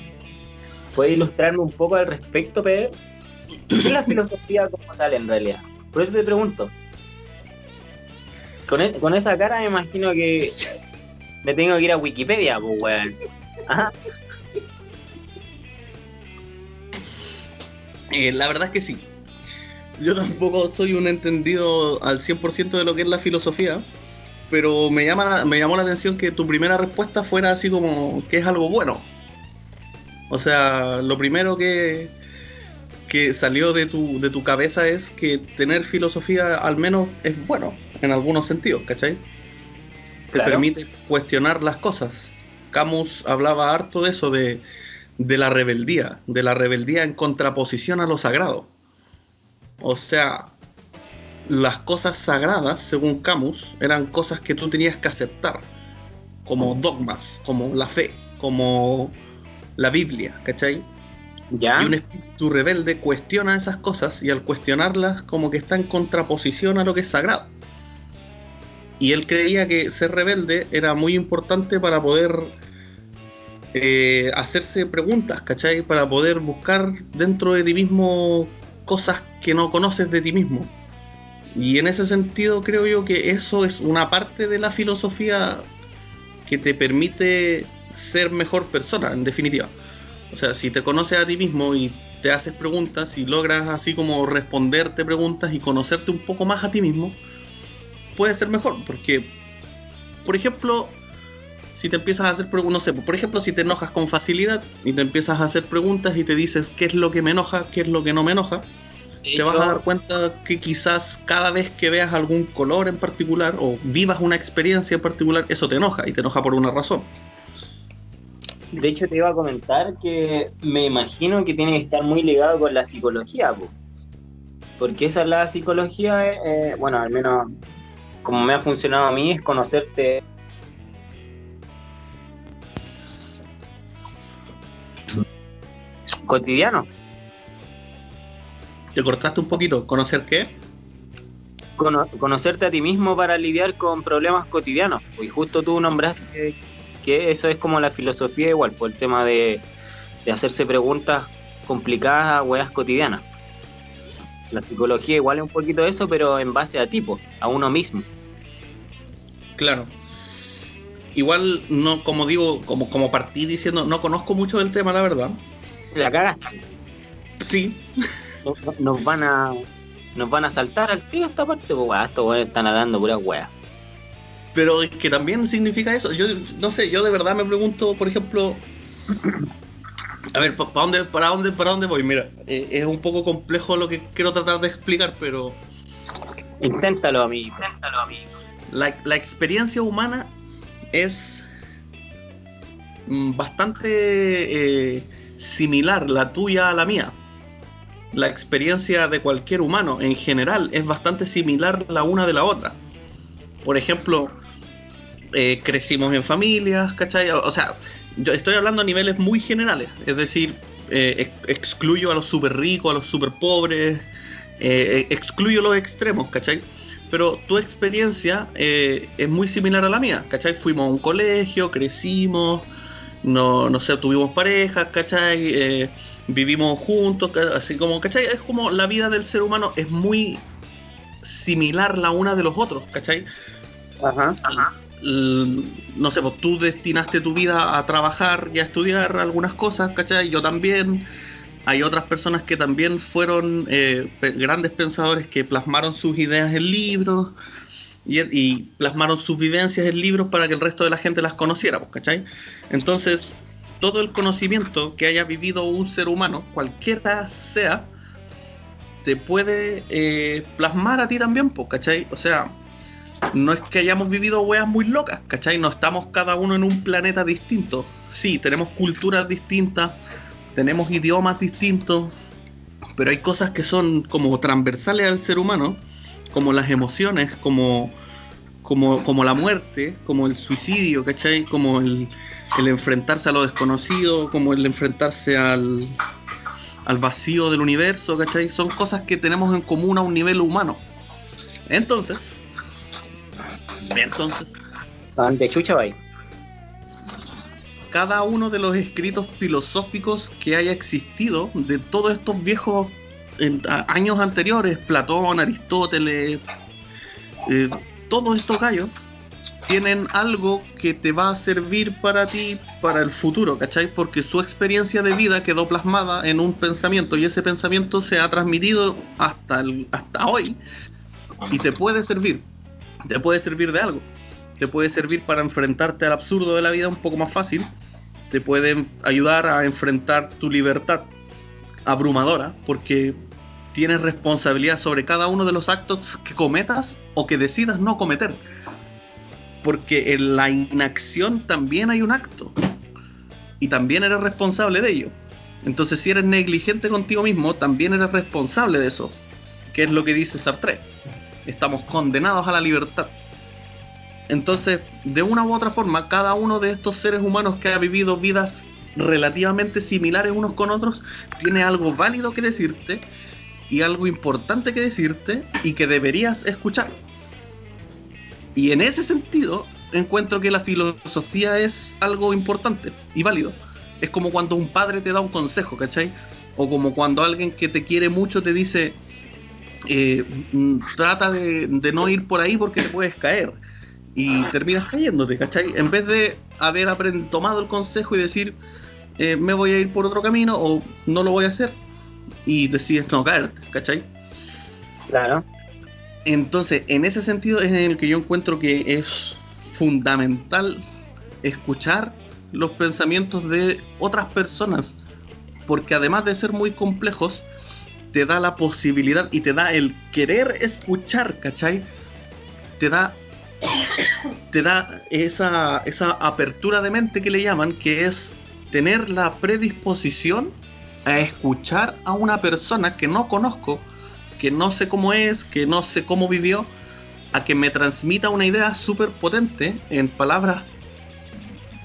B: ¿Puedes ilustrarme un poco al respecto, Pedro? ¿Qué es la filosofía como tal en realidad? Por eso te pregunto. Con, e- con esa cara me imagino que me tengo que ir a Wikipedia, pues, weón. Ajá.
A: Eh, la verdad es que sí. Yo tampoco soy un entendido al 100% de lo que es la filosofía, pero me, llama, me llamó la atención que tu primera respuesta fuera así como que es algo bueno. O sea, lo primero que, que salió de tu, de tu cabeza es que tener filosofía al menos es bueno, en algunos sentidos, ¿cachai? Te
B: Claro.
A: permite cuestionar las cosas. Camus hablaba harto de eso, de, de la rebeldía, de la rebeldía en contraposición a lo sagrado. O sea, las cosas sagradas, según Camus, eran cosas que tú tenías que aceptar, como dogmas, como la fe, como la Biblia, ¿cachai?
B: ¿Ya?
A: Y un espíritu rebelde cuestiona esas cosas y al cuestionarlas como que está en contraposición a lo que es sagrado. Y él creía que ser rebelde era muy importante para poder eh, hacerse preguntas, ¿cachai? Para poder buscar dentro de ti mismo cosas que no conoces de ti mismo. Y en ese sentido creo yo que eso es una parte de la filosofía que te permite ser mejor persona, en definitiva. O sea, si te conoces a ti mismo y te haces preguntas y logras así como responderte preguntas y conocerte un poco más a ti mismo, puedes ser mejor. Porque, por ejemplo, si te empiezas a hacer preguntas, no sé, por ejemplo, si te enojas con facilidad y te empiezas a hacer preguntas y te dices qué es lo que me enoja, qué es lo que no me enoja, te vas a dar cuenta que quizás cada vez que veas algún color en particular o vivas una experiencia en particular, eso te enoja y te enoja por una razón.
B: De hecho, te iba a comentar que me imagino que tiene que estar muy ligado con la psicología, po. porque esa es la psicología, eh, bueno, al menos como me ha funcionado a mí, es conocerte. cotidiano,
A: Te cortaste un poquito, ¿conocer qué?
B: Cono- conocerte a ti mismo para lidiar con problemas cotidianos. Y justo tú nombraste que, eso es como la filosofía igual, por el tema de, de hacerse preguntas complicadas a weas cotidianas. La psicología igual es un poquito eso, pero en base a tipo, a uno mismo.
A: Claro. Igual, no, como digo, como, como partí diciendo, no conozco mucho del tema, la verdad.
B: La cagaste.
A: Sí,
B: Nos, nos van a nos van a saltar al tío esta parte, pues weá, estos weones están hablando puras weas.
A: pero es que también significa eso. Yo no sé, yo de verdad me pregunto, por ejemplo, a ver, ¿pa- ¿para dónde, para dónde, para dónde voy? Mira, eh, es un poco complejo lo que quiero tratar de explicar, pero
B: Inténtalo, amigo. Inténtalo, amigo.
A: la, la experiencia humana es mm, bastante eh, similar la tuya a la mía. La experiencia de cualquier humano en general es bastante similar la una de la otra. Por ejemplo, eh, crecimos en familias, ¿cachai? O sea, yo estoy hablando a niveles muy generales, es decir, eh, ex- excluyo a los super ricos, a los super pobres, eh, excluyo los extremos, ¿cachai? Pero tu experiencia es muy similar a la mía, ¿cachai? Fuimos a un colegio, crecimos, no, no sé, tuvimos parejas, ¿cachai? Vivimos juntos, así como, ¿cachai? Es como la vida del ser humano es muy similar la una de los otros, ¿cachai?
B: Ajá.
A: L- no sé, pues tú destinaste tu vida a trabajar y a estudiar algunas cosas, ¿cachai? Yo también. Hay otras personas que también fueron eh, grandes pensadores que plasmaron sus ideas en libros y, y plasmaron sus vivencias en libros para que el resto de la gente las conociera, pues, ¿cachai? Entonces, todo el conocimiento que haya vivido un ser humano, cualquiera sea, te puede eh, plasmar a ti también, pues, ¿cachai? O sea, no es que hayamos vivido weas muy locas, ¿cachai? No estamos cada uno en un planeta distinto. Sí, tenemos culturas distintas, tenemos idiomas distintos, pero hay cosas que son como transversales al ser humano, como las emociones, como, como, como la muerte, como el suicidio, ¿cachai? Como el, el enfrentarse a lo desconocido, como el enfrentarse al, al vacío del universo, ¿cachai? Son cosas que tenemos en común a un nivel humano. Entonces, entonces,
B: ¿Dónde chucha va ahí?
A: cada uno de los escritos filosóficos que haya existido de todos estos viejos en- a- años anteriores, Platón, Aristóteles, eh, todos estos gallos, tienen algo que te va a servir para ti, para el futuro, ¿cachai? Porque su experiencia de vida quedó plasmada en un pensamiento y ese pensamiento se ha transmitido hasta, el- hasta hoy y te puede servir, te puede servir de algo, te puede servir para enfrentarte al absurdo de la vida un poco más fácil, te puede ayudar a enfrentar tu libertad abrumadora, porque tienes responsabilidad sobre cada uno de los actos que cometas o que decidas no cometer. Porque en la inacción también hay un acto. Y también eres responsable de ello. Entonces si eres negligente contigo mismo, también eres responsable de eso. Que es lo que dice Sartre. Estamos condenados a la libertad. Entonces, de una u otra forma, cada uno de estos seres humanos que ha vivido vidas relativamente similares unos con otros, tiene algo válido que decirte y algo importante que decirte y que deberías escuchar. Y en ese sentido, encuentro que la filosofía es algo importante y válido. Es como cuando un padre te da un consejo, ¿cachai? O como cuando alguien que te quiere mucho te dice, eh, mm, trata de, no ir por ahí porque te puedes caer. Y terminas cayéndote, ¿cachai? En vez de haber tomado el consejo y decir, eh, me voy a ir por otro camino o no lo voy a hacer, y decides no caerte, ¿cachai?
B: Claro.
A: Entonces, en ese sentido es en el que yo encuentro que es fundamental escuchar los pensamientos de otras personas, porque además de ser muy complejos, te da la posibilidad y te da el querer escuchar, ¿cachai? Te da te da esa, esa apertura de mente que le llaman, que es tener la predisposición a escuchar a una persona que no conozco, que no sé cómo es, que no sé cómo vivió, a que me transmita una idea súper potente en palabras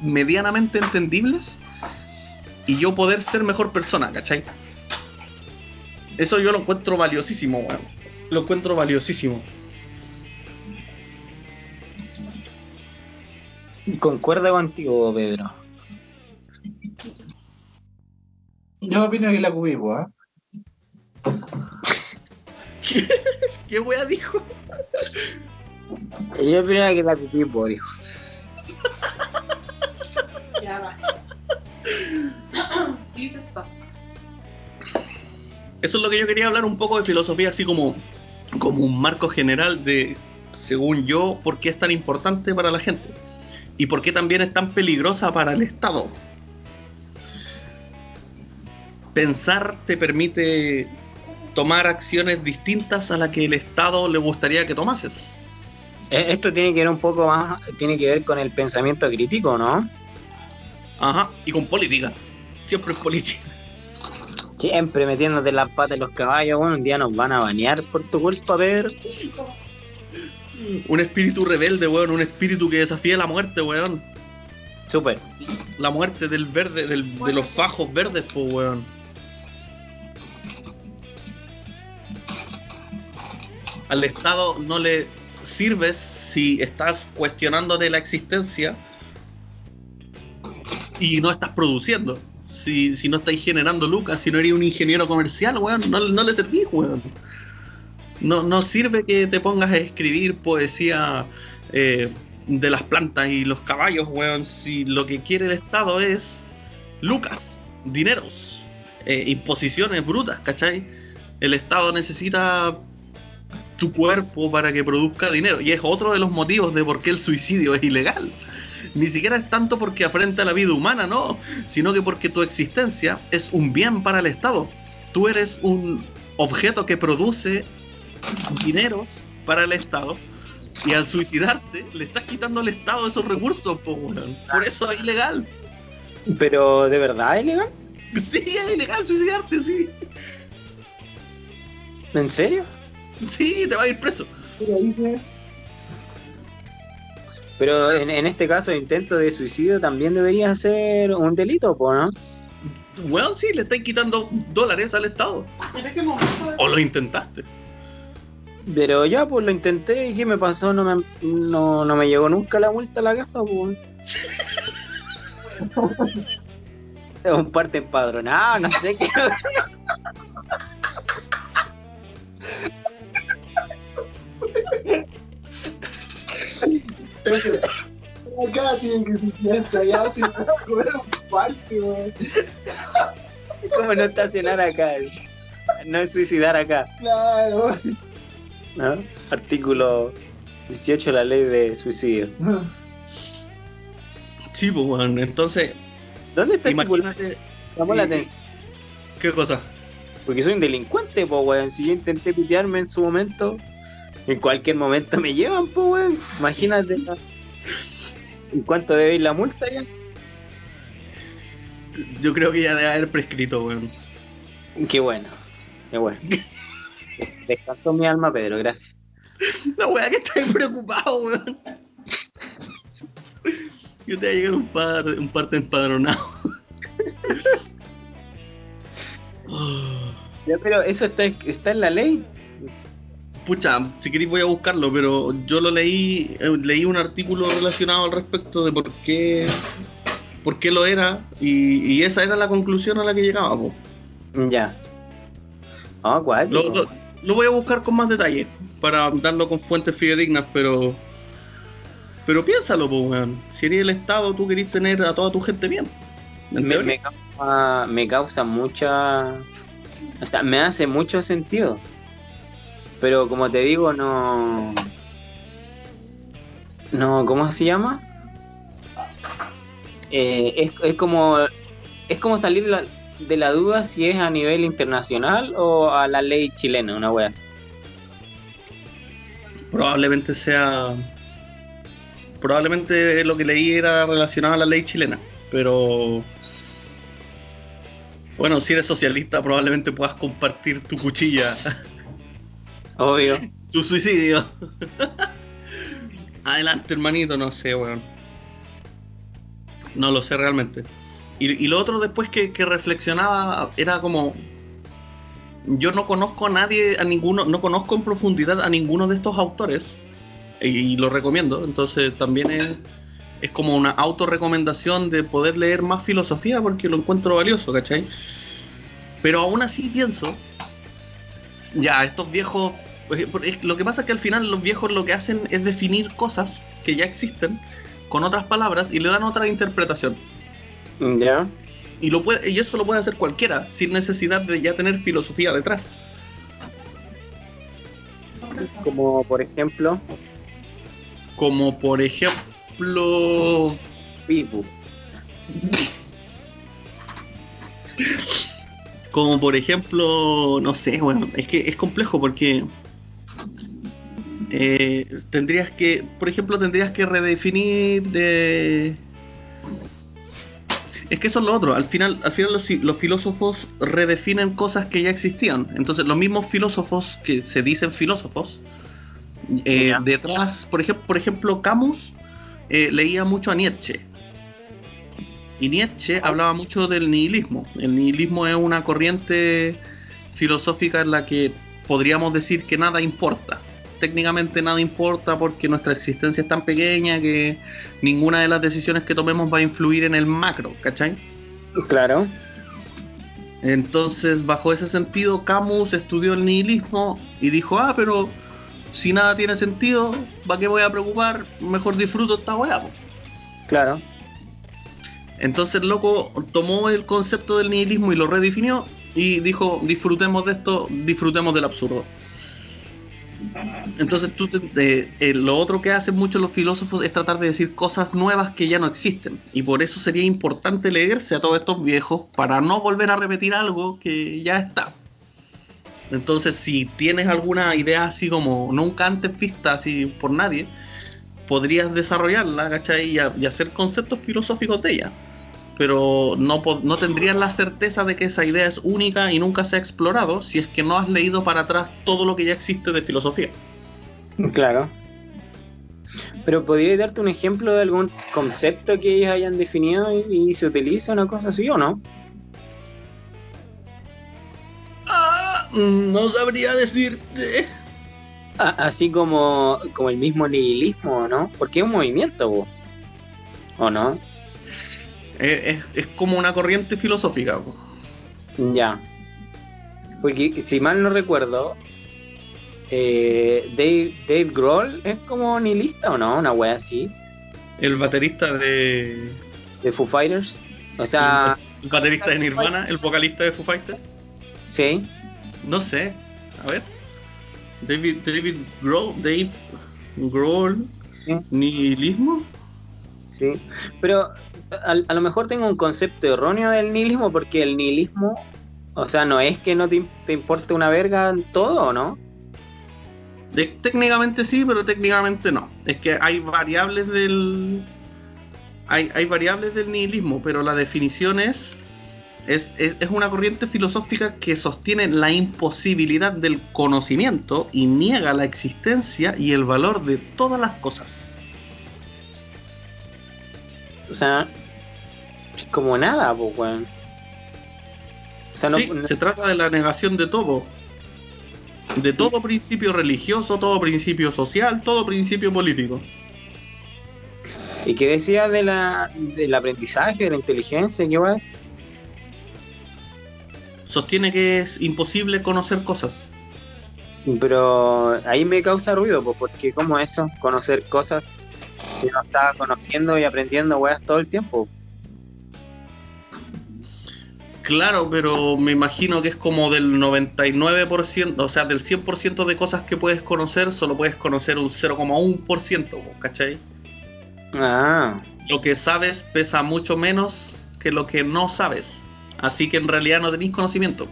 A: medianamente entendibles y yo poder ser mejor persona, ¿cachai? Eso yo lo encuentro valiosísimo, weón. Lo encuentro valiosísimo.
B: Concuerdo contigo, Pedro.
E: Yo opino que la cubipo, ¿eh?
A: ¿Qué wea dijo?
B: Yo opino que la Cupipo, dijo.
G: Ya va. Dice stop.
A: Eso es lo que yo quería hablar un poco de filosofía, así como, como un marco general de, según yo, por qué es tan importante para la gente. Y por qué también es tan peligrosa para el Estado. Pensar te permite tomar acciones distintas a las que el Estado le gustaría que tomases.
B: Eh, Esto tiene que ver un poco más, tiene que ver con el pensamiento crítico, ¿no?
A: Ajá, y con política. Siempre es política.
B: Siempre metiéndote las patas en los caballos, weón. Un día nos van a banear por tu culpa, Pedro.
A: Un espíritu rebelde, weón. Un espíritu que desafía la muerte, weón.
B: Súper.
A: La muerte del verde, del- de los fajos verdes, po, weón. Al Estado no le sirves si estás cuestionándote la existencia y no estás produciendo. Si, si no estáis generando lucas, si no eres un ingeniero comercial, weón, no, no le servís, weón. No, no sirve que te pongas a escribir poesía eh, de las plantas y los caballos, weón, si lo que quiere el Estado es lucas, dineros, eh, imposiciones brutas, ¿cachai? El Estado necesita tu cuerpo para que produzca dinero. Y es otro de los motivos de por qué el suicidio es ilegal. Ni siquiera es tanto porque afrenta la vida humana, no, sino que porque tu existencia es un bien para el Estado. Tú eres un objeto que produce dineros para el Estado y al suicidarte le estás quitando al Estado esos recursos, po. Por eso es ilegal.
B: Pero, ¿de verdad es legal?
A: Sí, es ilegal suicidarte, sí.
B: ¿En serio?
A: Sí, te va a ir preso.
E: Pero dice,
B: Pero en, en este caso, intento de suicidio también debería ser un delito, po, ¿no?
A: Weón, sí, le estáis quitando dólares al Estado.
G: En ese momento.
A: O lo intentaste.
B: Pero ya, pues lo intenté y ¿qué me pasó? No me, no, no me llegó nunca la vuelta a la casa, pues. Es un parte empadronado, no sé qué.
E: acá tienen que suicidarse allá, si no van a comer un parque, weón.
B: ¿Cómo no estacionar acá? No suicidar acá,
E: Claro.
B: ¿no? Artículo 18 de la ley de suicidio.
A: Sí, pues, weón. Entonces,
B: ¿Dónde está estipulado?
A: imagínate.
B: Llamó la atención.
A: ¿Qué cosa?
B: Porque soy un delincuente, po, weón. Si yo intenté pitearme en su momento, en cualquier momento me llevan, po, weón. Imagínate. ¿no? ¿En cuánto debe ir la multa ya?
A: Yo creo que ya debe haber prescrito, weón.
B: Qué bueno, qué bueno. Descansó mi alma, Pedro, gracias.
A: La weá que estáis preocupado, weón. Yo te voy a llegar un par, un parte empadronado. Oh.
B: Ya, pero eso está, está en la ley.
A: Pucha, si queréis voy a buscarlo, pero yo lo leí, eh, leí un artículo relacionado al respecto de por qué, por qué lo era y, y esa era la conclusión a la que llegaba. po.
B: Ya. Ah, ¿cuál?
A: Lo, lo- lo voy a buscar con más detalle para darlo con fuentes fidedignas, pero pero piénsalo, po, weón. Si eres el Estado, tú querés tener a toda tu gente bien.
B: Me causa, me causa mucha. O sea, me hace mucho sentido. Pero como te digo, no. No, ¿cómo se llama? Eh, es, es como. Es como salir de la duda si es a nivel internacional o a la ley chilena, una wea así.
A: Probablemente sea. Probablemente lo que leí era relacionado a la ley chilena, pero. Bueno, si eres socialista, probablemente puedas compartir tu cuchilla,
B: Obvio.
A: tu suicidio. Adelante, hermanito, no sé, weón. No lo sé realmente. Y, y lo otro después que, que reflexionaba era como. Yo no conozco a nadie, a ninguno, no conozco en profundidad a ninguno de estos autores. Y, y lo recomiendo. Entonces también es, es como una autorrecomendación de poder leer más filosofía porque lo encuentro valioso, ¿cachai? Pero aún así pienso. Ya, estos viejos. Pues, es- Lo que pasa es que al final los viejos lo que hacen es definir cosas que ya existen con otras palabras y le dan otra interpretación.
B: ¿Ya?
A: Y, lo puede, y eso lo puede hacer cualquiera, sin necesidad de ya tener filosofía detrás.
B: Como por ejemplo,
A: Como por ejemplo.
B: Pipu.
A: Como por ejemplo. No sé, bueno, es que es complejo porque. Eh, tendrías que. Por ejemplo, tendrías que redefinir. eh, Es que eso es lo otro. Al final, al final los, los filósofos redefinen cosas que ya existían. Entonces, los mismos filósofos que se dicen filósofos, eh, detrás, por ejemplo, por ejemplo, Camus eh, leía mucho a Nietzsche. Y Nietzsche hablaba mucho del nihilismo. El nihilismo es una corriente filosófica en la que podríamos decir que nada importa. Técnicamente nada importa porque nuestra existencia es tan pequeña que ninguna de las decisiones que tomemos va a influir en el macro, ¿cachai?
B: Claro.
A: Entonces, bajo ese sentido, Camus estudió el nihilismo y dijo, ah, pero si nada tiene sentido, ¿para qué voy a preocupar? Mejor disfruto esta weá. po".
B: Claro.
A: Entonces, el loco tomó el concepto del nihilismo y lo redefinió y dijo, disfrutemos de esto, disfrutemos del absurdo. Entonces, tú te- eh, lo otro que hacen muchos los filósofos es tratar de decir cosas nuevas que ya no existen. Y por eso sería importante leerse a todos estos viejos para no volver a repetir algo que ya está. Entonces, si tienes alguna idea así como nunca antes vista así por nadie, podrías desarrollarla, ¿cachai? Y hacer conceptos filosóficos de ella. Pero no, no tendrías la certeza de que esa idea es única y nunca se ha explorado si es que no has leído para atrás todo lo que ya existe de filosofía.
B: Claro. Pero podría darte un ejemplo de algún concepto que ellos hayan definido y, y se utiliza una cosa así o no?
A: Ah, no sabría decirte.
B: Así como, como el mismo nihilismo, ¿no? Porque es un movimiento. ¿o no?
A: Es, es como una corriente filosófica.
B: Ya. Porque si mal no recuerdo, eh, Dave, Dave Grohl es como nihilista o no, una wea así,
A: El baterista de.
B: de Foo Fighters. O sea,
A: El baterista de Nirvana, el vocalista de Foo Fighters.
B: sí,
A: No sé. A ver. David, David Grohl, Dave Grohl,
B: Sí.
A: nihilismo.
B: sí. Pero a, a lo mejor tengo un concepto erróneo del nihilismo porque el nihilismo, o sea, no es que no te, im- te importe una verga en todo, ¿o no?
A: Técnicamente sí, pero técnicamente no. Es que hay variables del. Hay, hay variables del nihilismo, pero la definición es, es. es una corriente filosófica que sostiene la imposibilidad del conocimiento y niega la existencia y el valor de todas las cosas.
B: O sea, es como nada, pues, weón. O sea, no,
A: Sí,
B: no-
A: se trata de la negación de todo. De todo principio religioso, todo principio social, todo principio político.
B: ¿Y qué decía de la, del aprendizaje, de la inteligencia? ¿Qué más?
A: Sostiene que es imposible conocer cosas.
B: Pero ahí me causa ruido, porque como eso, conocer cosas que uno está conociendo y aprendiendo weas todo el tiempo.
A: Claro, pero me imagino que es como del 99%, o sea, del 100% de cosas que puedes conocer, solo puedes conocer un 0,1%, po, ¿cachai?
B: Ah,
A: Lo que sabes pesa mucho menos que lo que no sabes. Así que en realidad no tenéis conocimiento.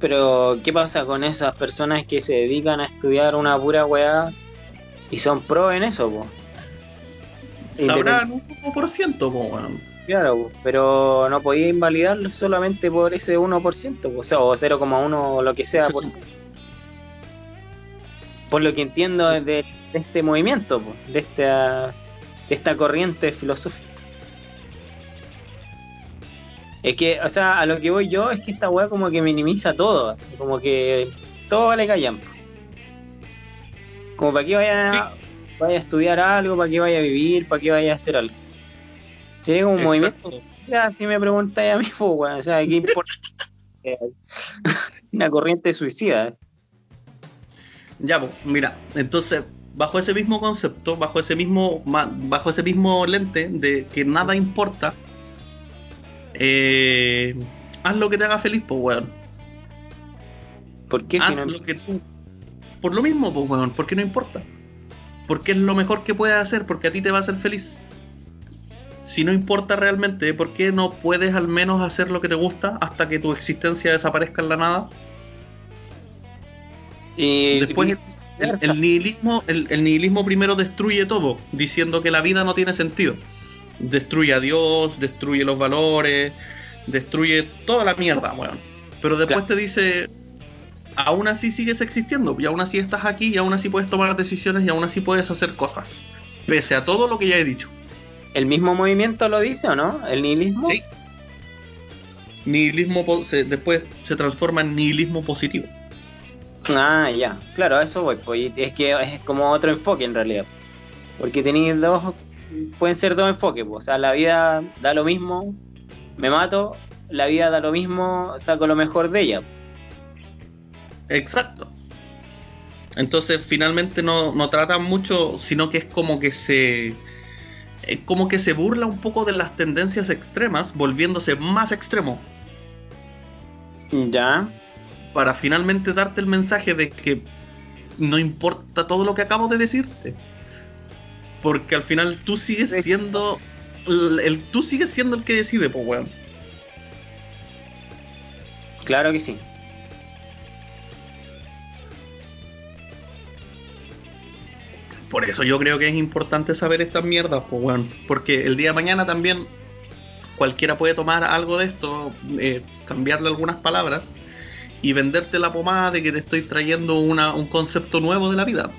B: Pero ¿qué pasa con esas personas que se dedican a estudiar una pura weá y son pro en eso, po?
A: Sabrán un 1%, po, weón.
B: Claro, po, pero no podía invalidarlo solamente por ese 1%, po, o sea, o 0,1 o lo que sea.
A: Se
B: Por, por lo que entiendo
A: Sí.
B: de, de este movimiento, po, de esta, de esta corriente filosófica. Es que, o sea, a lo que voy yo es que esta weá como que minimiza todo, como que todo vale callan. Como para que vaya, vaya a estudiar algo, para que vaya a vivir, para que vaya a hacer algo. Sería como un movimiento. Ya, si me preguntáis a mí, pues, weón, o sea, ¿qué importa? Eh, Una corriente suicida.
A: Ya, pues, mira, entonces, bajo ese mismo concepto, bajo ese mismo, bajo ese mismo lente de que nada importa, eh, haz lo que te haga feliz, pues, weón.
B: ¿Por qué si
A: Haz
B: no-
A: lo que tú. Por lo mismo, pues, weón, porque no importa. Porque es lo mejor que puedes hacer, porque a ti te va a hacer feliz. Si no importa realmente, ¿por qué no puedes al menos hacer lo que te gusta hasta que tu existencia desaparezca en la nada?
B: Y
A: Después, el, el nihilismo, el, el nihilismo primero destruye todo, diciendo que la vida no tiene sentido. Destruye a Dios, destruye los valores, destruye toda la mierda, weón. Pero después
B: Claro.
A: te dice, aún así sigues existiendo, y aún así estás aquí, y aún así puedes tomar decisiones, y aún así puedes hacer cosas. Pese a todo lo que ya he dicho.
B: ¿El mismo movimiento lo dice o no? ¿El nihilismo?
A: Sí. Nihilismo se- después se transforma en nihilismo positivo.
B: Ah, ya, claro, eso voy. Pues, es que es como otro enfoque en realidad. Porque tenéis dos, pueden ser dos enfoques. pues, O sea, la vida da lo mismo, me mato, la vida da lo mismo, saco lo mejor de ella.
A: Exacto. Entonces finalmente no, no trata mucho, sino que es como que se. Es como que se burla un poco de las tendencias extremas, volviéndose más extremo,
B: Ya,
A: para finalmente darte el mensaje de que no importa todo lo que acabo de decirte. Porque al final tú sigues siendo. El, el- tú sigues siendo el que decide, pues weón.
B: claro que sí.
A: Por eso yo creo que es importante saber estas mierdas, pues weón. Porque el día de mañana también cualquiera puede tomar algo de esto, eh, cambiarle algunas palabras y venderte la pomada de que te estoy trayendo una- un concepto nuevo de la vida.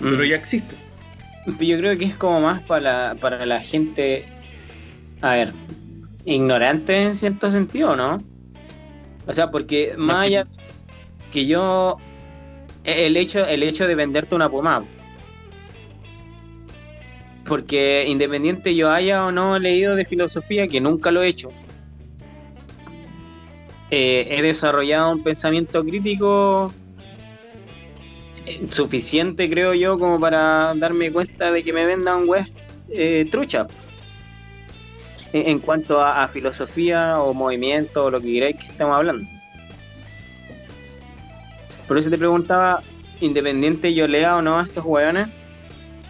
A: Pero
B: Mm.
A: ya existe.
B: Yo creo que es como más para la, para la gente, a ver, ignorante en cierto sentido, ¿no? O sea, porque más allá que yo, el hecho, el hecho de venderte una pomada, porque independiente yo haya o no leído de filosofía, que nunca lo he hecho, eh, he desarrollado un pensamiento crítico suficiente, creo yo, como para darme cuenta de que me vendan web eh, trucha. En, cuanto a, filosofía o movimiento o lo que queráis que estemos hablando. Por eso te preguntaba, independiente yo lea o no a estos hueones,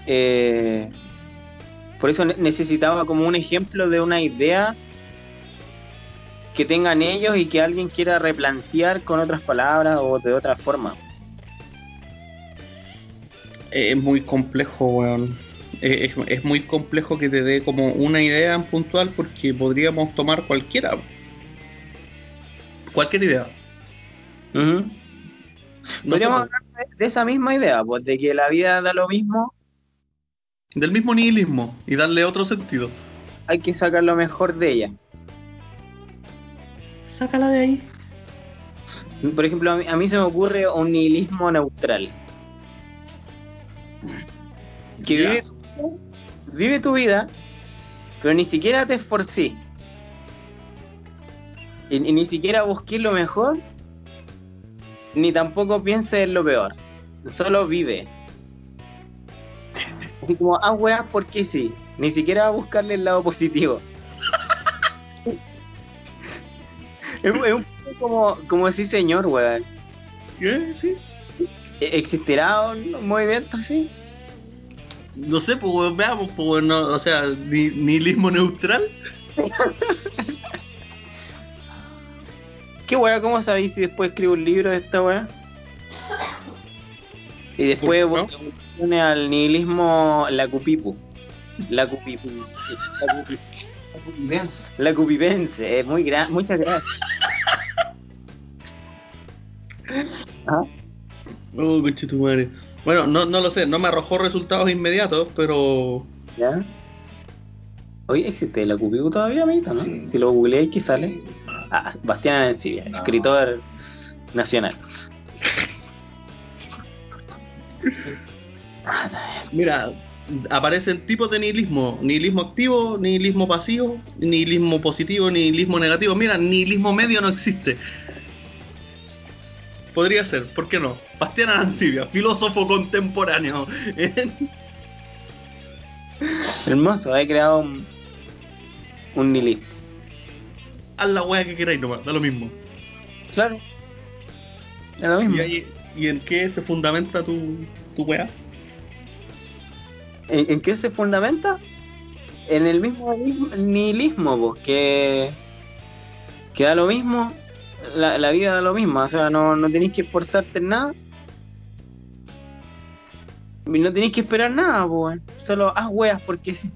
B: eh, por eso ne- necesitaba como un ejemplo de una idea que tengan ellos y que alguien quiera replantear con otras palabras o de otra forma.
A: Es muy complejo, weón. Es, es muy complejo que te dé como una idea en puntual porque podríamos tomar cualquiera. Cualquier idea. No
B: Podríamos
A: po,
B: hablar de, de esa misma idea, pues de que la vida da lo mismo,
A: del mismo nihilismo y darle otro sentido.
B: hay que sacar lo mejor de ella.
A: Sácala de ahí.
B: Por ejemplo, a mí, a mí se me ocurre un nihilismo neutral. Que vive tu, vive tu vida, pero ni siquiera te esforcí. Y, y ni siquiera busqué lo mejor, ni tampoco pienses en lo peor. Solo vive. Así como, ah, weas, porque sí. Ni siquiera buscarle el lado positivo. es, un- es un poco como, como sí, señor, weón.
A: ¿Qué? Sí.
B: ¿E- ¿Existirá un movimiento así?
A: No sé, pues veamos, pues no, o sea, ni- nihilismo neutral.
B: ¿Qué weá? ¿Cómo sabéis si después escribo un libro de esta weá? Y después
A: ¿No?
B: evolucione al nihilismo la cupipu. La cupipu. La, cupi-
C: Denso.
B: la cupipense. Es muy gran. Muchas gracias. Ah,
A: Oh, coche tu madre. Bueno, no, no lo sé, no me arrojó resultados inmediatos, pero.
B: ¿Ya? Oye, ¿existe la cupipu todavía, amiguito, no?
C: Sí.
B: Si lo googleáis, ¿qué sale? Ah, Bastián Arancibia,
C: No.
B: escritor nacional.
A: Mira, aparecen tipos de nihilismo: nihilismo activo, nihilismo pasivo, nihilismo positivo, nihilismo negativo. Mira, nihilismo medio no existe. Podría ser, ¿por qué no? Bastián Arancibia, filósofo contemporáneo.
B: Hermoso, he creado un, un nihilismo.
A: Haz la wea que queráis nomás, da lo mismo.
B: Claro. Es lo mismo.
A: ¿Y, ahí- ¿y en qué se fundamenta tu, tu wea?
B: ¿En, en qué se fundamenta? En el mismo nihilismo, nihilismo, pues, que, que da lo mismo, la, la vida da lo mismo, o sea, no, no tenéis que esforzarte en nada. Y no tenéis que esperar nada, pues, solo haz weas porque sí.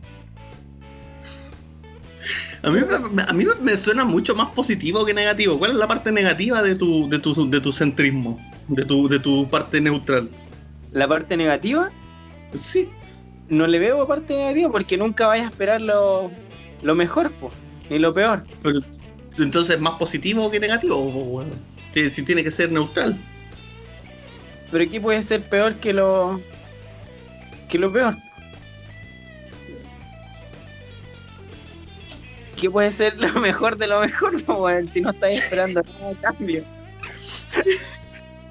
A: A mí, me- a mí me suena mucho más positivo que negativo. ¿Cuál es la parte negativa de tu, de tu, de tu centrismo? De tu, de tu parte neutral.
B: La parte negativa,
A: Sí.
B: no le veo parte negativa porque nunca vayas a esperar lo, lo mejor, pues, ni lo peor.
A: Pero, entonces, ¿más positivo que negativo? weón? Si, tiene que ser neutral.
B: Pero ¿qué puede ser peor que lo que lo peor? ¿Qué puede ser lo mejor de lo mejor, weón? si no estáis esperando nada a cambio?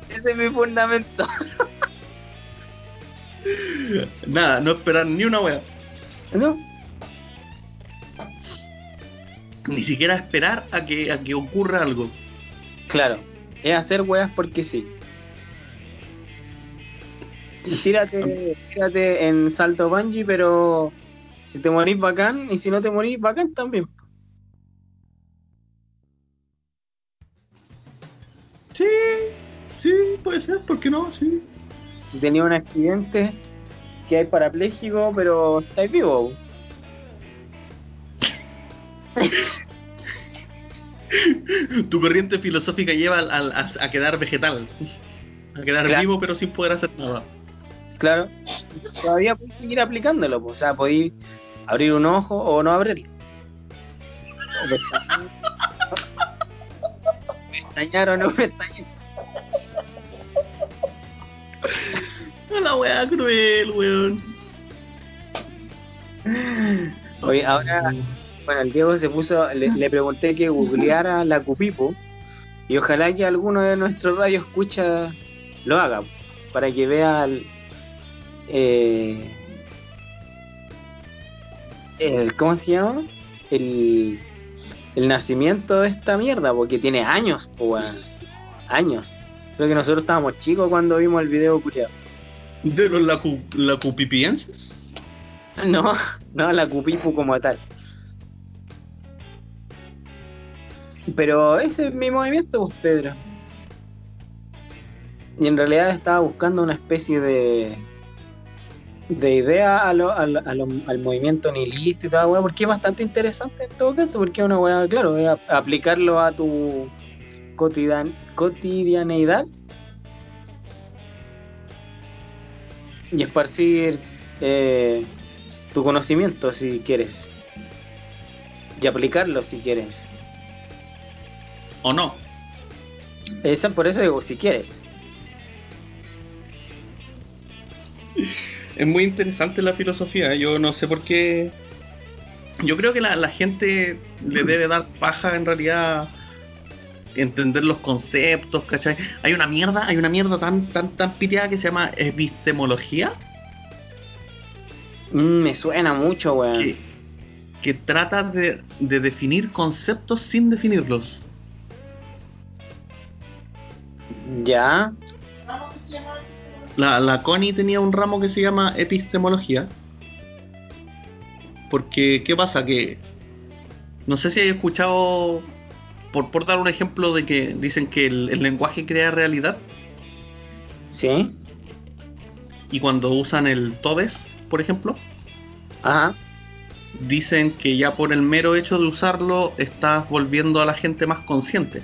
B: Ese es mi fundamento.
A: Nada, no esperar ni una wea.
B: ¿No?
A: Ni siquiera esperar a que, a que ocurra algo.
B: Claro, es hacer weas porque sí. Tírate, tírate en salto bungee, pero si te morís bacán y si no te morís bacán también.
A: Sí, sí, puede ser, ¿por qué no? Sí.
B: Si tenía un accidente que hay parapléjico, pero estáis vivo.
A: Tu corriente filosófica lleva a, a quedar vegetal. A quedar
B: Claro.
A: vivo, pero sin poder hacer nada.
B: Claro. Todavía podéis seguir aplicándolo, po. o sea, podéis abrir un ojo o no abrirlo. Pestañear. Pestañear o no pestañear.
A: La wea cruel, weón.
B: Oye, ahora, bueno, el Diego se puso, le, le pregunté que googleara la Cupipo y ojalá que alguno de nuestros radios escucha lo haga para que vea el, eh, el- ¿cómo se llama? El, el nacimiento de esta mierda, porque tiene años, po, años. Creo que nosotros estábamos chicos cuando vimos el video culiado.
A: ¿De los lacu, lacupipienses?
B: No, no, la Cupipo como tal. Pero ese es mi movimiento, pues, Pedro. Y en realidad estaba buscando una especie de de idea a lo- a al movimiento nihilista y toda weá, porque es bastante interesante en todo caso, porque es una weá, claro, aplicarlo a tu cotidian, cotidianeidad y esparcir eh, tu conocimiento si quieres y aplicarlo si quieres.
A: ¿O no?
B: Esa, por eso digo, si quieres.
A: Es muy interesante la filosofía. Yo no sé por qué. Yo creo que la, la gente le debe dar paja en realidad entender los conceptos, ¿cachai? Hay una mierda, hay una mierda tan, tan, tan piteada que se llama epistemología,
B: Mm, me suena mucho, weón.
A: que, que trata de, de definir conceptos sin definirlos.
B: Ya.
A: La, la Connie tenía un ramo que se llama epistemología. Porque, ¿qué pasa? Que no sé si hay escuchado, por, por dar un ejemplo de que dicen que el, el lenguaje crea realidad
B: ¿Sí?
A: y cuando usan el todes, por ejemplo,
B: Ajá.
A: dicen que ya por el mero hecho de usarlo estás volviendo a la gente más consciente.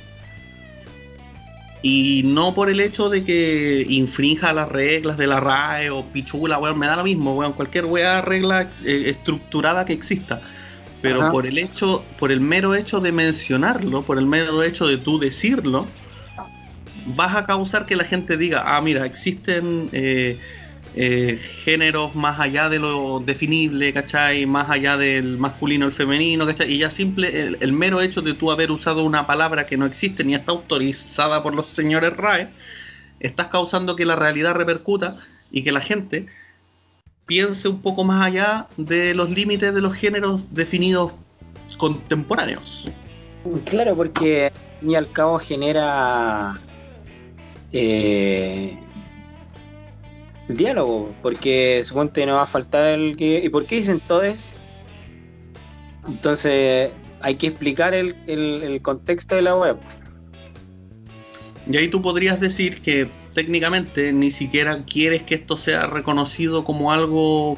A: Y no por el hecho de que infrinja las reglas de la RAE o pichula, weón, me da lo mismo, weón, cualquier weá regla eh, estructurada que exista. Pero
B: Ajá.
A: por el hecho, por el mero hecho de mencionarlo, por el mero hecho de tú decirlo, vas a causar que la gente diga, ah, mira, existen eh, eh, géneros más allá de lo definible, ¿cachai? Más allá del masculino, el femenino, ¿cachai? Y ya simple, el, mero hecho de tú haber usado una palabra que no existe ni está autorizada por los señores RAE, estás causando que la realidad repercuta y que la gente piense un poco más allá de los límites de los géneros definidos contemporáneos.
B: Claro, porque y al cabo genera eh, diálogo, porque suponte no va a faltar el que... ¿Y por qué dicen todes? Entonces hay que explicar el, el- el contexto de la web.
A: Y ahí tú podrías decir que técnicamente ni siquiera quieres que esto sea reconocido como algo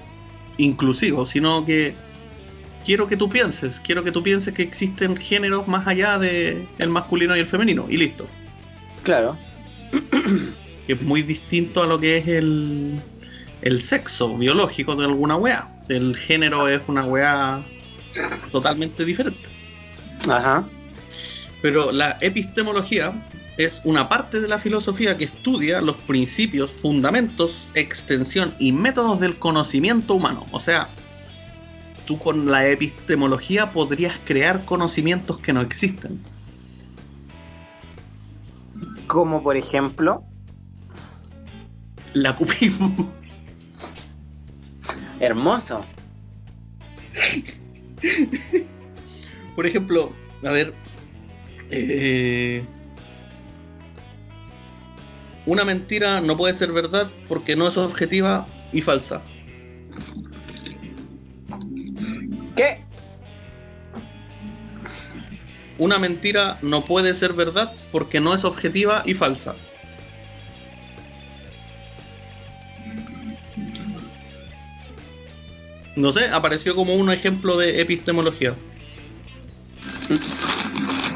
A: inclusivo, sino que quiero que tú pienses, quiero que tú pienses que existen géneros más allá de el masculino y el femenino, y listo.
B: Claro.
A: Que es muy distinto a lo que es el, el sexo biológico de alguna weá. El género es una weá totalmente diferente.
B: Ajá.
A: Pero la epistemología es una parte de la filosofía que estudia los principios, fundamentos, extensión y métodos del conocimiento humano. O sea, tú con la epistemología podrías crear conocimientos que no existen.
B: Como por ejemplo,
A: La cupismo.
B: hermoso.
A: Por ejemplo, a ver. eh, una mentira no puede ser verdad porque no es objetiva y falsa.
B: ¿Qué?
A: Una mentira no puede ser verdad porque no es objetiva y falsa. No sé, apareció como un ejemplo de epistemología.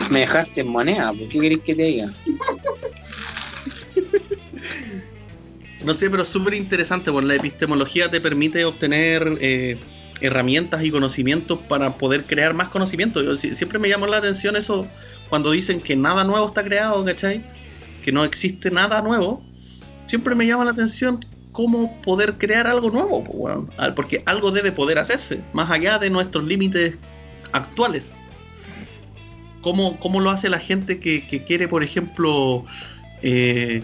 B: Me dejaste en moneda, ¿por qué querés que te diga?
A: No sé, pero es súper interesante, porque la epistemología te permite obtener eh, herramientas y conocimientos para poder crear más conocimiento. Yo, si- siempre me llamó la atención eso cuando dicen que nada nuevo está creado, ¿cachai? Que no existe nada nuevo. Siempre me llama la atención cómo poder crear algo nuevo. Ah, porque algo debe poder hacerse, más allá de nuestros límites actuales. ¿Cómo, cómo lo hace la gente que, que quiere, por ejemplo, eh,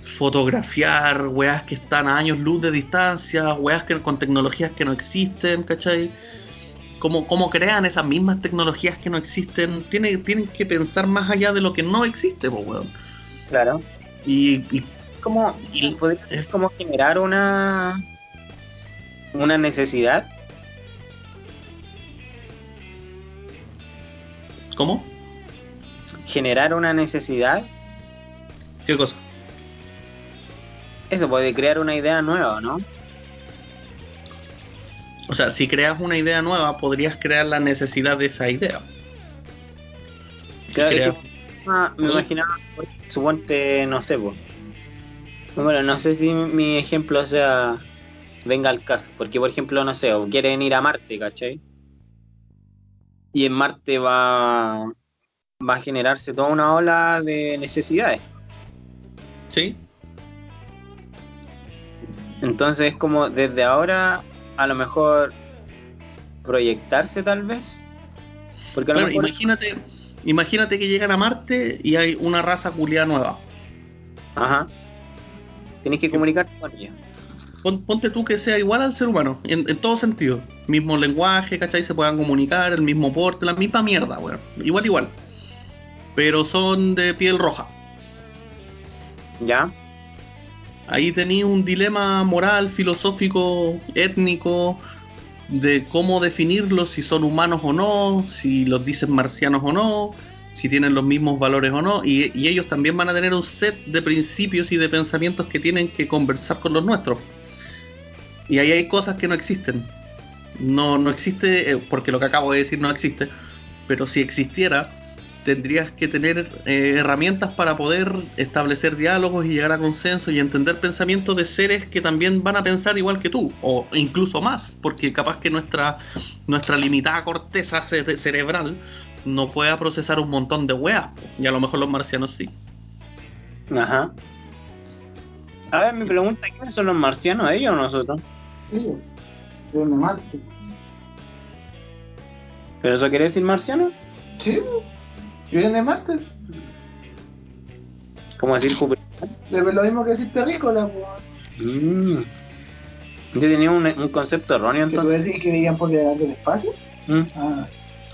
A: fotografiar weas que están a años luz de distancia, weas que, con tecnologías que no existen, ¿cachai? ¿Cómo, cómo crean esas mismas tecnologías que no existen? Tiene- tienen que pensar más allá de lo que no existe, po, weón.
B: Claro.
A: Y, y
B: Como,
A: Y-
B: ser como generar una una necesidad.
A: ¿Cómo?
B: Generar una necesidad.
A: ¿Qué cosa?
B: Eso puede crear una idea nueva, ¿no?
A: O sea, si creas una idea nueva, podrías crear la necesidad de esa idea. Si
B: Claro, es
A: creas-
B: que, ah, me imaginaba, suponte, no sé, pues. Bueno, no sé si mi ejemplo sea venga al caso, porque por ejemplo, no sé, o quieren ir a Marte, ¿cachai? Y en Marte va, va a generarse toda una ola de necesidades.
A: ¿Sí?
B: Entonces, como desde ahora, a lo mejor proyectarse tal vez. Porque a lo
A: Bueno,
B: mejor.
A: imagínate, imagínate que llegan a Marte y hay una raza culiada nueva.
B: Ajá. Tienes que comunicarte con ella.
A: Pon- ponte tú que sea igual al ser humano, en, en todo sentido. Mismo lenguaje, ¿cachai? Se puedan comunicar, el mismo porte, la misma mierda, weón. Igual, igual. Pero son de piel roja.
B: ¿Ya?
A: Ahí tenía un dilema moral, filosófico, étnico, de cómo definirlos, si son humanos o no, si los dicen marcianos o no, si tienen los mismos valores o no, y, ellos también van a tener un set de principios y de pensamientos que tienen que conversar con los nuestros. Y ahí hay cosas que no existen. No, no existe, eh, porque lo que acabo de decir no existe, pero si existiera, tendrías que tener eh, herramientas para poder establecer diálogos y llegar a consenso y entender pensamientos de seres que también van a pensar igual que tú, o incluso más, porque capaz que nuestra, nuestra limitada corteza ce- cerebral no pueda procesar un montón de weas, y a lo mejor los marcianos sí.
B: Ajá. A ver, mi pregunta, ¿quiénes son los marcianos, ellos o nosotros?
E: Sí, vienen de Marte.
B: ¿Pero eso quiere decir marciano?
E: Sí, vienen de Marte.
B: ¿Cómo decir Júpiter?
E: Es lo mismo que decir terrícola, pues.
B: Mm. Yo tenía un, un concepto erróneo
E: ¿Que tú
B: entonces.
E: decís que veían por delante del espacio?
B: Mm.
E: Ah,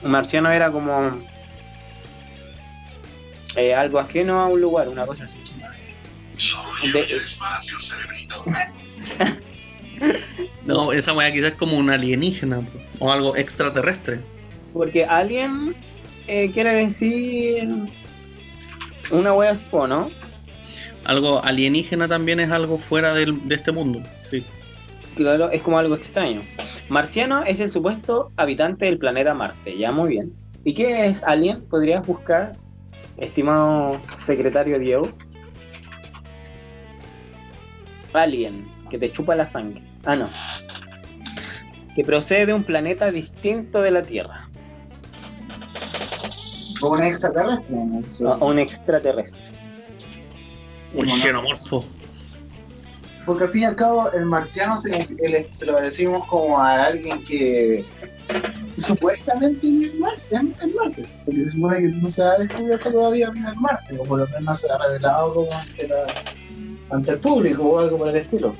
B: marciano era como eh, algo ajeno a un lugar, una cosa así. De-
A: No, esa wea quizás es como un alienígena o algo extraterrestre.
B: porque alien eh, quiere decir una wea así, ¿no?
A: Algo alienígena también es algo fuera del- de este mundo. Sí.
B: Claro, es como algo extraño. Marciano es el supuesto habitante del planeta Marte, ya muy bien. ¿Y qué es alien? ¿Podrías buscar, estimado secretario Diego? Alien, que te chupa la sangre. Ah, no. Que procede de un planeta distinto de la Tierra.
E: O un extraterrestre.
B: O un extraterrestre.
A: Un xenomorfo.
E: Porque al fin y al cabo, el marciano se, el- se lo decimos como a alguien que supuestamente vive en Marte, en, en Marte. Porque se supone que no se ha descubierto todavía vida en Marte, o por lo menos se ha revelado como ante, la- ante el público o algo por el estilo.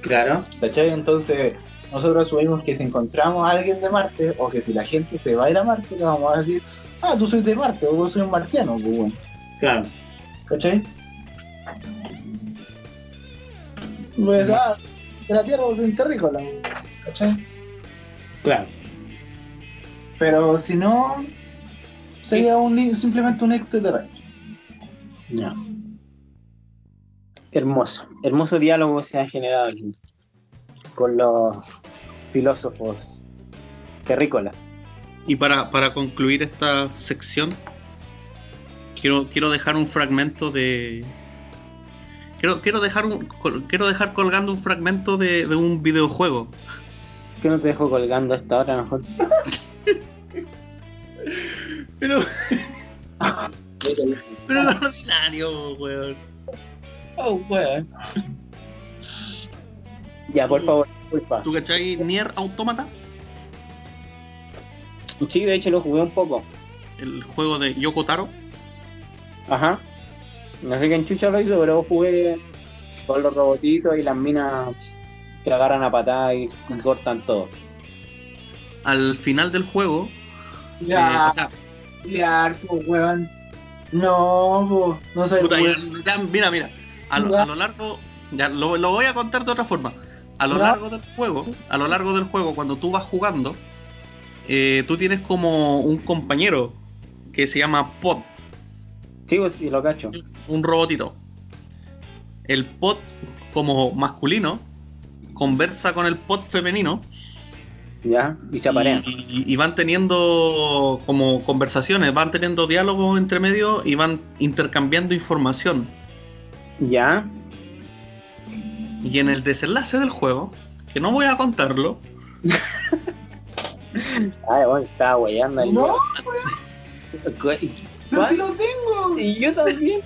B: Claro.
E: ¿Cachai? Entonces, nosotros asumimos que si encontramos a alguien de Marte, o que si la gente se va a ir a Marte, le vamos a decir, ah, tú soy de Marte, o vos soy un marciano, pues bueno.
B: Claro.
E: ¿Cachai? Pues, ah, de la Tierra vos soy un terrícola, ¿cachai?
B: Claro.
E: Pero si no, sería un, simplemente un extraterrestre.
B: Ya. Hermoso. Hermoso diálogo se ha generado aquí. Con los filósofos terrícolas.
A: Y para, para concluir esta sección, quiero, quiero dejar un fragmento de. Quiero, quiero, dejar un, quiero dejar colgando un fragmento de, de un videojuego.
B: ¿Qué no te dejo colgando a esta hora mejor?
A: Pero. pero no Rosario, weón.
B: Oh, weón. Ya, por favor, disculpa.
A: ¿Tú cachai Nier Automata?
B: Sí, de hecho lo jugué un poco.
A: El juego de Yoko Taro.
B: Ajá. No sé quién chucha lo hizo, pero jugué con los robotitos y las minas que agarran a patadas y, y cortan todo.
A: Al final del juego. eh,
E: Ya,
A: o sea,
E: ya, pues, weón. No, pues, no soy
A: Puta, ya-
E: weón.
A: ya, mira, mira. A lo, a lo largo. Ya, lo, lo voy a contar de otra forma. A lo
E: Ya.
A: largo del juego, a lo largo del juego, cuando tú vas jugando, eh, tú tienes como un compañero que se llama Pod,
B: Sí, pues sí, lo cacho.
A: un robotito. El Pod, como masculino, conversa con el Pod femenino
B: Ya, y se aparean.
A: y, y van teniendo como conversaciones, van teniendo diálogos entre medio y van intercambiando información.
B: Ya,
A: Y en el desenlace del juego, que no voy a contarlo,
B: Ay, vos estaba weyando el
E: No,
B: ¿Cu-
E: pero si lo tengo.
B: Y yo también.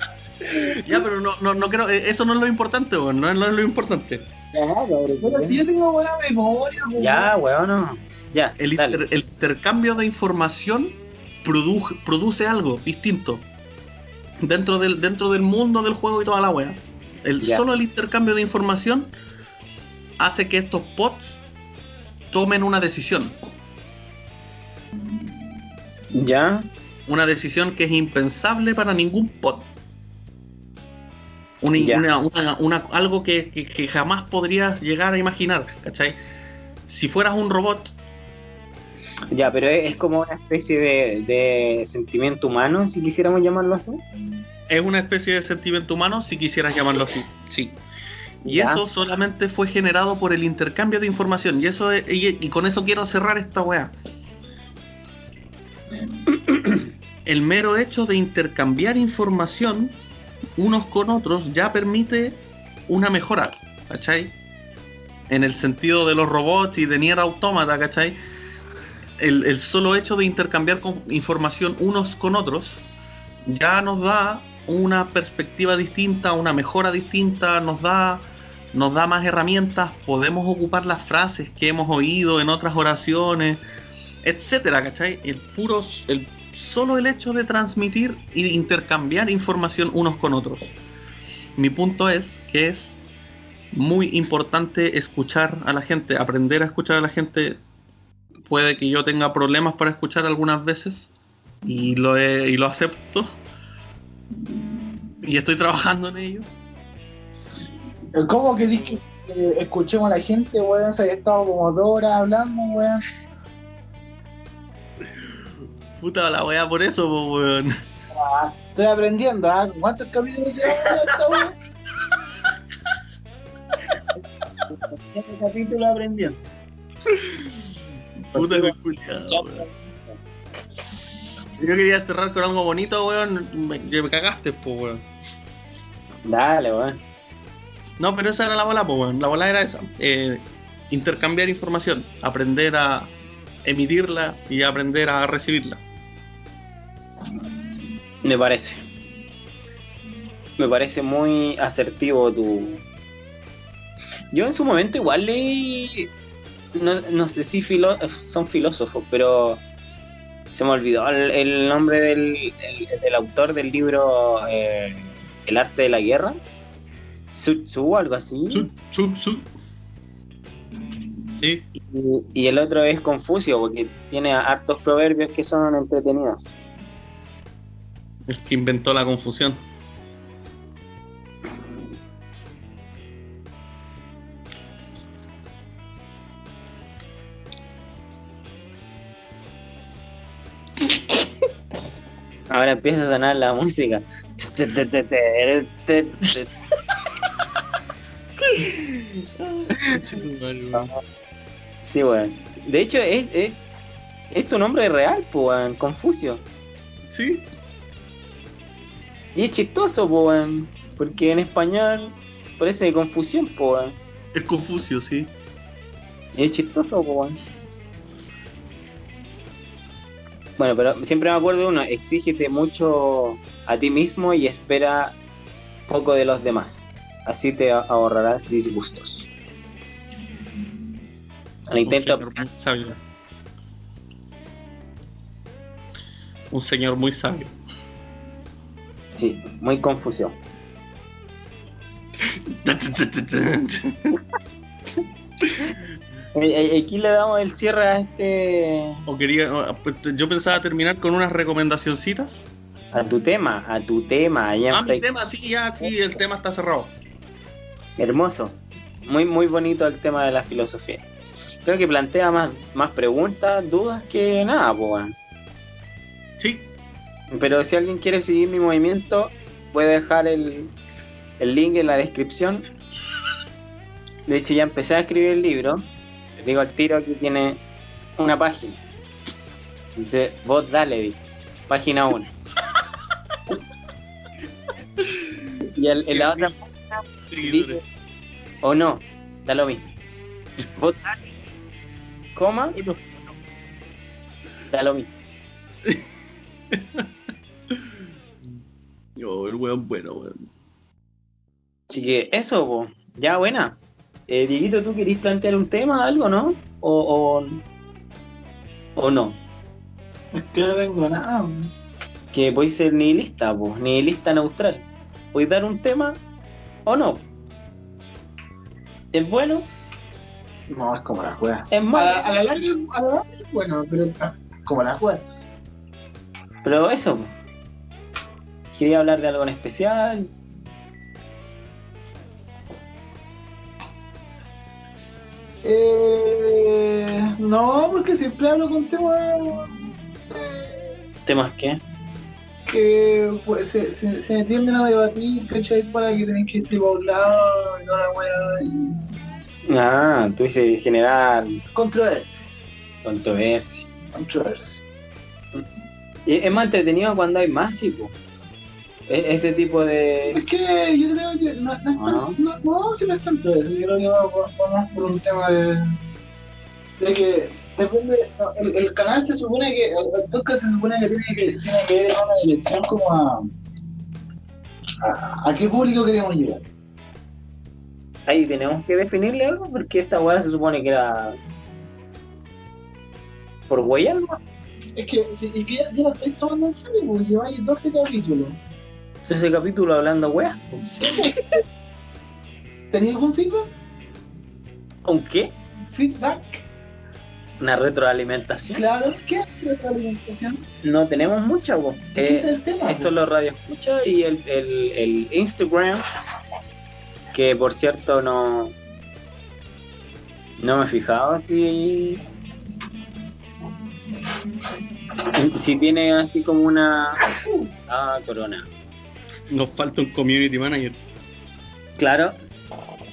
A: ya, pero no, no, no creo, eh, eso no es lo importante, weón, no es lo, es lo importante.
E: Pero si yo tengo buena memoria, pues,
B: Ya, weón, no. Ya,
A: El,
B: dale.
A: inter- el intercambio de información produ- produce algo distinto dentro del, dentro del mundo del juego y toda la wea. El,
B: Ya.
A: Solo el intercambio de información hace que estos pods tomen una decisión.
B: Ya,
A: Una decisión que es impensable para ningún pod. Una, una- una- una- algo que, que- que jamás podrías llegar a imaginar, ¿cachai? Si fueras un robot,
B: ya, pero es, es como una especie de, de sentimiento humano, si quisiéramos llamarlo así.
A: es una especie de sentimiento humano, si quisieras llamarlo así. Sí. Y eso solamente fue generado por el intercambio de información. Y eso es- y, y con eso quiero cerrar esta weá. El mero hecho de intercambiar información unos con otros ya permite una mejora, ¿cachai? En el sentido de los robots y de Nier Automata, ¿cachai? El, el solo hecho de intercambiar información unos con otros ya nos da una perspectiva distinta, una mejora distinta, nos da, nos da más herramientas, podemos ocupar las frases que hemos oído en otras oraciones, etcétera, ¿cachai? El puro, solo el hecho de transmitir y intercambiar información unos con otros. Mi punto es que es muy importante escuchar a la gente, aprender a escuchar a la gente. Puede que yo tenga problemas para escuchar algunas veces y lo, he- y lo acepto. Y estoy trabajando en ello.
E: ¿Cómo querés que escuchemos a la gente, weón? Estado como dos horas hablando, weón.
A: Puta la weá por eso, po, weón.
E: Ah, Estoy aprendiendo, ¿ah? ¿Cuántos capítulos llevamos ya esta wea?
B: Este capítulo aprendiendo.
A: Puta que culiado, weón. Yo quería cerrar con algo bonito, weón. Me, me cagaste, pues, weón.
B: Dale, weón.
A: No, pero esa era la bola, pues, weón. La bola era esa. Eh, intercambiar información, aprender a emitirla y aprender a recibirla.
B: Me parece. Me parece muy asertivo tu. Yo en su momento igual leí. No, no sé si son filósofos, pero se me olvidó el, el nombre del, el- del autor del libro eh, El arte de la guerra. O algo así.
A: Sí,
B: Y, y el otro es Confucio, porque tiene hartos proverbios que son entretenidos.
A: El que inventó la confusión.
B: Ahora empieza a sonar la música. Sí, weón. De hecho, es, es, es su nombre real, pues, Confucio.
A: Sí,
B: Y es chistoso, pues, weón, porque en español parece de confusión, weón.
A: es Confucio, sí.
B: Y es chistoso, pues, weón. Bueno, pero siempre me acuerdo de uno, exígete mucho a ti mismo y espera poco de los demás. Así te ahorrarás disgustos. Al intento
A: Un señor muy sabio. Un señor muy sabio.
B: Sí, muy confusión. Eh, eh, Aquí le damos el cierre a este.
A: O quería, pues, yo pensaba terminar con unas recomendacioncitas.
B: a tu tema, a tu tema. allá
A: Ah, mi tema, sí, ya aquí el tema está cerrado.
B: Hermoso. Muy, muy bonito el tema de la filosofía. Creo que plantea más, más preguntas, dudas que nada, pues. Pero si alguien quiere seguir mi movimiento, puede dejar el, el link en la descripción. De hecho, ya empecé a escribir el libro. Les digo al tiro, aquí tiene una página. Dice, vos dale, dice, página 1. y el, en la otra página dice, o no, da lo mismo. Vos dale, coma, da lo mismo.
A: El weón bueno, weón.
B: Así que eso, po. ya buena. Eh, Dieguito, ¿tú querís plantear un tema, algo, no? O, o, o no.
E: Es que no tengo nada.
B: Que podéis ser nihilista, pues, nihilista neutral. ¿Podéis dar un tema o no? ¿Es bueno?
E: No, es como la juega.
B: ¿Es
E: A
B: malo?
E: a la larga, a la larga, es bueno, pero ah, como la juega.
B: Pero eso, po. ¿Quería hablar de algo en especial?
E: Eh, no, porque siempre hablo con temas eh,
B: ¿Temas qué?
E: que pues, se, se, se tienden a debatir, ¿cachai? Para que tenéis que ir a un lado y no la weá y
B: Ah, tú dices generar
E: controversia.
B: controversia.
E: Controversia.
B: Es más entretenido cuando hay más, sí, po. E- Ese tipo de...
E: Es que yo creo que no, no, no, no, si no es tanto eso, yo creo que va, va- va más por un tema de, de que depende, no, el, el canal se supone que, el, el podcast se supone que tiene que, tiene que ver en una dirección como a, a, a qué público queremos llegar.
B: Ahí tenemos que definirle algo porque esta weá se supone que era... ¿Por huella?
E: Es que, si, y que ya, ya la estáis tomando en serio, porque lleváis 12 capítulos.
B: Ese capítulo hablando weá.
E: ¿Tenéis algún feedback?
B: ¿Un qué?
E: ¿Feedback?
B: Una retroalimentación.
E: Claro, ¿qué hace la alimentación?
B: No tenemos mucha.
E: Es que ese es
B: Eh,
E: el tema.
B: eso los radio escucha y el, el, el Instagram, que por cierto no no me he fijado si Si tiene así como una. Ah, corona.
A: Nos falta un community manager.
B: Claro.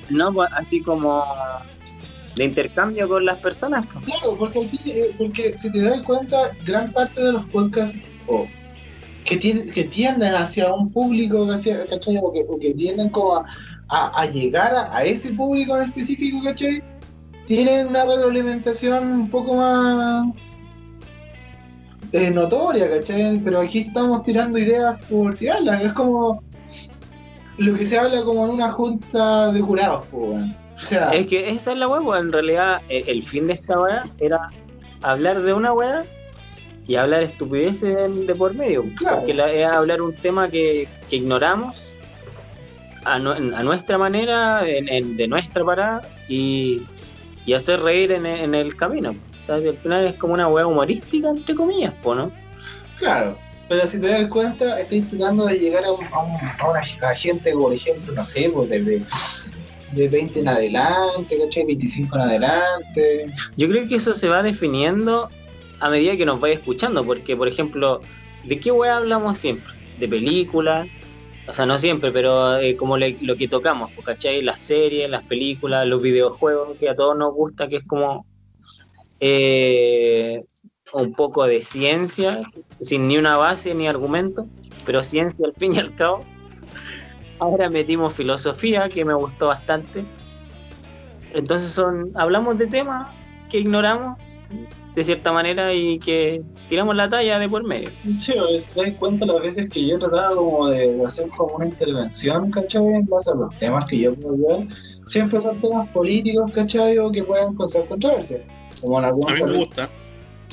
B: No, pues, así como. De intercambio con las personas. pues.
E: Claro, porque, al fin- eh, porque si te das cuenta, gran parte de los podcasts o que, tien- que tienden hacia un público, hacia, ¿cachai? O, que, o que tienden como a, a- a llegar a, a ese público en específico, ¿cachai? Tienen una retroalimentación un poco más eh, notoria, ¿cachai? Pero aquí estamos tirando ideas por tirarlas, es como lo que se habla como en una junta de jurados, pues. O sea,
B: Es que esa es la pues, en realidad el, el fin de esta weá era hablar de una weá y hablar estupideces de, por medio.
E: Claro.
B: Porque la, es hablar un tema que, que ignoramos a, nu- a nuestra manera, en, en- de nuestra parada y, y hacer reír en, en el camino. O sea, al final es como una weá humorística, entre comillas, po, ¿no?
E: Claro, pero si te das cuenta, estoy tratando de llegar a, un, a, un- a una a gente, por ejemplo, no sé, pues de, de, de 20 en adelante, ¿cachai? 25 en adelante.
B: Yo creo que eso se va definiendo a medida que nos vaya escuchando, porque por ejemplo, ¿de qué weá hablamos siempre? De películas, o sea, no siempre, pero eh, como le- lo que tocamos, pues, ¿cachai? Las series, las películas, los videojuegos, que a todos nos gusta, que es como eh, un poco de ciencia, sin ni una base ni argumento, pero ciencia al fin y al cabo. Ahora metimos filosofía, que me gustó bastante. Entonces son, hablamos de temas que ignoramos de cierta manera y que tiramos la talla de por medio.
E: Sí, te das cuenta las veces que yo he tratado como de hacer como una intervención, ¿cachai? En base a los temas que yo puedo ver, siempre son temas políticos, ¿cachai? O que puedan causar controversia. Como en algunos
A: A mí me gusta.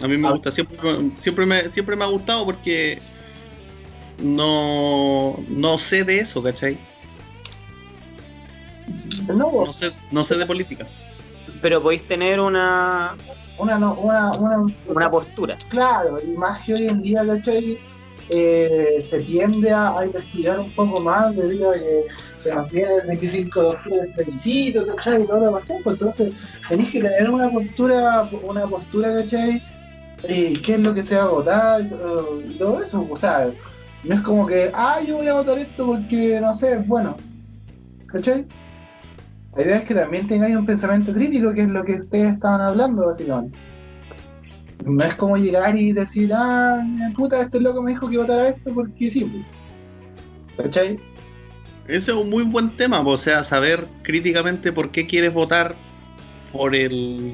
A: A mí me
E: Ah.
A: gusta. Siempre, siempre, me, siempre me ha gustado porque no, no sé de eso, ¿cachai?
E: No,
A: No sé, no sé de política.
B: Pero podéis tener una,
E: una, no, una, una,
B: una postura.
E: Claro, y más que hoy en día, ¿cachai? Eh, se tiende a, investigar un poco más debido a que se nos viene el 25 de octubre plebiscito, ¿cachai? Y todo lo demás. Entonces, tenéis que tener una postura, una postura, ¿cachai? Y qué es lo que se va a votar y todo eso. O sea, no es como que, ah, yo voy a votar esto porque, no sé, es bueno. ¿Cachai? La idea es que también tengáis un pensamiento crítico, que es lo que ustedes estaban hablando, básicamente. No es como llegar y decir, ah, puta, este loco me dijo que votara esto porque sí. ¿Cachai?
A: Ese es un muy buen tema, o sea, saber críticamente por qué quieres votar por el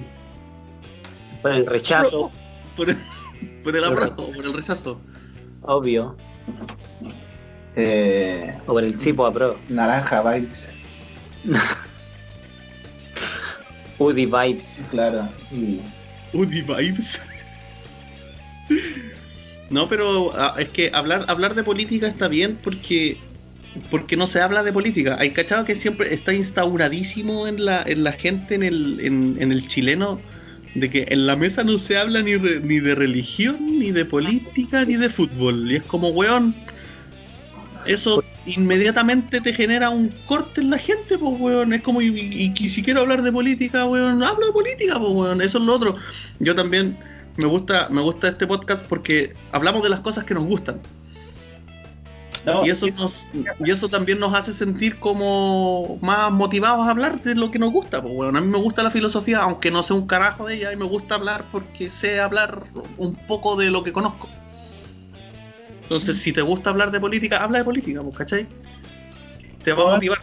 B: Por el rechazo,
A: por el, por el apruebo, por el rechazo.
B: obvio.
E: Eh,
B: O por el tipo apro.
E: naranja vibes,
B: Udi Vibes.
E: claro. Y
A: Udi vibes. No, pero ah, es que hablar hablar de política está bien porque porque no se habla de política. Hay cachado que siempre está instauradísimo en la en la gente en el en, el chileno de que en la mesa no se habla ni ni de religión, ni de política, ni de fútbol. Y es como, weón, eso inmediatamente te genera un corte en la gente, pues, weón. Es como, y, y- y si quiero hablar de política, weón, hablo de política, pues, weón. Eso es lo otro. Yo también me gusta, me gusta este podcast porque hablamos de las cosas que nos gustan.
E: no,
A: Y eso, nos, y eso también nos hace sentir como más motivados a hablar de lo que nos gusta. Pues, bueno, a mí me gusta la filosofía, aunque no sé un carajo de ella, y me gusta hablar porque sé hablar un poco de lo que conozco. Entonces, si te gusta hablar de política, habla de política, pues, ¿cachai? Te va a motivar.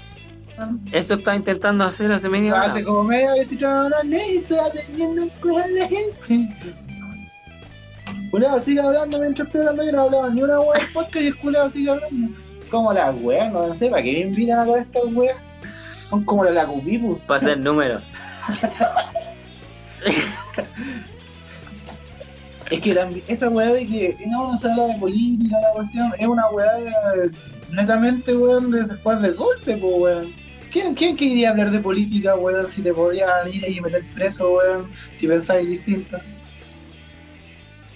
B: Eso está intentando hacer hace media hora.
E: hace como media que estoy trabajando y estoy aprendiendo cosas de la gente. Culeado sigue hablando mientras estoy hablando, yo no hablaba ni una wea del podcast y el culeado sigue hablando. Como las weas, no sé, ¿para qué me invitan a todas estas weas? Son como la la cupí, pues.
B: Para hacer números.
E: Es que la- esa weá de que no, no se habla de política, la cuestión, es una weá netamente, weón, de- después del golpe, pues, weón. ¿Quién, ¿Quién quería hablar de política, weón, si te podían ir y meter preso, weón, si pensáis distinto?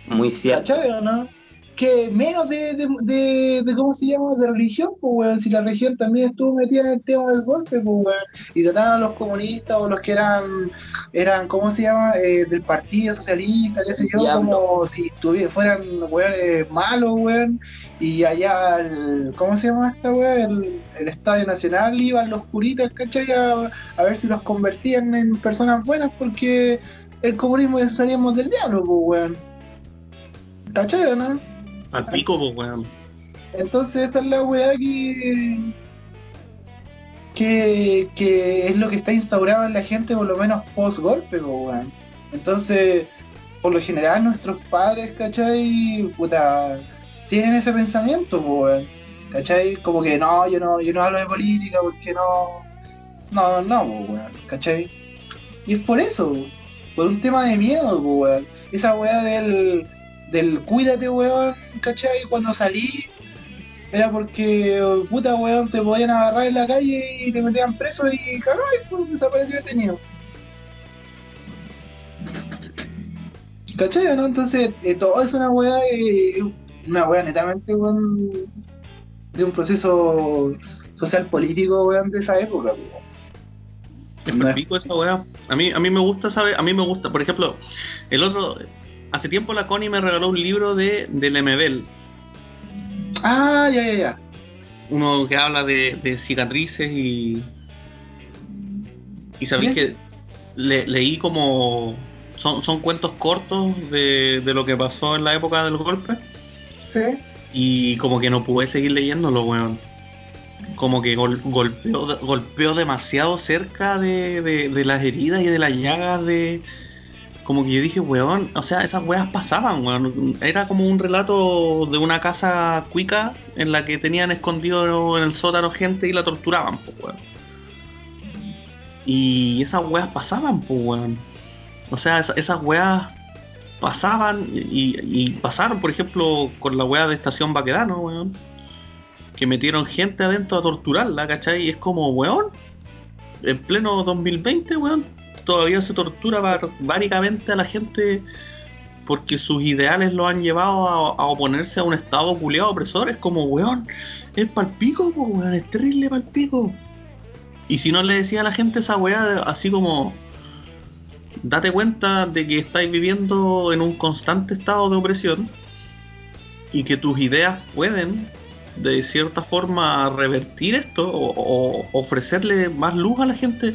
B: Muy cierto.
E: ¿Cachai no? que menos de, de, de, de- ¿cómo se llama? De religión, pues, weón. Si la religión también estuvo metida en el tema del golpe, pues, weón. Y trataban a los comunistas o los que eran, eran ¿cómo se llama? Eh, del Partido Socialista, qué sé yo,
B: Diablo.
E: como si fueran, weones malos, weón. Y allá, el, ¿cómo se llama esta weón? El, el Estadio Nacional iban los curitas, ¿cachai? A, a ver si los convertían en personas buenas porque el comunismo ya salíamos del diablo, pues, weón. ¿Cachai o no?
A: Al pico, pues, weón.
E: Entonces esa es la weá que, que, que es lo que está instaurado en la gente por lo menos post golpe, weón. Entonces, por lo general nuestros padres, ¿cachai? Puta, tienen ese pensamiento, po, weón. ¿Cachai? Como que no, yo no, yo no hablo de política porque no. No, no, po, weón, ¿cachai? Y es por eso, por un tema de miedo, po, weón. Esa weá del, del cuídate, weón, ¿cachai? Cuando salí, era porque, puta, weón, te podían agarrar en la calle y te metían preso y cagó y pues, desapareció detenido. ¿Cachai, no? Entonces, eh, todo es una weá, eh, una weá netamente, weón, de un proceso social político, weón, de esa época, weón.
A: Es
E: No
A: esa weá. A mí, a mí me gusta saber, a mí me gusta, por ejemplo, el otro, hace tiempo la Connie me regaló un libro de, de Lemebel,
E: Ah, ya, ya, ya.
A: uno que habla de, de cicatrices y. Y sabéis que le- leí como. Son, son cuentos cortos de, de lo que pasó en la época del golpe.
E: Sí.
A: Y como que no pude seguir leyéndolo, weón. Como que gol- golpeó, golpeó demasiado cerca de, de- de las heridas y de las llagas de... Como que yo dije, weón, o sea, esas weas pasaban, weón. Era como un relato de una casa cuica en la que tenían escondido en el sótano gente y la torturaban, pues, weón. Y esas weas pasaban, pues, weón. O sea, esa- esas weas pasaban y, y pasaron, por ejemplo, con la wea de Estación Baquedano, weón. Que metieron gente adentro a torturarla, ¿cachai? Y es como, weón, en pleno 2020, weón, todavía se tortura barbáricamente a la gente porque sus ideales lo han llevado a, oponerse a un estado culeado opresor. Es como, weón, es palpico, weón, es terrible palpico. Y si no le decía a la gente esa weá, así como, date cuenta de que estáis viviendo en un constante estado de opresión y que tus ideas pueden de cierta forma revertir esto o ofrecerle más luz a la gente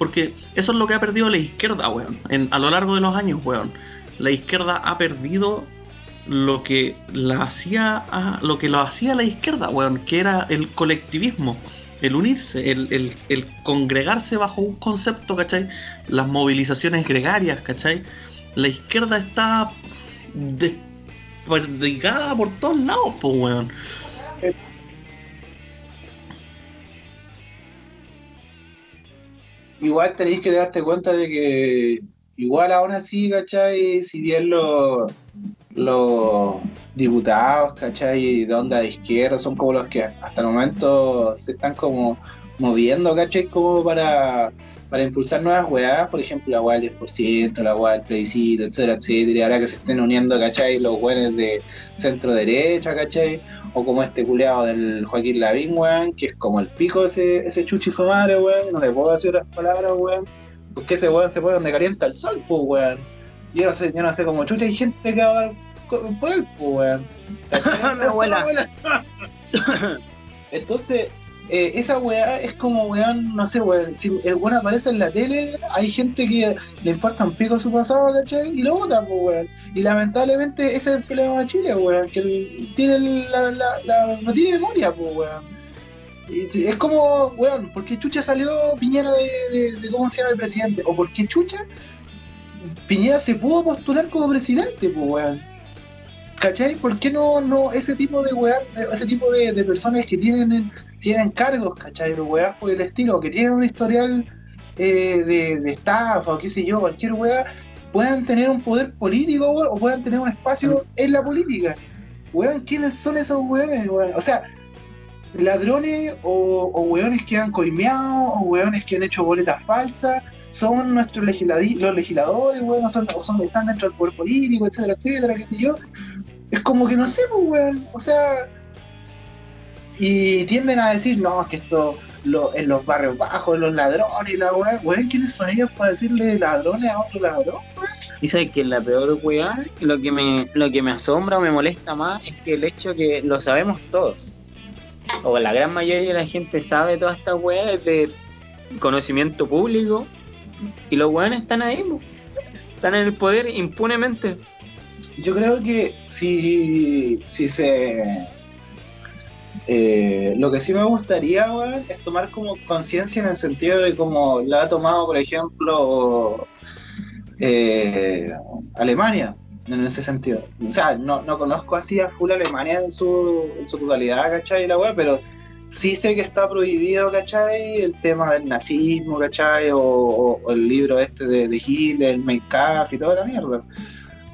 A: porque eso es lo que ha perdido la izquierda weón a lo largo de los años weón la izquierda ha perdido lo que la hacía lo que lo hacía la izquierda weón que era el colectivismo el unirse, el, congregarse bajo un concepto, ¿cachai? Las movilizaciones gregarias, ¿cachai? La izquierda está desperdigada por todos lados, pues, weón.
E: Igual tenéis que darte cuenta de que igual aún así, ¿cachai? Si bien los los diputados, ¿cachai? De onda de izquierda son como los que hasta el momento se están como moviendo, ¿cachai? Como para, para impulsar nuevas weas, por ejemplo la wea del 10%, la wea del plebiscito, etcétera, etcétera, ahora que se estén uniendo, ¿cachai? Los weones de centro derecha, ¿cachai? O como este culeado del Joaquín Lavín, weón, que es como el pico ese, ese chuchi su madre, weón, no le puedo decir otras palabras, weón, porque ese weón se pone donde calienta el sol, pues, weón. Yo no sé, yo no sé cómo chucha hay gente que va por él, pues, weón. ¿Cachai?
B: Mi abuela.
E: Entonces, eh, esa weá es como, weón, no sé, weón, si el weón aparece en la tele, hay gente que le importa un pico su pasado, ¿cachai? Y lo vota, pues, weón. Y lamentablemente ese es el problema de Chile, weón, que el- tiene la, no tiene memoria, pues, weón. Es como, weón, ¿por qué Chucha salió Piñera de, de, cómo se llama el presidente? ¿O por qué Chucha Piñera se pudo postular como presidente, pues, weón? ¿Cachai? ¿Por qué no, no ese tipo de weón, ese tipo de, de personas que tienen, tienen cargos, ¿cachai? Los weas por el estilo, que tienen un historial eh, de, de estafa o qué sé yo, cualquier wea, puedan tener un poder político, o puedan tener un espacio en la política. Weón, ¿quiénes son esos weones, weón? O sea, ladrones o, o weones que han coimeado o weones que han hecho boletas falsas son nuestros los legisladores, weón, o son, o son están dentro del poder político, etcétera, etcétera, qué sé yo. Es es como que no sé, pues, weón. O sea. Y tienden a decir, no, es que esto lo- en los barrios bajos, los ladrones y la weón. Weón, ¿quiénes son ellos para decirle ladrones a otro ladrón?
B: Y sabes que la peor weá, lo que me, lo que me asombra o me molesta más es que el hecho que lo sabemos todos. O la gran mayoría de la gente sabe toda esta weá es de conocimiento público. Y los weones están ahí, po. están en el poder impunemente.
E: Yo creo que si, si se. Eh, lo que sí me gustaría, weón, es tomar como conciencia en el sentido de como la ha tomado, por ejemplo, eh, Alemania, en ese sentido. O sea, no, no conozco así a full Alemania en su, totalidad, ¿cachai? La weá, pero sí sé que está prohibido, ¿cachai? El tema del nazismo, ¿cachai? O, el libro este de, de Hitler, el Kampf y toda la mierda.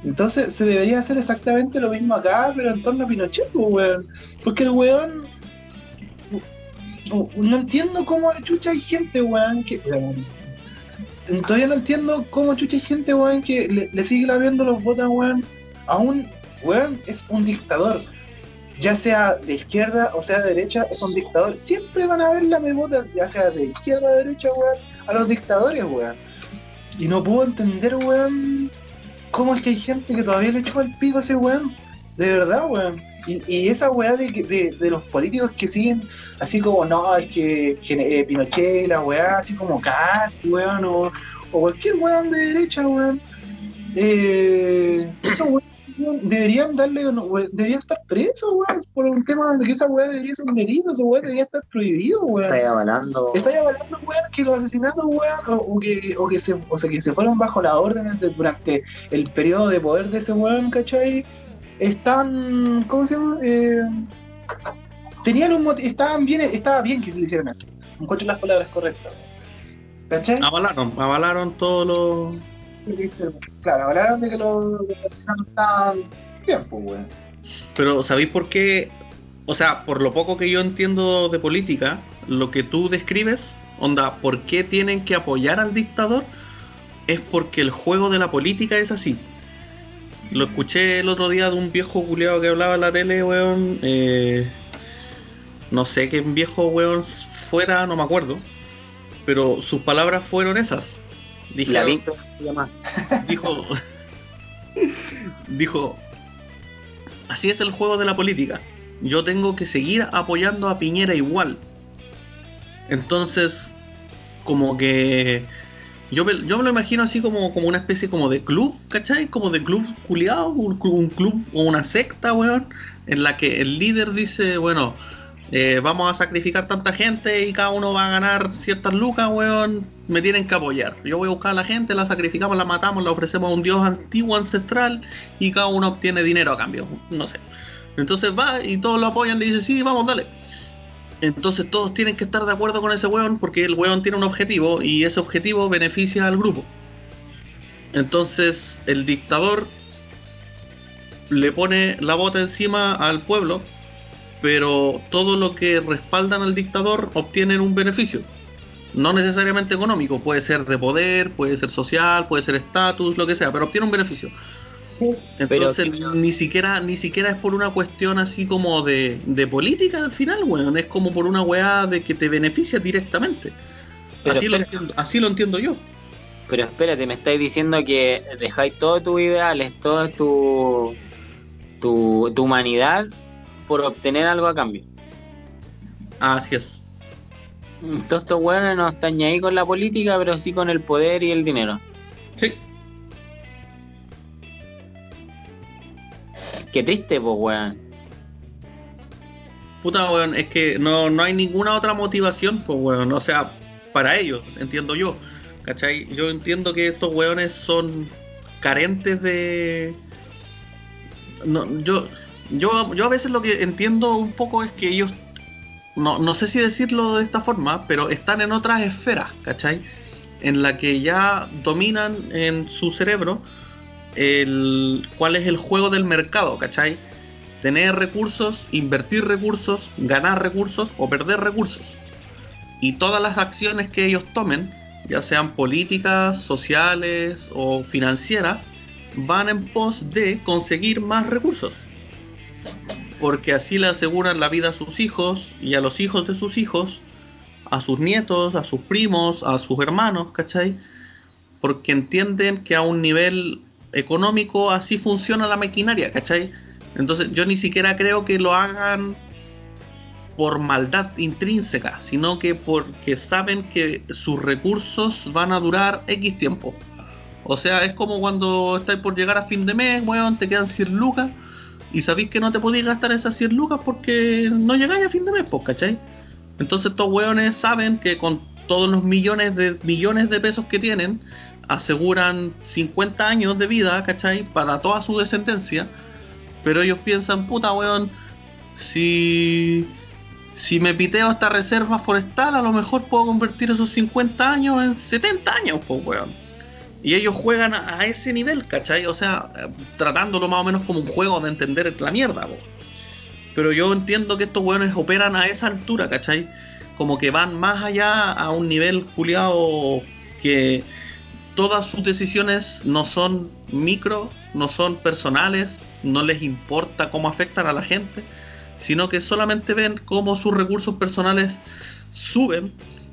E: Entonces se debería hacer exactamente lo mismo acá, pero en torno a Pinochet, pues, weón. Porque el weón. no- entiendo cómo chucha hay gente, weón, que. Todavía no entiendo cómo chucha hay gente, weón, que le, sigue laviendo los botas, weón. A un. Weón, es un dictador. Ya sea de izquierda o sea de derecha, es un dictador. Siempre van a ver la botas, ya sea de izquierda o derecha, weón, a los dictadores, weón. Y no puedo entender, weón, cómo es que hay gente que todavía le echó el pico a ese weón. De verdad, weón. Y, esa weá de, de, de los políticos que siguen así como, no, es que, que, eh, Pinochet la weá, así como casi, weón, o, cualquier weón de derecha, weón. Eh, esos weón, deberían darle, weón, deberían estar presos, weón, por un tema de que esa weá debería ser un delito, ese weón debería estar prohibido, weón.
B: Está avalando.
E: Está avalando, weón, que los asesinatos, weón, o, o que, o, que se, o sea, que se fueron bajo las órdenes de- durante el periodo de poder de ese weón, ¿cachai? Están, ¿cómo se llama? Eh, tenían un motivo, estaban bien, estaba bien que se le hicieran eso. Encuentro las palabras correctas. ¿Cachai?
A: Avalaron, avalaron todos los.
E: Claro, hablaron de que los, los asesinatos estaban bien, pues, weón.
A: Pero ¿sabéis por qué? O sea, por lo poco que yo entiendo de política, lo que tú describes, onda, ¿por qué tienen que apoyar al dictador? Es porque el juego de la política es así. Lo escuché el otro día de un viejo culiado que hablaba en la tele, weón. eh, no sé qué viejo weón fuera, no me acuerdo. Pero sus palabras fueron esas. Dijeron- dijo dijo así es el juego de la política. Yo tengo que seguir apoyando a Piñera igual entonces como que yo me, yo me lo imagino así como, como una especie como de club ¿cachai? como de club culiado un, un club o una secta weón en la que el líder dice bueno eh, vamos a sacrificar tanta gente y cada uno va a ganar ciertas lucas, weón. Me tienen que apoyar. Yo voy a buscar a la gente, la sacrificamos, la matamos, la ofrecemos a un dios antiguo, ancestral, y cada uno obtiene dinero a cambio. No sé. Entonces va y todos lo apoyan, le dicen, sí, vamos, dale. Entonces todos tienen que estar de acuerdo con ese weón porque el weón tiene un objetivo y ese objetivo beneficia al grupo. Entonces el dictador le pone la bota encima al pueblo pero todo lo que respaldan al dictador obtienen un beneficio. No necesariamente económico, puede ser de poder, puede ser social, puede ser estatus, lo que sea, pero obtiene un beneficio. Entonces
B: Pero-
A: ni siquiera ni siquiera es por una cuestión así como de, de política al final, weón, es como por una weá de que te beneficia directamente.
B: Pero
A: así, lo entiendo, así lo entiendo yo.
B: Pero espérate, me estáis diciendo que dejáis todos tus ideales, toda tu, tu, tu humanidad por obtener algo a cambio.
A: Así es.
B: Todos estos weones no están ni ahí con la política, pero sí con el poder y el dinero.
A: Sí.
B: Qué triste, pues, weón.
A: Puta, weón, es que no, no hay ninguna otra motivación, pues, weón. O sea, para ellos, entiendo yo. ¿Cachai? Yo entiendo que estos weones son carentes de. No, yo, yo, yo a veces lo que entiendo un poco es que ellos. No, no sé si decirlo de esta forma, pero están en otras esferas, ¿cachai? En la que ya dominan en su cerebro el cuál es el juego del mercado, ¿cachai? tener recursos, invertir recursos, ganar recursos o perder recursos. Y todas las acciones que ellos tomen, ya sean políticas, sociales o financieras, van en pos de conseguir más recursos. Porque así le aseguran la vida a sus hijos y a los hijos de sus hijos, a sus nietos, a sus primos, a sus hermanos, ¿cachai? Porque entienden que a un nivel económico así funciona la maquinaria, ¿cachai? Entonces yo ni siquiera creo que lo hagan por maldad intrínseca, sino que porque saben que sus recursos van a durar X tiempo. O sea, es como cuando estáis por llegar a fin de mes, weón, te quedan 100 lucas y sabéis que no te podéis gastar esas 100 lucas porque no llegáis a fin de mes, pues, ¿cachai? Entonces estos weones saben que con todos los millones de millones de pesos que tienen, aseguran 50 años de vida, ¿cachai? Para toda su descendencia. Pero ellos piensan, puta weón, si, si me piteo esta reserva forestal, a lo mejor puedo convertir esos 50 años en 70 años, pues weón. Y ellos juegan a, ese nivel, ¿cachai? O sea, tratándolo más o menos como un juego de entender la mierda. Pero yo entiendo que estos weones operan a esa altura, ¿cachai? Como que van más allá a un nivel culiado que todas sus decisiones no son micro, no son personales, no les importa cómo afectan a la gente, sino que solamente ven cómo sus recursos personales suben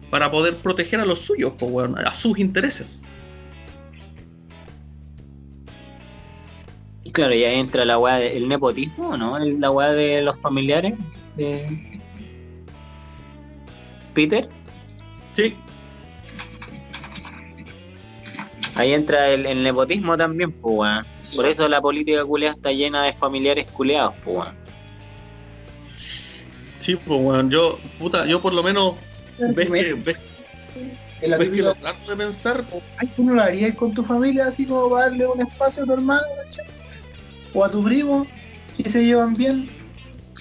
A: para poder proteger a los suyos, pues, a sus intereses.
B: Claro, y ahí entra la weá del nepotismo, ¿no? El- La weá de los familiares de Peter.
A: Sí,
B: Ahí entra el, el nepotismo también, pues weón. Por eso la política culeada está llena de familiares culeados, pues weón.
A: sí, pues, weón, yo, puta, yo por lo menos, ves que, ves, ves que lo trato de pensar,
E: Ay, ¿tú no lo harías con tu familia así como para darle un espacio a tu hermano, ¿cachai? O a tu primo, y se llevan bien.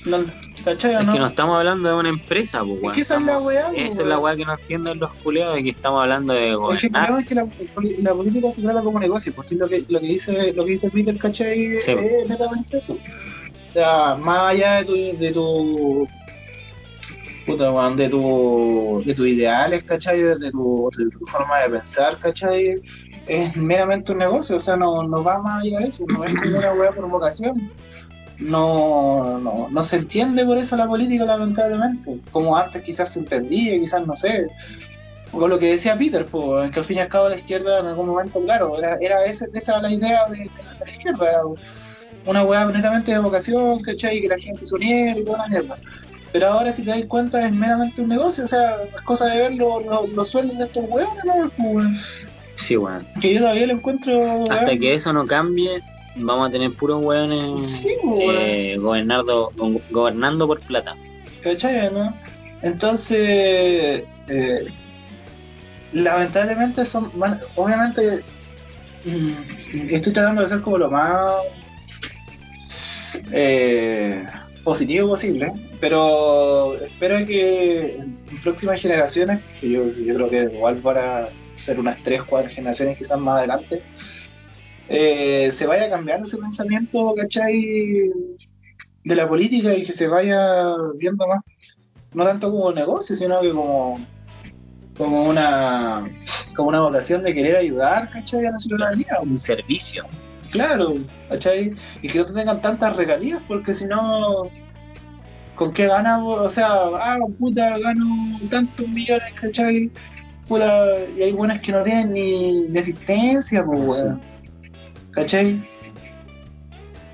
E: No, ¿Cachai o
B: Es
E: no?
B: que no estamos hablando de una empresa, pues.
E: Es que esa es la weá, pues,
B: Esa es la weá que no entienden los culeados de que estamos hablando de
E: Es que el
B: gobernar.
E: problema es que la, política se trata como negocio, pues lo que, lo que dice lo que dice Peter, ¿cachai?
B: Sí.
E: Es netamente eso. O sea, más allá de tu de tu puta weón, de tu de tus ideales, ¿cachai? De tu, de tu forma de pensar, ¿cachai? Es meramente un negocio, o sea, no, no va más allá de eso, no es como una weá por vocación. No, no, no se entiende por eso la política, lamentablemente. Como antes quizás se entendía, quizás no sé, con lo que decía Peter, pues, que al fin y al cabo la izquierda en algún momento, claro, era, era esa la idea de, la, izquierda, era una weá netamente de vocación, ¿cachai? Que la gente se uniera y toda la mierda. Pero ahora si te das cuenta es meramente un negocio, o sea, es cosa de ver los los- los sueldos de estos weones, ¿no?
B: Sí, weón.
E: Que yo todavía lo encuentro...
B: Hasta que eso no cambie, vamos a tener puros weones
E: Sí, weón.
B: eh, gobernando, gobernando por plata.
E: ¿Cachai, no? Entonces, eh, lamentablemente son, van- obviamente, mm, estoy tratando de ser como lo más eh, positivo posible, pero espero que en próximas generaciones, que yo, yo creo que igual para ser unas 3, 4 generaciones quizás más adelante, eh, se vaya cambiando ese pensamiento, ¿cachai? de la política y que se vaya viendo más, no tanto como negocio, sino que como, como una como una vocación de querer ayudar, ¿cachai? A la ciudadanía,
B: Un servicio.
E: claro, ¿cachai? Y que no tengan tantas regalías, porque si no, ¿con qué gana? O sea, ah, puta, gano tantos millones, ¿cachai? Puta, y hay buenas que no tienen ni, existencia, pues, weón. ¿Cachai?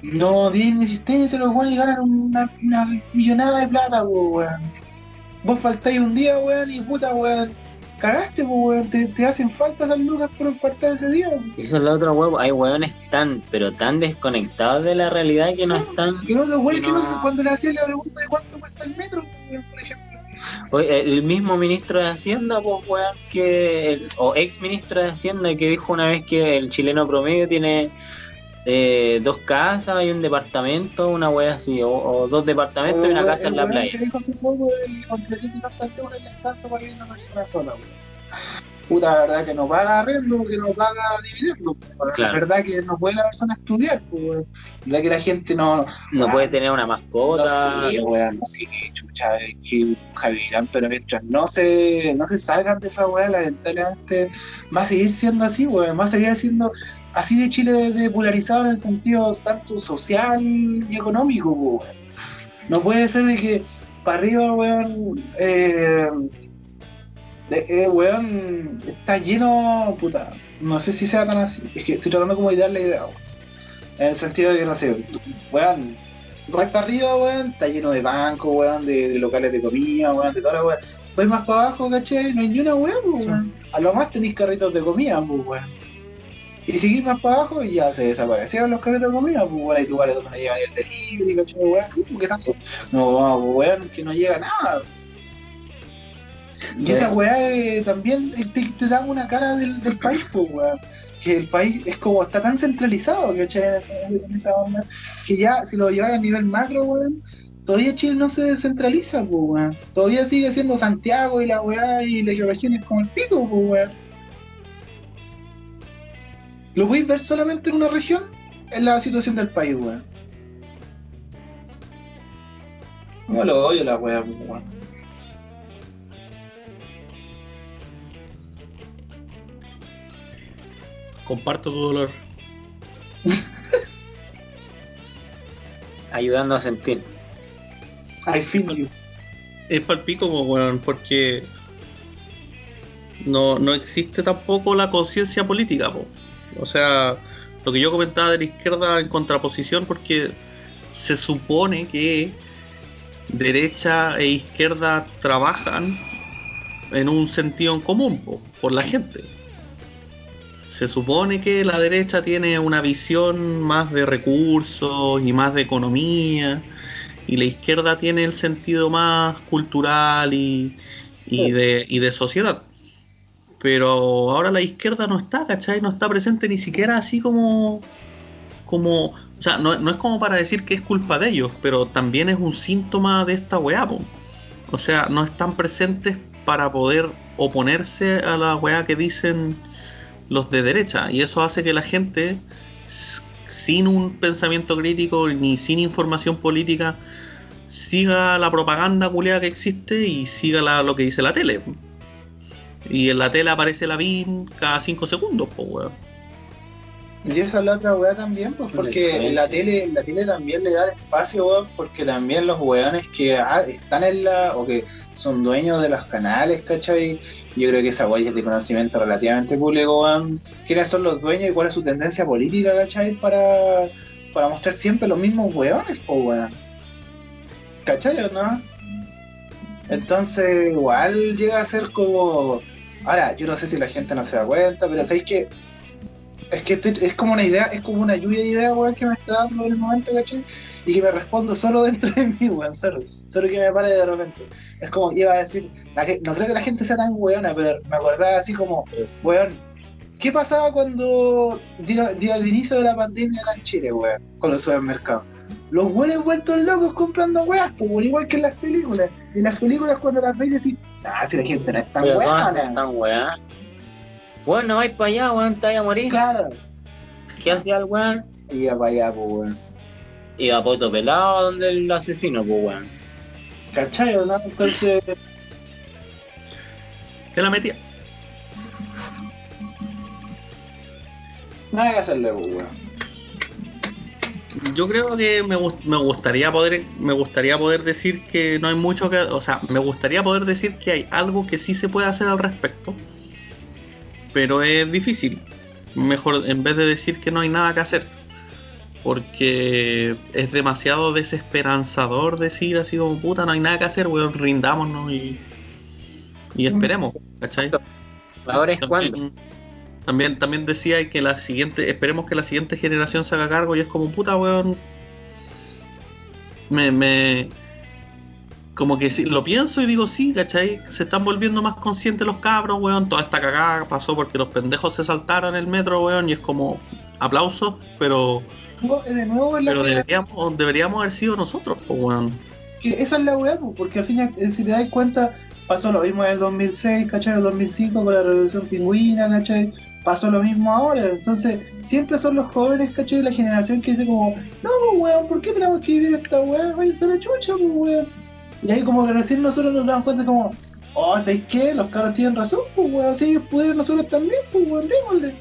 E: No tienen ni existencia los weones y ganan una, una millonada de plata, pues, weón. Vos faltáis un día, weón, y puta, weón. Cagaste, pues, weón. Te, te hacen falta esas lucas por faltar ese día, weón.
B: Y Eso es la otra huevo. Hay hueones tan, pero tan desconectados de la realidad que no
E: Sí.
B: están.
E: Y no, los weones que no
B: No.
E: sé, cuando le hacían la pregunta de cuánto cuesta el metro, weón, por ejemplo.
B: El mismo ministro de Hacienda, pues, weón, que. el- o ex ministro de Hacienda que dijo una vez que el chileno promedio tiene eh, dos casas y un departamento, una wea así, o, o dos departamentos y una casa en la playa.
E: que dijo hace poco el- con 300 y tantas euros le alcanza para ir una persona sola, weón. Puta, la verdad que no paga arrendo, que no paga dividendos. weón.
B: Claro.
E: La verdad que no puede la persona estudiar, pues. La verdad que la gente no.
B: No puede tener una mascota.
E: No sé, weón, sí, chucha, que Javirán, pero mientras no se, no se salgan de esa weá, lamentablemente va a seguir siendo así, weón, va a seguir siendo así de Chile de, polarizado en el sentido tanto social y económico, weón. No puede ser de que para arriba, weón, eh, eh, weón, está lleno, puta, no sé si sea tan así, es que estoy tratando como de dar la idea, weón. En el sentido de que, no sé, weón, para arriba, weón, está lleno de bancos, weón, de, de locales de comida, weón, de toda la weón. Vais más para abajo, ¿cachai? No hay ni una weón, pues, weón. A lo más tenéis carritos de comida, pues, weón. Y seguís más para abajo y ya se desaparecieron los carritos de comida, pues, weón. Hay lugares donde no llega ni el delivery, ¿cachai? Weón, así, porque no, no, weón, que no llega nada. Y esa weá eh, también eh, te, te da una cara del, del país, pues, weón. Que el país es como está tan centralizado, ¿cachai? Esa, onda, que ya si lo llevas a nivel macro, weón, todavía Chile no se descentraliza, pues, weón. Todavía sigue siendo Santiago y la weá y las regiones como el pico, pues, weón. Lo podéis ver solamente en una región, en la situación del país, weón. No lo odio la weá, pues, weón.
A: Comparto tu dolor.
B: Ayudando a sentir.
E: I feel you.
A: Es palpico, po, weón, porque no, no existe tampoco la conciencia política, po. O sea, lo que yo comentaba de la izquierda en contraposición, porque se supone que derecha e izquierda trabajan en un sentido en común po, por la gente. Se supone que la derecha tiene una visión más de recursos y más de economía, y la izquierda tiene el sentido más cultural y, y de, y de sociedad. Pero ahora la izquierda no está, ¿cachai? No está presente ni siquiera así como. como o sea, no, no es como para decir que es culpa de ellos, pero también es un síntoma de esta weá, po. O sea, no están presentes para poder oponerse a la weá que dicen los de derecha. Y eso hace que la gente, sin un pensamiento crítico ni sin información política, siga la propaganda culiada que existe y siga la- lo que dice la tele. Y en la tele aparece la BIN cada 5 segundos, pues weón.
E: Y esa es la otra weá también, pues porque en la tele, en la tele también le da el espacio, weón, porque también los weones que ah, están en la, o que son dueños de los canales, ¿cachai? Yo creo que esa weá es de conocimiento relativamente público, weón. ¿Quiénes son los dueños y cuál es su tendencia política, ¿cachai? Para, para mostrar siempre los mismos weones, pues weón. ¿Cachai o no? Entonces, igual llega a ser como. Ahora, yo no sé si la gente no se da cuenta, pero sabéis que. Es que estoy- es como una idea, es como una lluvia de ideas, weón, que me está dando en el momento, ¿cachai? Y que me respondo solo dentro de mí, weón, solo. Solo que me pare de repente. Es como, iba a decir, la ge- no creo que la gente sea tan weona, pero me acordaba así como, weón, ¿qué pasaba cuando dio, dio el inicio de la pandemia acá en Chile, weón, con los supermercados? Los weones vueltos locos comprando weas, pues, weón, igual que en las películas. Y las películas cuando las veis decís, ah, si la gente no es tan
B: Pero ¿cómo
E: weona.
B: weá? Weón, no vais para allá, weón, te vayas a morir.
E: Claro.
B: ¿Qué hacía el weón?
E: Iba para allá, pues, weón.
B: Iba a poto pelado donde el asesino, pues weón.
E: ¿Cachai o no? Entonces,
A: Que la metía.
E: nada que hacerle, pues, weón.
A: Yo creo que me, gust- me gustaría poder me gustaría poder decir que no hay mucho que, o sea, me gustaría poder decir que hay algo que sí se puede hacer al respecto, pero es difícil. Mejor en vez de decir que no hay nada que hacer, porque es demasiado desesperanzador decir así como puta, no hay nada que hacer, weón, rindámonos y y esperemos, ¿cachai?
B: Ahora es cuando.
A: También, también, también decía que la siguiente, esperemos que la siguiente generación se haga cargo y es como puta weón. Me, me como que si, lo pienso y digo sí, ¿cachai? Se están volviendo más conscientes los cabros, weón. Toda esta cagada pasó porque los pendejos se saltaron el metro, weón, y es como aplausos, pero,
E: No, De nuevo es la
A: pero deberíamos, deberíamos haber sido nosotros, pues weón.
E: que esa es la weá, porque al fin, eh, si te das cuenta, pasó lo mismo en el 2006, ¿cachai? En el 2005 con la revolución pingüina, ¿cachai? Pasó lo mismo ahora, entonces siempre son los jóvenes, ¿cachai? La generación que dice como, no, pues, weón, ¿por qué tenemos que vivir esta weá? Váyanse a la chucha, pues, weón. Y ahí como que recién nosotros nos damos cuenta como, oh, ¿sabes qué? Los caros tienen razón, pues, weón, si ellos pudieran, nosotros también, pues, weón, démosle.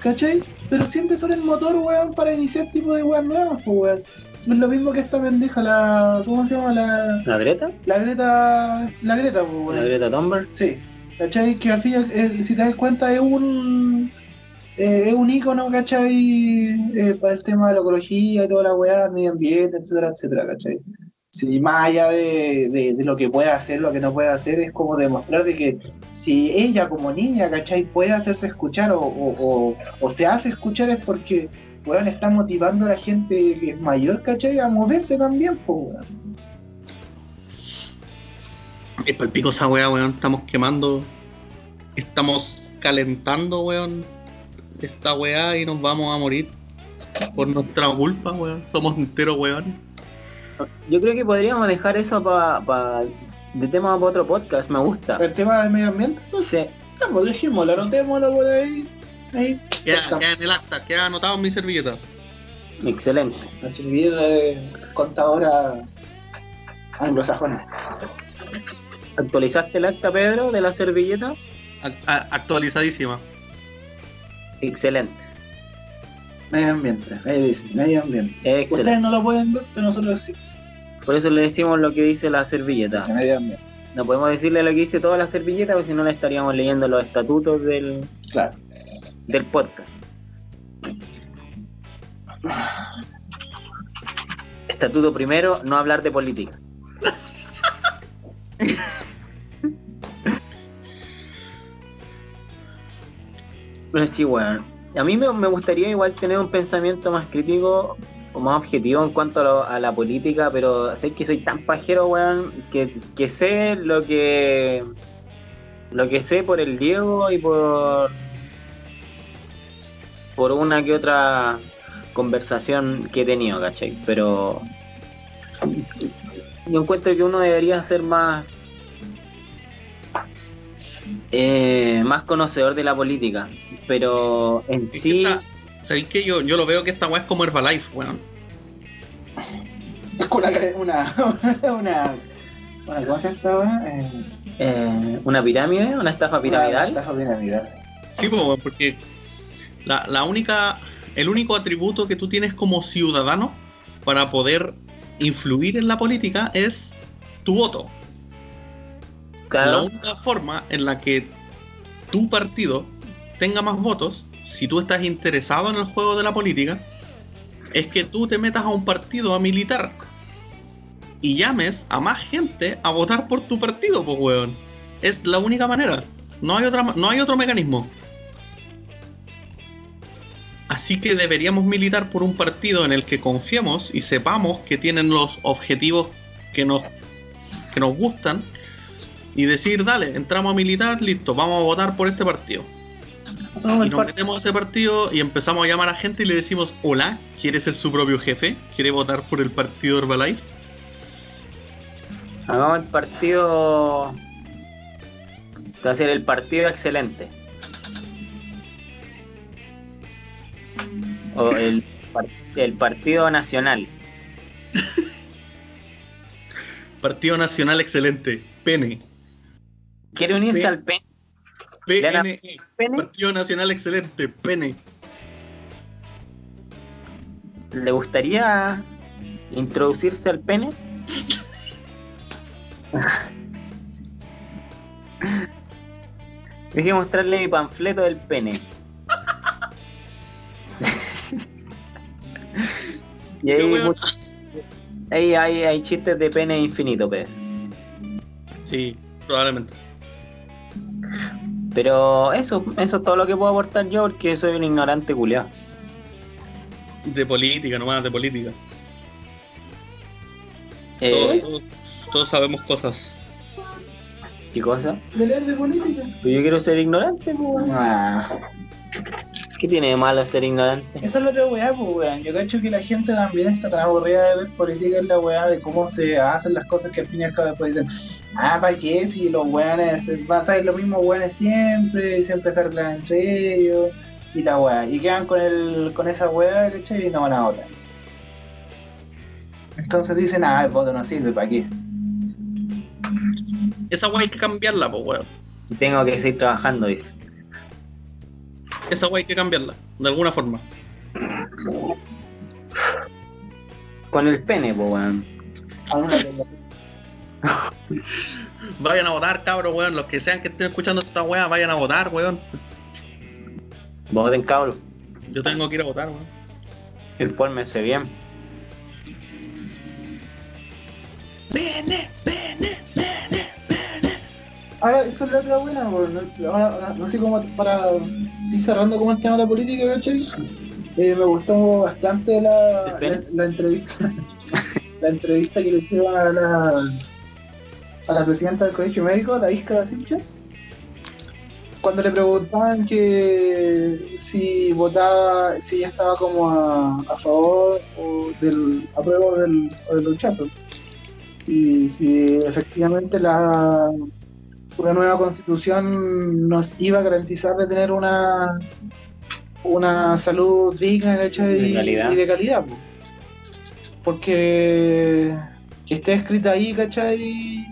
E: ¿Cachai? pero siempre son el motor, weón, para iniciar tipo de weas nuevas, pues, weón. Es lo mismo que esta pendeja, la. ¿Cómo se llama? La.
B: ¿La Greta?
E: La Greta. La Greta, pues, weón.
B: ¿La Greta Thunberg?
E: Sí, ¿cachai? Que al fin, eh, si te das cuenta, es un. eh, es un ícono, ¿cachai? Eh, para el tema de la ecología y toda la weá, medio ambiente, etcétera, etcétera, ¿cachai? Sí, más allá de, lo que puede hacer, lo que no puede hacer, es como demostrar de que si ella como niña, ¿cachai? Puede hacerse escuchar o, se hace escuchar es porque, weón, está motivando a la gente que es mayor, ¿cachai? A moverse también, pues.
A: Es para el pico esa weá, weón. Estamos quemando. Estamos calentando, weón. Esta weá y nos vamos a morir. Por nuestra culpa, weón. Somos enteros, weón.
B: Yo creo que podríamos dejar eso para de tema para otro podcast, me gusta.
E: El tema del medio ambiente,
B: No sé,
E: Ah, pues dejémoslo, anotémoslo por ahí. Ahí.
A: Queda, queda en el acta, queda anotado en mi servilleta.
B: excelente.
E: La servilleta de contadora anglosajona.
B: ¿Actualizaste el acta, Pedro, de la servilleta?
A: A- actualizadísima.
B: Excelente,
E: Medio ambiente, ahí dice, medio ambiente. Ustedes
B: excelente.
E: no lo pueden ver, pero nosotros sí.
B: Por eso le decimos lo que dice la servilleta. No podemos decirle lo que dice toda la servilleta, porque si no le estaríamos leyendo los estatutos del,
E: Claro.
B: del podcast. Estatuto primero, no hablar de política. Pero sí, bueno. A mí me, me gustaría igual tener un pensamiento más crítico o más objetivo en cuanto a, lo- a la política, pero sé que soy tan pajero, weón, que, que sé lo que lo que sé por el Diego y por por una que otra conversación que he tenido, ¿cachai? Pero yo encuentro que uno debería ser más eh, más conocedor de la política, pero en sí
A: ¿Sabéis que yo, yo lo veo que esta weá es como Herbalife, weón?
E: Es una, una, una, una ¿cómo se llama esta weá? Eh,
B: eh, una pirámide, una estafa piramidal.
E: Una estafa piramidal.
A: Sí, pues, porque la, la única, el único atributo que tú tienes como ciudadano para poder influir en la política es tu voto. La única forma en la que tu partido tenga más votos, si tú estás interesado en el juego de la política, es que tú te metas a un partido a militar y llames a más gente a votar por tu partido, pues weón. Es la única manera. No hay otra, no hay otro mecanismo. Así que deberíamos militar por un partido en el que confiemos y sepamos que tienen los objetivos que nos, que nos gustan y decir, dale, entramos a militar, listo, vamos a votar por este partido. Y nos metemos a ese partido y empezamos a llamar a gente y le decimos, hola, ¿quiere ser su propio jefe? ¿Quiere votar por el partido Herbalife?
B: hagamos el partido. Va a ser el partido excelente. O el, par- el partido nacional.
A: Partido Nacional Excelente, PN.
B: ¿Quiere unirse al PEN? ¿Le dan a
A: PNE.
B: PN?
A: Partido Nacional Excelente, PN.
B: ¿Le gustaría introducirse al pene? Dije mostrarle mi panfleto del pene. y ahí,
A: weón.
B: much- ahí hay, hay chistes de pene infinito, pues.
A: Sí, probablemente.
B: Pero eso, eso es todo lo que puedo aportar yo porque soy un ignorante culiao.
A: De política, nomás, de política.
B: Eh,
A: Todos, todos- todos sabemos cosas.
B: ¿Qué cosa?
E: De leer de política.
B: Pues yo quiero ser ignorante, pues.
E: Ah.
B: ¿Qué tiene de malo ser ignorante?
E: Esa es la otra weá, pues weón. Yo cacho que la gente también está tan aburrida de ver política en la weá de cómo se hacen las cosas que al fin y al cabo después dicen, ah, ¿para qué? Si los weones van a ser los mismos weones siempre, y siempre se arreglan entre ellos, y la weá. Y quedan con el, con esa weá, ¿cachai? Y no van a votar. Entonces dicen, ah, el voto no sirve, ¿para qué?
A: Esa weá hay que cambiarla, pues weón.
B: Y tengo que seguir trabajando, dice.
A: Esa weá hay que cambiarla. de alguna forma.
B: Con el pene, po, weón.
A: Vayan a votar, cabros, weón. Los que sean que estén escuchando esta weá, vayan a votar, weón.
B: Voten, cabros.
A: Yo tengo que ir a votar, weón.
B: Infórmense bien.
A: Bene, bene.
E: Ahora, eso es la otra buena, ahora, no sé cómo para ir cerrando como el tema de la política, ¿cachai? Eh, me gustó bastante la, la, la entrevista la entrevista que le hicieron a la a la presidenta del colegio médico, la Isca Silches, cuando le preguntaban que si votaba, si ella estaba como a, a favor o del apruebo del, o del rechazo. Y si efectivamente la una nueva constitución nos iba a garantizar de tener una una salud digna.
B: De calidad.
E: y de calidad po. porque que esté escrita ahí ¿cachai?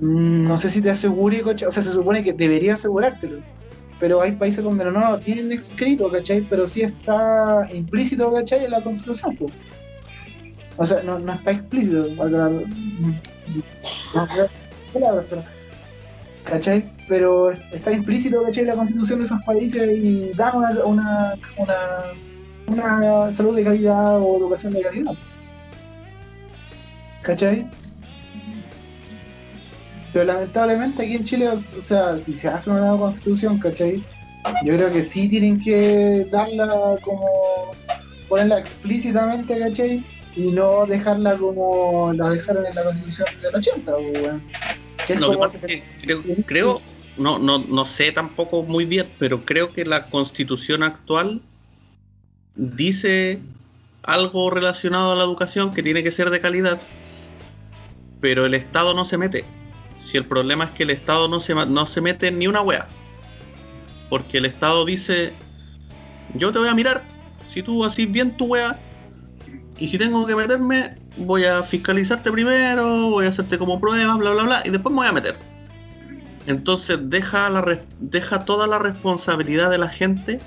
E: Mm, no sé si te asegure ¿cachai? o sea se supone que debería asegurártelo pero hay países donde no lo tienen escrito ¿cachai? pero sí está implícito ¿cachai? en la constitución po. o sea no, no está explícito pero, ¿cachai? Pero está implícito, ¿cachai? La constitución de esos países y dan una, una, una, una salud de calidad o educación de calidad. ¿Cachai? Pero lamentablemente aquí en Chile, o sea, si se hace una nueva constitución, ¿cachai? Yo creo que sí tienen que darla como, ponerla explícitamente, ¿cachai? Y no dejarla como la dejaron en la constitución del 80, pues, weón. Que es
A: Lo que pasa es que creo, creo no, no, no sé tampoco muy bien, pero creo que la constitución actual dice algo relacionado a la educación que tiene que ser de calidad, pero el Estado no se mete. Si el problema es que el Estado no se, no se mete en ni una wea, porque el Estado dice, yo te voy a mirar, si tú haces bien tu wea, y si tengo que meterme, voy a fiscalizarte primero, voy a hacerte como prueba, bla, bla, bla, y después me voy a meter. Entonces deja, la res- deja toda la responsabilidad de la gente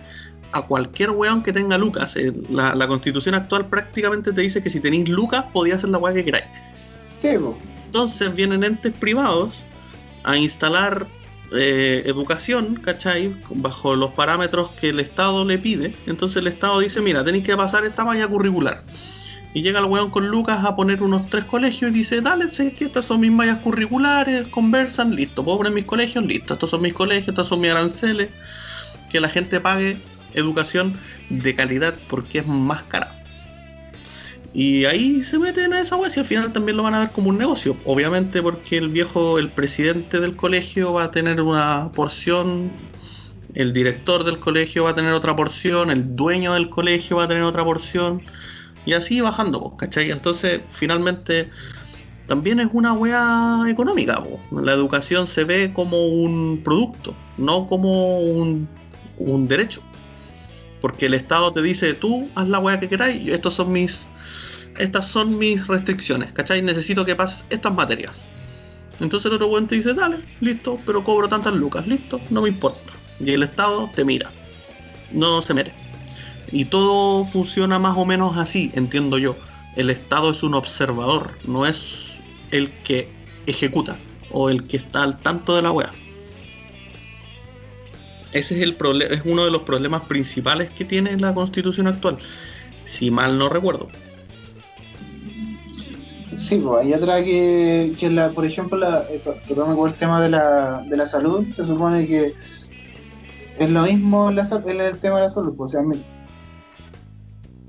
A: a cualquier weón que tenga lucas. Eh, La, la constitución actual prácticamente te dice que si tenéis lucas podías hacer la weá que queráis.
E: Sí.
A: Entonces vienen entes privados a instalar eh, educación, ¿cachai? Bajo los parámetros que el Estado le pide. Entonces el Estado dice, mira, tenéis que pasar esta malla curricular. Y llega el weón con Lucas a poner unos tres colegios y dice, dale, sé que estas son mis mallas curriculares, conversan, listo, puedo poner mis colegios, listo, estos son mis colegios, estos son mis aranceles, que la gente pague educación de calidad porque es más cara. Y ahí se meten a esa wea y al final también lo van a ver como un negocio. Obviamente porque el viejo, el presidente del colegio va a tener una porción, el director del colegio va a tener otra porción, el dueño del colegio va a tener otra porción. Y así bajando, ¿cachai? Entonces finalmente también es una wea económica. po. La educación se ve como un producto, no como un, derecho. Porque el Estado te dice, tú haz la wea que queráis, estos son mis estas son mis restricciones, ¿cachai? Necesito que pases estas materias. Entonces el otro weón te dice, dale, listo, pero cobro tantas lucas, listo, no me importa. Y el Estado te mira, no se mete. Y todo funciona más o menos así, entiendo yo. El Estado es un observador, no es el que ejecuta o el que está al tanto de la wea. Ese es el es uno de los problemas principales que tiene la constitución actual. Si mal no recuerdo.
E: Sí, pues hay otra que, que la, por ejemplo, la, eh, tocando con el tema de la, de la salud, se supone que es lo mismo el tema de la salud, pues, o sea,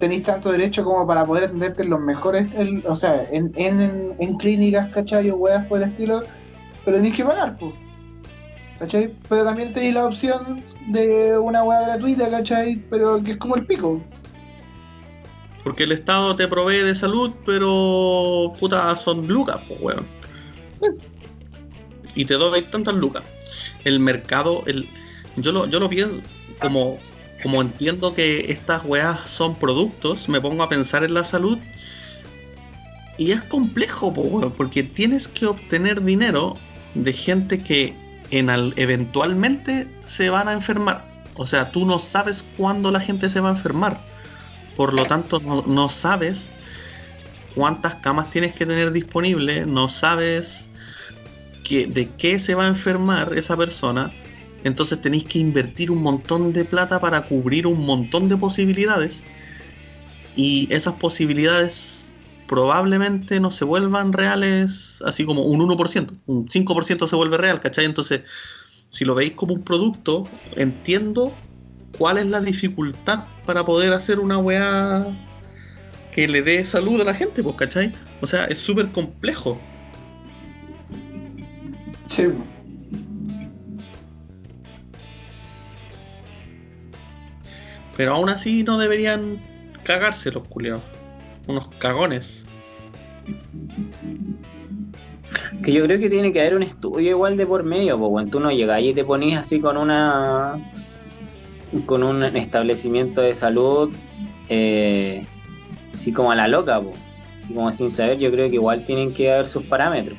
E: tenéis tanto derecho como para poder atenderte en los mejores, el- o sea, en, en, en clínicas, ¿cachai? O weas por el estilo, pero tenéis que pagar, pues. ¿Cachai? Pero también tenéis la opción de una wea gratuita, ¿cachai? Pero que es como el pico.
A: Porque el Estado te provee de salud, pero puta, son lucas, pues weón. Y te doy tantas lucas. El mercado, el, yo lo, yo lo pienso como, como entiendo que estas weas son productos, me pongo a pensar en la salud. Y es complejo, porque tienes que obtener dinero de gente que en al- eventualmente se van a enfermar. O sea, tú no sabes cuándo la gente se va a enfermar. Por lo tanto, no, no sabes cuántas camas tienes que tener disponibles, no sabes que, de qué se va a enfermar esa persona. Entonces tenéis que invertir un montón de plata para cubrir un montón de posibilidades. Y esas posibilidades probablemente no se vuelvan reales así como un 1%, un 5% se vuelve real, ¿cachai? Entonces, si lo veis como un producto, entiendo cuál es la dificultad para poder hacer una weá que le dé salud a la gente, pues, ¿cachai? O sea, es súper complejo.
E: Sí.
A: Pero aún así no deberían cagarse los culiados. Unos cagones.
B: Que yo creo que tiene que haber un estudio igual de por medio, pues bueno, tú no llegas y te ponís así con una con un establecimiento de salud eh, así como a la loca, pues. Como sin saber, yo creo que igual tienen que haber sus parámetros.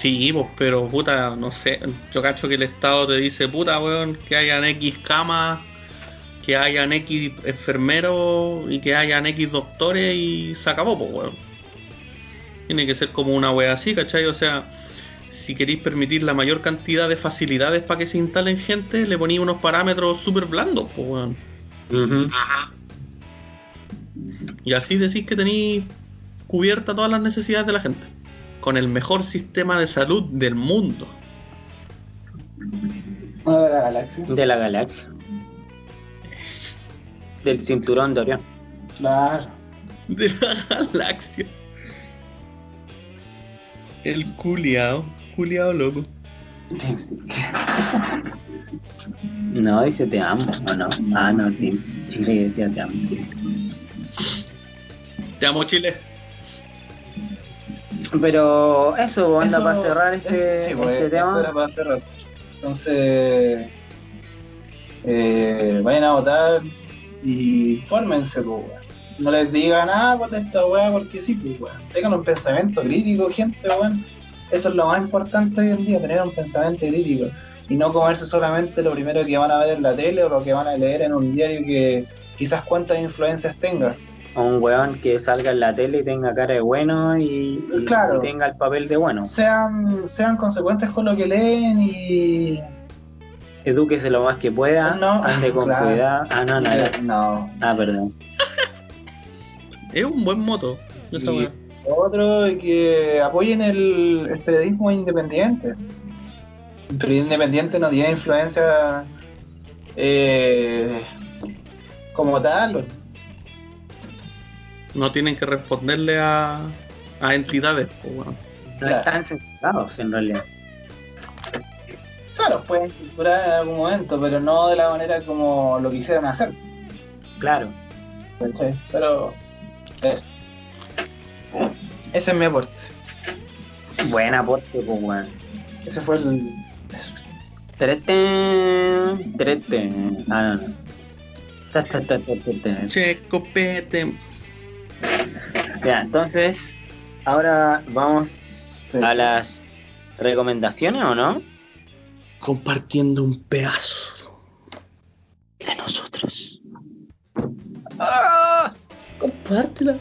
A: Sí, pues, pero puta, no sé. Yo cacho que el Estado te dice, puta, weón, que hayan X camas, que hayan X enfermeros y que hayan X doctores y se acabó, pues, weón. Tiene que ser como una wea así, ¿cachai? O sea, si queréis permitir la mayor cantidad de facilidades para que se instalen gente, le ponéis unos parámetros súper blandos, pues, weón. Y así decís que tenéis cubierta todas las necesidades de la gente. Con el mejor sistema de salud del mundo.
E: De la galaxia.
B: De la galaxia. Del cinturón de Orión.
E: Claro.
A: De la galaxia. El culiao. Culiao loco.
B: No, dice te amo, ¿o no? Ah, no, Tim. Chile decía te amo, sí.
A: Te amo, Chile.
B: Pero eso, anda
E: Eso-
B: para cerrar este,
E: sí, pues,
B: este
E: eso
B: tema.
E: era para cerrar. Entonces, eh, vayan a votar y fórmense, pues, weón. No les digan, ah, vota esta weá porque sí, pues, weón. Tengan un pensamiento crítico, gente, weón. Eso es lo más importante hoy en día, tener un pensamiento crítico. Y no comerse solamente lo primero que van a ver en la tele o lo que van a leer en un diario que quizás cuántas influencias tenga.
B: A un weón que salga en la tele y tenga cara de bueno y, y-
E: Claro.
B: y tenga el papel de bueno.
E: Sean, sean consecuentes con lo que leen y
B: Edúquese lo más que pueda,
E: No,
B: ande con
E: claro.
B: cuidado. Ah, no, no,
E: no.
B: Ah, perdón.
A: Es un buen moto.
E: Y otro que apoyen el, el periodismo independiente. El periodismo independiente no tiene influencia eh, como tal.
A: No tienen que responderle a, a entidades, pues.
B: No
E: Claro.
B: están censurados en realidad.
E: O sea, los pueden censurar en algún momento, pero no de la manera como lo quisieran hacer.
B: Claro.
E: ¿cachai? Pero eso. Ese es mi aporte.
B: Buen aporte, pues weón.
E: Ese fue el. eso.
B: Tereten, tereten. Ah, no, no. Ta, ta, ta, ta, ta, ta.
A: Che, copete.
B: Ya, entonces, ahora vamos a las recomendaciones o no?
A: Compartiendo un pedazo.
B: De nosotros.
A: Compártela.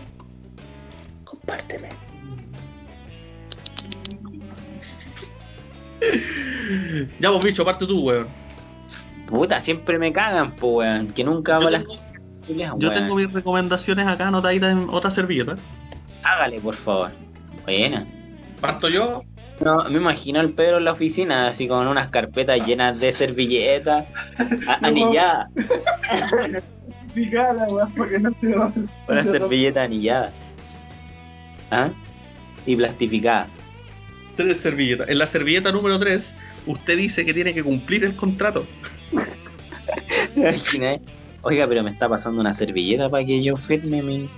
A: Compárteme. ya vos bicho, parte tú, weón.
B: Puta, siempre me cagan, pues weón. Que nunca hago las
A: yo tengo mis recomendaciones acá anotaditas en otra servilleta.
B: Hágale, por favor. Buena.
A: Parto yo.
B: No, me imagino al Pedro en la oficina, así con unas carpetas llenas de servilletas, anilladas,
E: Picada, weón, porque no se va.
B: una servilleta anillada. ¿Ah? Y plastificada.
A: Tres servilletas. En la servilleta número 3, usted dice que tiene que cumplir el contrato.
B: ¿Te imaginas? Oiga, pero me está pasando una servilleta para que yo firme mi. mi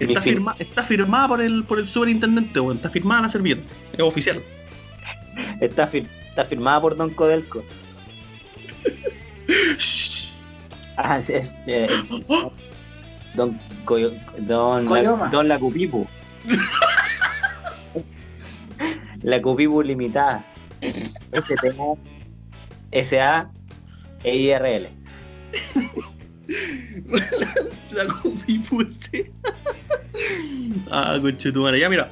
A: Está,
B: fir-
A: firma, está firmada por el, por el superintendente, weón. Está firmada la servilleta. Es oficial.
B: Está, fir- está firmada por Don Codelco. Ah, es, es, eh, Don Coyo- Don, la, Don La Cupipu. la Cupipu limitada. Ese tema.
A: La copy puse. ah, conchetumare. Ya, mira.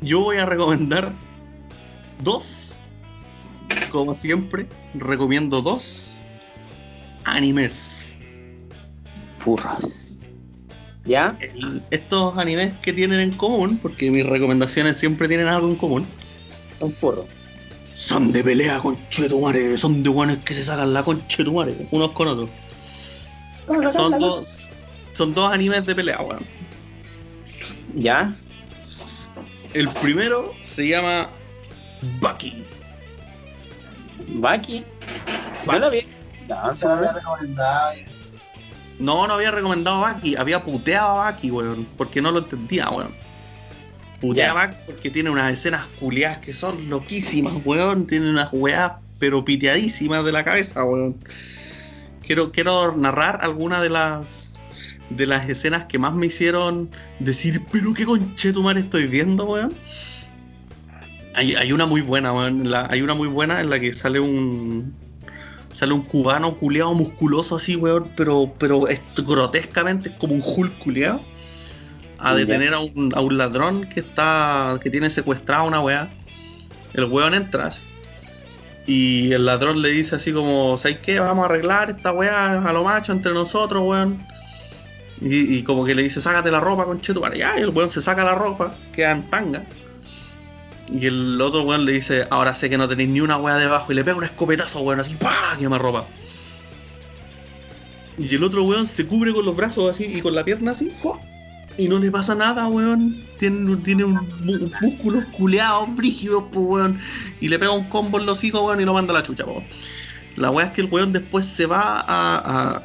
A: Yo voy a recomendar dos. Como siempre, recomiendo dos animes.
B: Furros. ¿Ya?
A: El- estos animes que tienen en común, porque mis recomendaciones siempre tienen algo en común,
B: Un furro.
A: Son de pelea, conchetumare. Son de buenos que se sacan la conchetumare, unos con otros. Son dos, son dos animes de pelea, weón.
B: ¿Ya?
A: El primero se llama Bucky.
B: Baki. Yo lo vi. No,
C: Se lo había recomendado.
A: No, no había recomendado a Bucky, había puteado a Bucky, weón, porque no lo entendía, weón. Putea
B: Ya.
A: a Bucky porque tiene unas escenas culiadas que son loquísimas, weón. Tiene unas weas pero piteadísimas de la cabeza, weón. Quiero, quiero narrar algunas de las de las escenas que más me hicieron decir, pero qué conchetumar estoy viendo, weón. Hay, hay una muy buena, weón. hay una muy buena en la que sale un. Sale un cubano culeado musculoso así, weón, pero, pero es grotescamente es como un Hulk culeado. A detener a un, a un ladrón que está. que tiene secuestrada a una weá. El weón entra así, y el ladrón le dice así como, ¿sabes qué? Vamos a arreglar esta weá a lo macho entre nosotros, weón. Y, y como que le dice, sácate la ropa, conchetumare. Ya, y el weón se saca la ropa, queda en tanga. Y el otro weón le dice, ahora sé que no tenéis ni una weá debajo. Y le pega un escopetazo, weón, así, ¡pah! Quema ropa. Y el otro weón se cubre con los brazos así y con la pierna así, ¡fua! Y no le pasa nada, weón. Tiene, tiene un, mu- músculos culeados, brígidos, pues, weón. Y le pega un combo en los hocico, weón, y lo manda a la chucha, po. La weá es que el weón después se va a. a-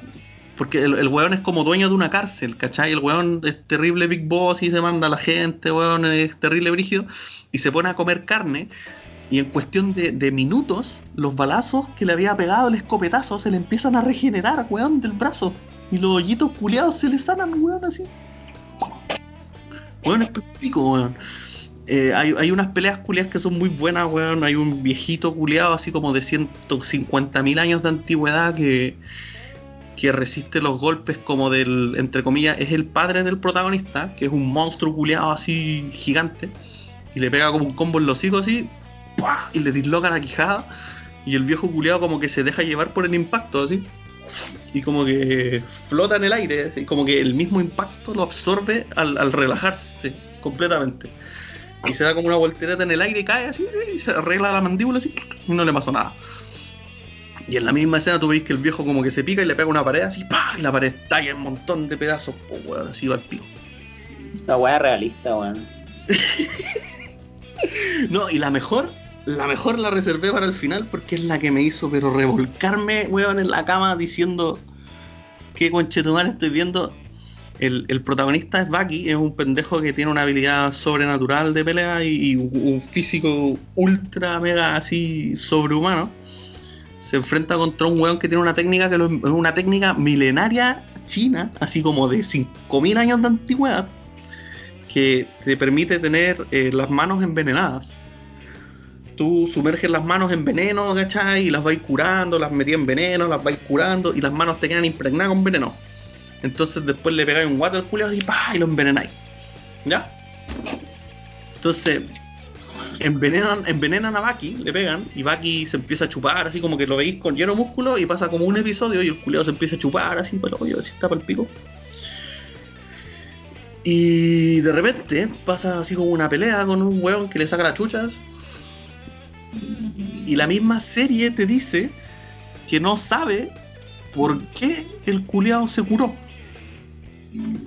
A: porque el, el weón es como dueño de una cárcel, ¿cachai? El weón es terrible Big Boss y se manda a la gente, weón, es terrible brígido. Y se pone a comer carne. Y en cuestión de, de minutos, los balazos que le había pegado el escopetazo se le empiezan a regenerar, weón, del brazo. Y los hoyitos culeados se le sanan, weón, así. Es pico, weón. Eh, hay, unas peleas culiadas que son muy buenas, weón. Hay un viejito culiado así como de 150.000 años de antigüedad que, que resiste los golpes como del, entre comillas, es el padre del protagonista, que es un monstruo culiado así gigante. Y le pega como un combo en los hocico así, y le disloca la quijada. Y el viejo culiado como que se deja llevar por el impacto así. Y como que flota en el aire, y como que el mismo impacto lo absorbe al, al relajarse completamente. Y se da como una voltereta en el aire y cae así, y se arregla la mandíbula así, y no le pasó nada. Y en la misma escena tú veis que el viejo como que se pica y le pega una pared así, ¡pah! y la pared estalla en un montón de pedazos, pues weón, así va el pico.
B: La weá realista, weón.
A: No, y la mejor, la mejor la reservé para el final porque es la que me hizo, pero revolcarme, weón, en la cama diciendo que conchetumar estoy viendo. El, el protagonista es Bucky, es un pendejo que tiene una habilidad sobrenatural de pelea y, un físico ultra mega así sobrehumano. Se enfrenta contra un weón que tiene una técnica que es una técnica milenaria china, así como de 5000 años de antigüedad que te permite tener eh, las manos envenenadas. Tú sumerges las manos en veneno, ¿cachai? Y las vais curando, las metí en veneno, las vais curando y las manos te quedan impregnadas con veneno. Entonces después le pegáis un water culiado y ¡pah! y lo envenenáis. ¿Ya? Entonces envenenan, envenenan a Baki, le pegan y Baki se empieza a chupar, así como que lo veis con lleno de músculo y pasa como un episodio y el culiado se empieza a chupar así, pero yo así está para el pico. Y de repente pasa así como una pelea con un weón que le saca las chuchas. Y la misma serie te dice que no sabe por qué el culeado se curó.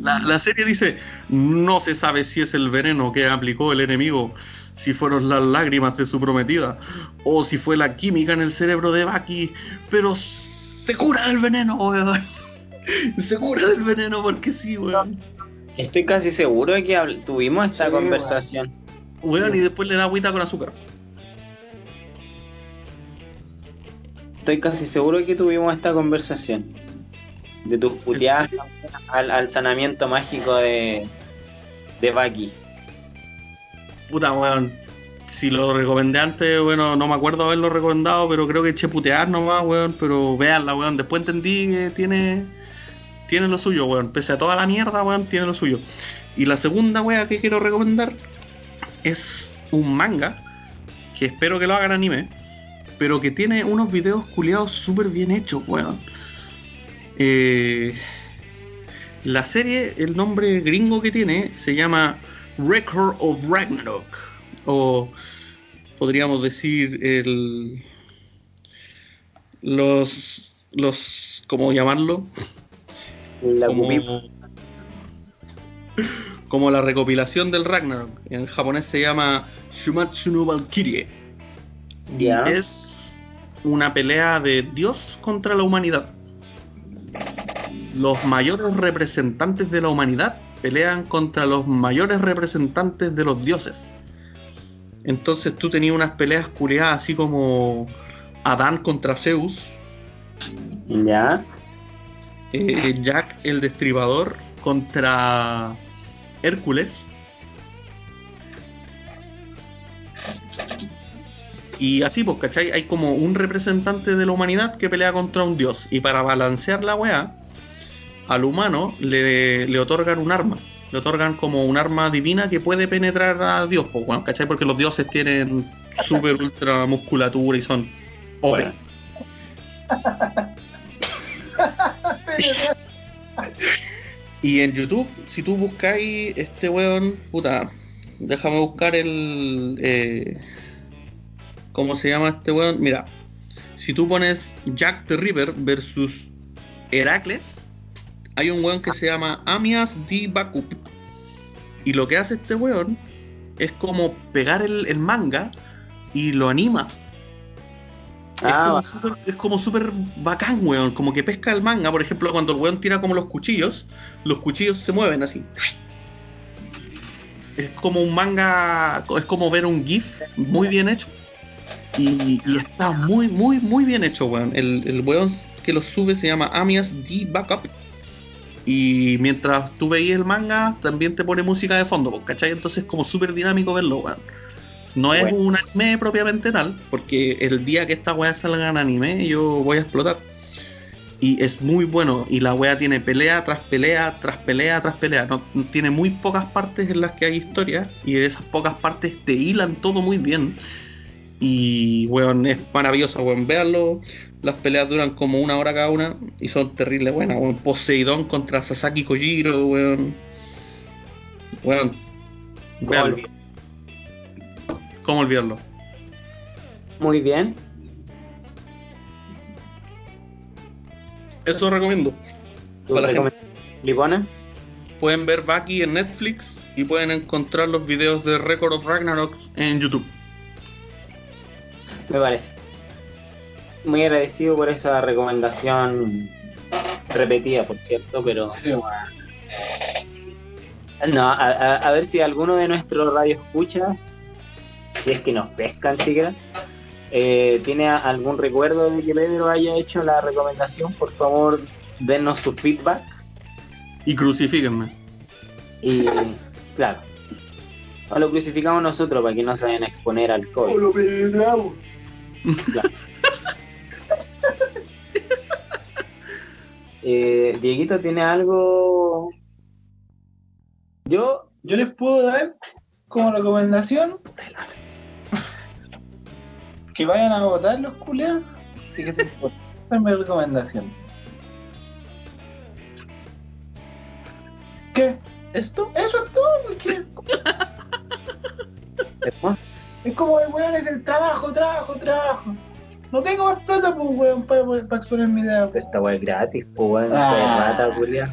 A: La, la serie dice, no se sabe si es el veneno que aplicó el enemigo, si fueron las lágrimas de su prometida, o si fue la química en el cerebro de Baki, pero se cura del veneno, weón. Se cura del veneno porque sí, weón.
B: Estoy casi seguro de que tuvimos esta
C: Sí,
B: conversación.
A: Weón, y después le da agüita con azúcar.
B: Estoy casi seguro de que tuvimos esta conversación. De tus puteadas al, al sanamiento mágico de, de Baki.
A: Puta, weón. si lo recomendé antes, bueno, no me acuerdo haberlo recomendado, pero creo que eché putear nomás, weón. Pero véanla, weón. Después entendí que tiene, tiene lo suyo, weón. Pese a toda la mierda, weón, tiene lo suyo. Y la segunda, weón, que quiero recomendar es un manga que espero que lo hagan anime, pero que tiene unos videos culiados súper bien hechos, weón. Eh, la serie, el nombre gringo que tiene se llama Record of Ragnarok. O podríamos decir el. Los. los ¿Cómo llamarlo?
B: La
A: como, como la recopilación del Ragnarok. En japonés se llama Shumatsu no Valkyrie. Y es una pelea de Dios contra la humanidad. Los mayores representantes de la humanidad pelean contra los mayores representantes de los dioses. Entonces tú tenías unas peleas culiadas así como Adán contra Zeus,
B: Ya.
A: eh, Jack el Destripador contra Hércules. Y así, pues, ¿cachai? Hay como un representante de la humanidad que pelea contra un dios. Y para balancear la weá, al humano le, le otorgan un arma. Le otorgan como un arma divina que puede penetrar a Dios, pues, weón, ¿cachai? Porque los dioses tienen super ultra musculatura y son OP.
B: Bueno.
A: Y en YouTube, si tú buscáis este weón, puta, déjame buscar el. Eh, ¿Cómo se llama este weón? Mira, si tú pones Jack the Ripper versus Heracles, hay un weón que se llama Amias D. Bakup. Y lo que hace este weón es como pegar el, el manga y lo anima.
B: Ah,
A: es como súper bacán, weón. Como que pesca el manga, por ejemplo, cuando el weón tira como los cuchillos, los cuchillos se mueven así. Es como un manga, es como ver un GIF muy bien hecho. Y, y está muy, muy, muy bien hecho, weón. El, el weón que lo sube se llama Amias D Backup. Y mientras tú veías el manga, también te pone música de fondo, pues, ¿cachai? Entonces es como súper dinámico verlo, weón. No es un anime propiamente tal, porque el día que esta weá salga en anime, yo voy a explotar. Y es muy bueno, y la weá tiene pelea tras pelea, tras pelea, tras pelea. No, tiene muy pocas partes en las que hay historia, y esas pocas partes te hilan todo muy bien. Y, weón, es maravilloso, weón. Véanlo. Las peleas duran como una hora cada una y son terribles buenas, weón. Poseidón contra Sasaki Kojiro, weón. Weón.
B: ¿Cómo
A: Véanlo.
B: olvidar?
A: ¿Cómo olvidarlo?
B: Muy bien.
A: Eso recomiendo.
B: ¿Tú
A: Para la? Pueden ver Baki en Netflix y pueden encontrar los videos de Record of Ragnarok en YouTube.
B: Me parece. Muy agradecido por esa recomendación repetida, por cierto, pero
C: Sí,
B: no, a, a- a ver si alguno de nuestros radioescuchas, si es que nos pescan siquiera, eh, tiene a- algún recuerdo de que Pedro haya hecho la recomendación, por favor, denos su feedback
A: Y crucifíquenme.
B: y, claro, no lo crucificamos nosotros para que no se vayan a exponer al COVID. Claro. Eh, Dieguito tiene algo. Yo,
C: Yo les puedo dar como recomendación que vayan a votar los culeros. Así que es esa es mi recomendación. ¿Qué? ¿Esto? Eso es todo, porque es como el weón es el trabajo, trabajo, trabajo. No tengo más plata, pues weón, para, para exponer mi idea.
B: esta weá es gratis, pues weón,
C: Ah.
B: rata, culia.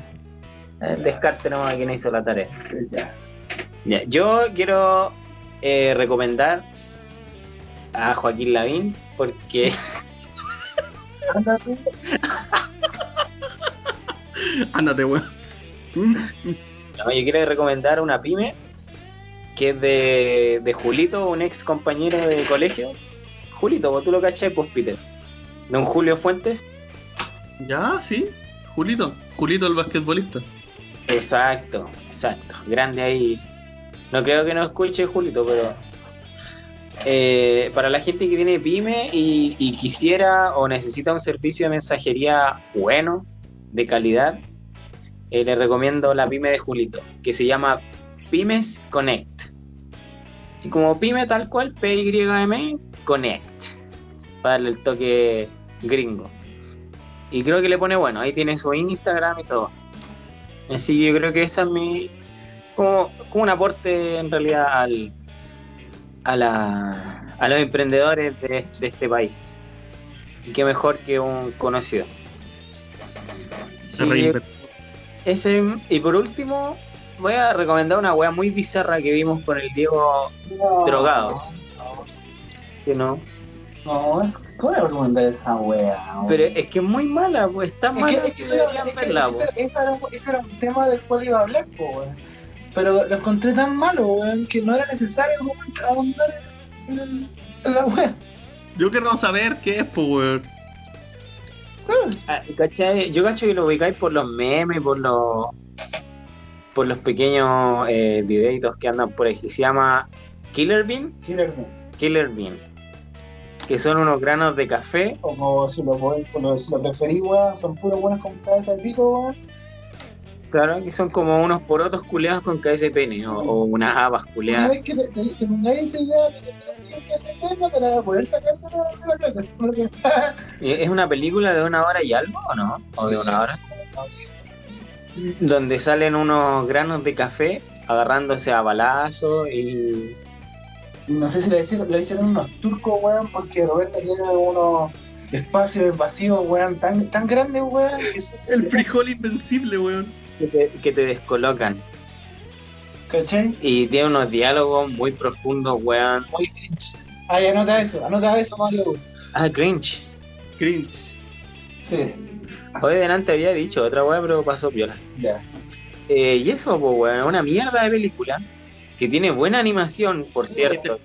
B: Eh, descarte nomás a quien hizo la tarea.
C: Ya.
B: Ya, yo quiero eh, recomendar a Joaquín Lavín porque
C: Anda tú.
A: Ándate, weón.
B: no, yo quiero recomendar una pyme que es de, de Julito, un ex compañero de colegio. Julito, vos tú lo cachai, pues Peter. De un Julio Fuentes.
A: Ya, sí. Julito. Julito el basquetbolista.
B: Exacto, exacto. Grande ahí. No creo que no escuche Julito, pero eh, para la gente que tiene pyme y, y quisiera o necesita un servicio de mensajería bueno, de calidad, eh, le recomiendo la pyme de Julito, que se llama Pymes Connect. Así como pyme tal cual, P-Y-M, Connect. Para darle el toque gringo. Y creo que le pone bueno, ahí tiene su Instagram y todo. Así que yo creo que esa es mi. como, como un aporte en realidad al, a, la, a los emprendedores de, de este país. Y qué mejor que un conocido.
A: Se
B: Sí,
A: reinventó.
B: ese, y por último, voy a recomendar una wea muy bizarra que vimos con el Diego drogados. Que no.
E: No, es, ¿cómo voy a recomendar esa wea?
B: Pero es que es muy mala, pues está
E: Es que-
B: mala
E: es
B: que,
E: era- es que ese,
B: po.
E: era, ese era un tema del cual iba a hablar, po, weón. Pero lo encontré tan malo, weón, que no era necesario como ahondar en, en- en la wea.
A: Yo quiero saber qué es, pues, weón.
B: Ah, ¿cachai? Yo cacho que lo ubicáis por los memes, por los por los pequeños eh, videitos que andan por ahí, se llama Killer Bean,
E: Killer Bean.
B: Killer Bean, que son unos granos de café,
E: como si lo, lo- si lo preferís, son puros buenos con cabeza de pico,
B: claro, que son como unos porotos culeados con cabeza de pene, o, o unas habas
E: Una
B: culeadas.
E: vez que te, te, te pongáis esa idea de que hacer no te la vas a poder sacar de la, casa. Porque-
B: ¿Es una película de una hora y algo o no? ¿O de una hora? Donde salen unos granos de café agarrándose a balazos y...
E: No sé si lo hicieron, lo hicieron unos turcos, weón, porque Roberto tiene unos espacios vacíos, weón, tan, tan grandes, weón, que son-
A: El frijol invencible, weón.
B: que te, que te descolocan.
E: ¿Cachai?
B: Y tiene unos diálogos muy profundos, weón.
E: Muy cringe. Ah, ya anota eso, anota eso, Mario.
B: Ah, cringe.
A: Cringe.
E: Sí,
B: Hoy delante había dicho otra weón, pero pasó piola.
E: ya.
B: Eh, y eso, pues, weón, una mierda de película. Que tiene buena animación, por cierto.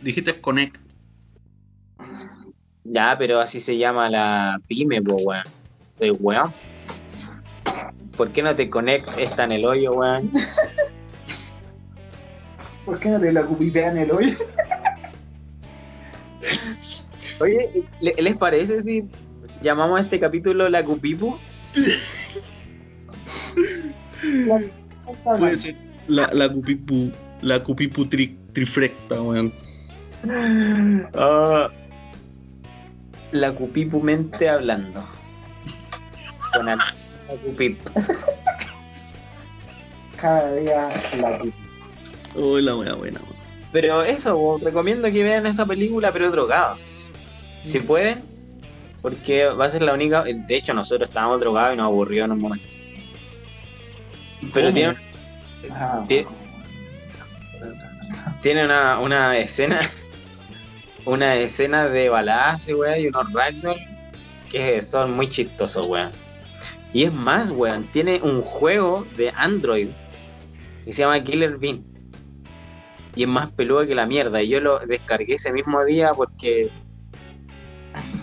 A: Dijiste Connect.
B: Ya, pero así se llama la pyme, pues, weón. Soy weón. ¿Por qué no te conectas esta en el hoyo, weón?
E: ¿Por qué no te la cupitea en el hoyo?
B: Oye, ¿le- ¿les parece si llamamos a este capítulo la Cupipu?
A: Puede ser la, la cupipu. La cupipu tri, trifrecta, weón.
B: Ah, la Cupipu mente hablando. Con al- la Cupipu.
E: Cada día la cupitea.
A: Oh, la wea buena, weón.
B: Pero eso, recomiendo que vean esa película, pero drogados. Si pueden, porque va a ser la única. De hecho, nosotros estábamos drogados y nos aburrió en un momento. Pero tiene,
E: Ah,
B: Tie- tiene una, una escena. Una escena de weón, y unos ragdoll que son muy chistosos, weón. Y es más, weón, tiene un juego de Android que se llama Killer Bean. Y es más peludo que la mierda. Y yo lo descargué ese mismo día porque.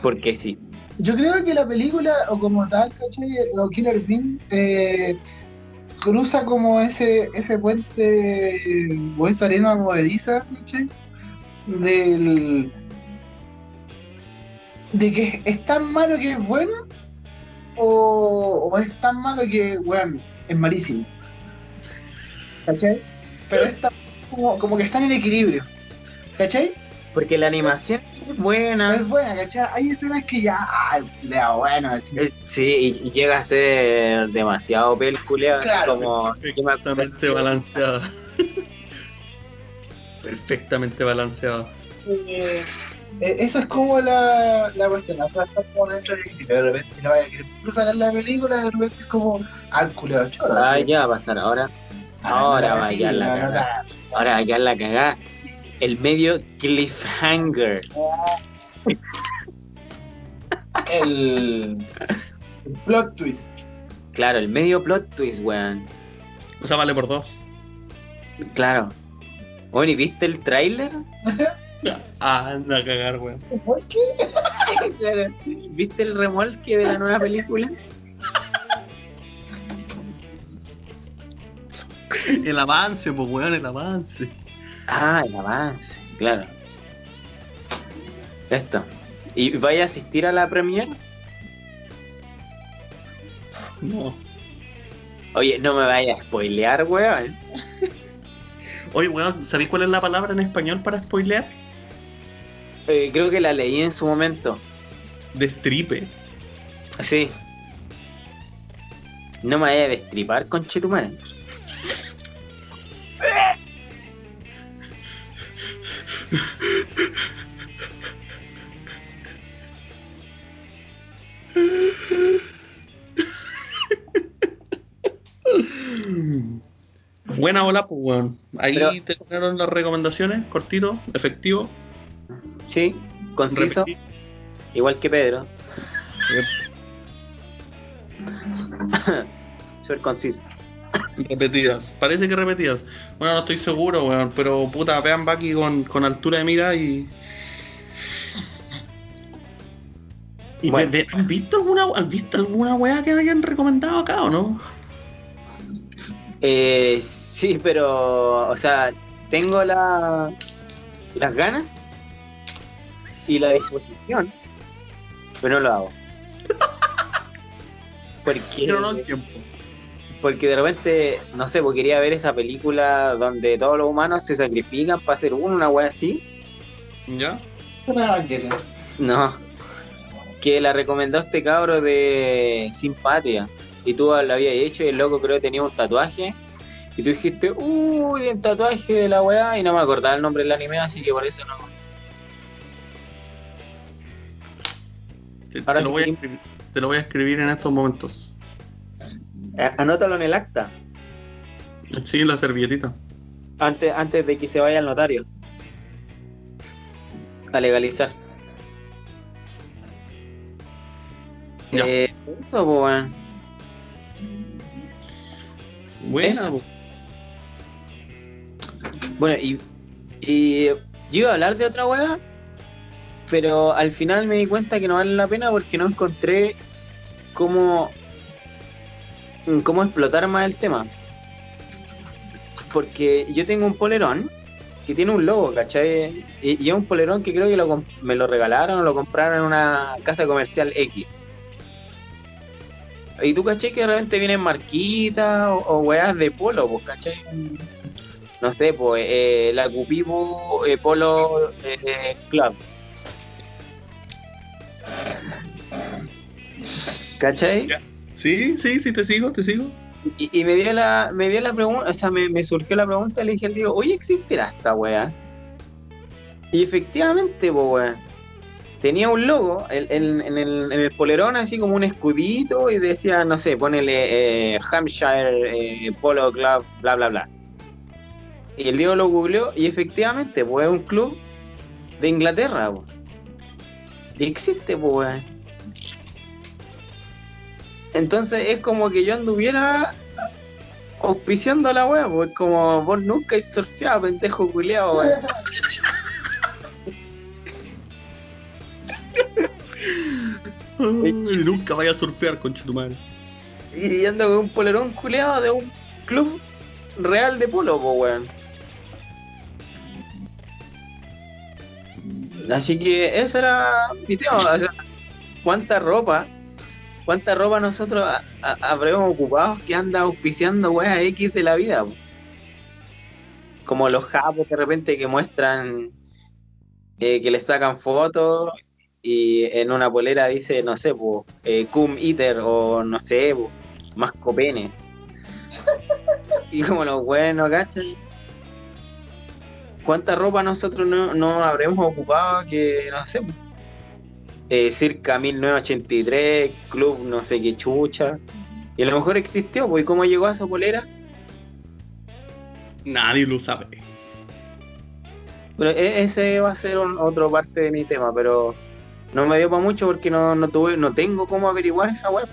B: Porque sí.
E: Yo creo que la película, o como tal, ¿cachai? O Killer Bean, eh, cruza como ese ese puente o esa arena movediza, ¿cachai? Del. de que es tan malo que es bueno, o, es tan malo que, bueno, es malísimo. ¿cachai? Pero es tan- como, como que está en el equilibrio, ¿cachai?
B: Porque la animación es buena.
E: Es buena, ¿cachai? Hay escenas que ya, ah, lea, bueno, así.
B: Sí, y, y llega a ser demasiado película,
E: Claro,
B: como
A: Perfectamente balanceada. Perfectamente balanceada.
E: Eh, eh, eso es como la, la cuestión, la frase está como dentro del equilibrio, de repente la vaya a querer sacar la película, de repente es como al culeo choro.
B: Ah, ya va a pasar ahora.
E: Ah,
B: Ahora va a la
E: no, no,
B: cagada. Ahora va a quedar la cagada. El medio cliffhanger.
E: El, el plot twist.
B: Claro, el medio plot twist, weón.
A: O sea, vale por dos.
B: Claro. Bueno, ¿y viste el tráiler?
A: Ah, anda a cagar, weón.
E: ¿Por qué?
B: Claro. ¿Viste el remolque de la nueva película?
A: El avance, pues, weón, el avance.
B: Ah, el avance, claro. Esto. ¿Y vaya a asistir a la premiere?
A: No.
B: Oye, no me vaya a spoilear, weón.
A: Oye, weón, ¿sabéis cuál es la palabra en español para spoilear?
B: Eh, creo que la leí en su momento.
A: Destripe.
B: Sí. No me vaya a destripar con
A: Buena ola, pues weón. Ahí
B: Pero-
A: te ponieron las recomendaciones, cortito, efectivo.
B: Sí, conciso.
A: Repetir.
B: Igual que Pedro. Soy conciso.
A: Repetidas. Parece que repetidas. Bueno, no estoy seguro, weón. Pero puta, vean Bucky con, con altura de mira y. y
B: Bueno.
A: ve- ve- ¿Han visto alguna han visto alguna weá que hayan recomendado acá o no?
B: Eh, sí, pero, o sea, tengo la, las ganas y la disposición, pero no lo hago. Porque,
A: Pero no el tiempo.
B: Porque de repente, no sé, porque quería ver esa película donde todos los humanos se sacrifican para hacer uno, una wea así.
A: ¿Ya?
B: No. Que la recomendó este cabro de Simpatía. Y tú lo habías hecho y el loco creo que tenía un tatuaje. Y tú dijiste, uy, el tatuaje de la weá. Y no me acordaba el nombre del anime, así que por eso no.
A: Te, te
B: Ahora
A: lo
B: sí
A: voy a
B: que-
A: escribir, te lo voy a escribir en estos momentos.
B: Eh, Anótalo en el acta.
A: Sí, la servilletita.
B: Antes, antes de que se vaya al notario. A legalizar.
A: Ya.
B: Eh, eso, pues.
A: Buena,
B: Eso. Bueno, y, y yo iba a hablar de otra weá, pero al final me di cuenta que no vale la pena porque no encontré cómo, cómo explotar más el tema. Porque yo tengo un polerón que tiene un logo, ¿cachai? Y, es un polerón que creo que lo me lo regalaron o lo compraron en una casa comercial X. Y tú, ¿cachai? Que de repente vienen marquitas o, o weas de polo, pues, ¿cachai? no sé, pues eh, la Cupipo eh, Polo eh, Club. ¿Cachai?
A: Sí, sí, sí, te sigo, te sigo.
B: Y, y me dio la, me dio la pregunta, o sea, me, me surgió la pregunta, le dije al Diego, oye, ¿existirá esta weá? Y efectivamente, pues weón, tenía un logo el- el- en, el, en el polerón, así como un escudito, y decía, no sé, ponele eh, Hampshire eh, Polo Club, bla, bla, bla. Y el Diego lo googleó, y efectivamente, pues es un club de Inglaterra, pues. Y existe, pues. Entonces es como que yo anduviera auspiciando la wea, pues como vos nunca has surfeado, pendejo culiao, weón.
A: Ay, nunca vaya a surfear, concha tu madre.
B: Y ando con un polerón culeado de un club real de polo, pues weón. Así que ese era mi tema, o sea, cuánta ropa, cuánta ropa nosotros ha- ha- habremos ocupado que anda auspiciando weas X de la vida. po. Como los japos de repente que muestran eh, que les sacan fotos y en una polera dice, no sé, pues, eh, cum eater o no sé, po, más copenes. y como los buenos, ¿cachai? ¿Cuánta ropa nosotros no, no habremos ocupado que, no sé, po, eh, circa 1983, club no sé qué chucha? Y a lo mejor existió, pues, ¿y cómo llegó a esa polera?
A: Nadie lo sabe.
B: Pero e- ese va a ser un- otro parte de mi tema, pero no me dio para mucho porque no, no tuve, no tengo cómo averiguar esa web.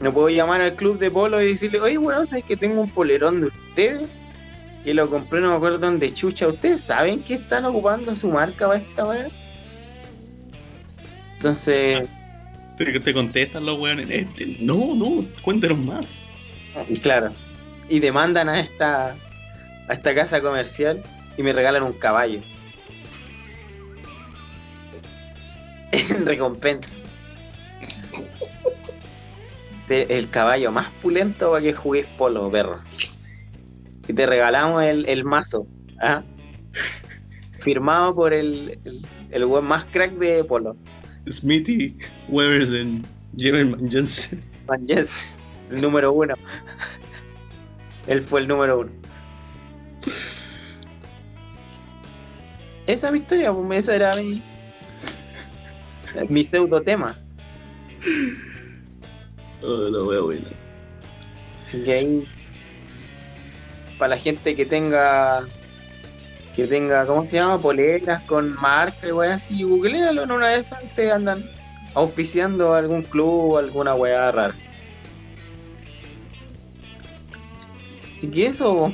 B: No puedo llamar al club de polo y decirle, oye, weón, ¿sabes que tengo un polerón de ustedes? Que lo compré, no me acuerdo dónde chucha. ¿Ustedes saben que están ocupando su marca para esta web? Entonces,
A: Te, te contestan los weones. Este, no, no, cuéntanos más.
B: claro. Y demandan a esta, a esta casa comercial y me regalan un caballo. en recompensa. El caballo más pulento para que jugues polo, perro. Y te regalamos el, el mazo. ¿ah? Firmado por el, el, el weón más crack de polo.
A: Smithy, Webersen, Jeverman Jensen.
B: Van Jensen, el número uno. Él fue el número uno. Esa es mi historia, pues, esa era mi, mi pseudo tema.
A: Oh, la wea buena.
B: Así que ahí, para la gente que tenga, que tenga, ¿cómo se llama? Poleras con marca y weá así, googlealo en una de esas te andan auspiciando algún club o alguna weá rara. Así que eso,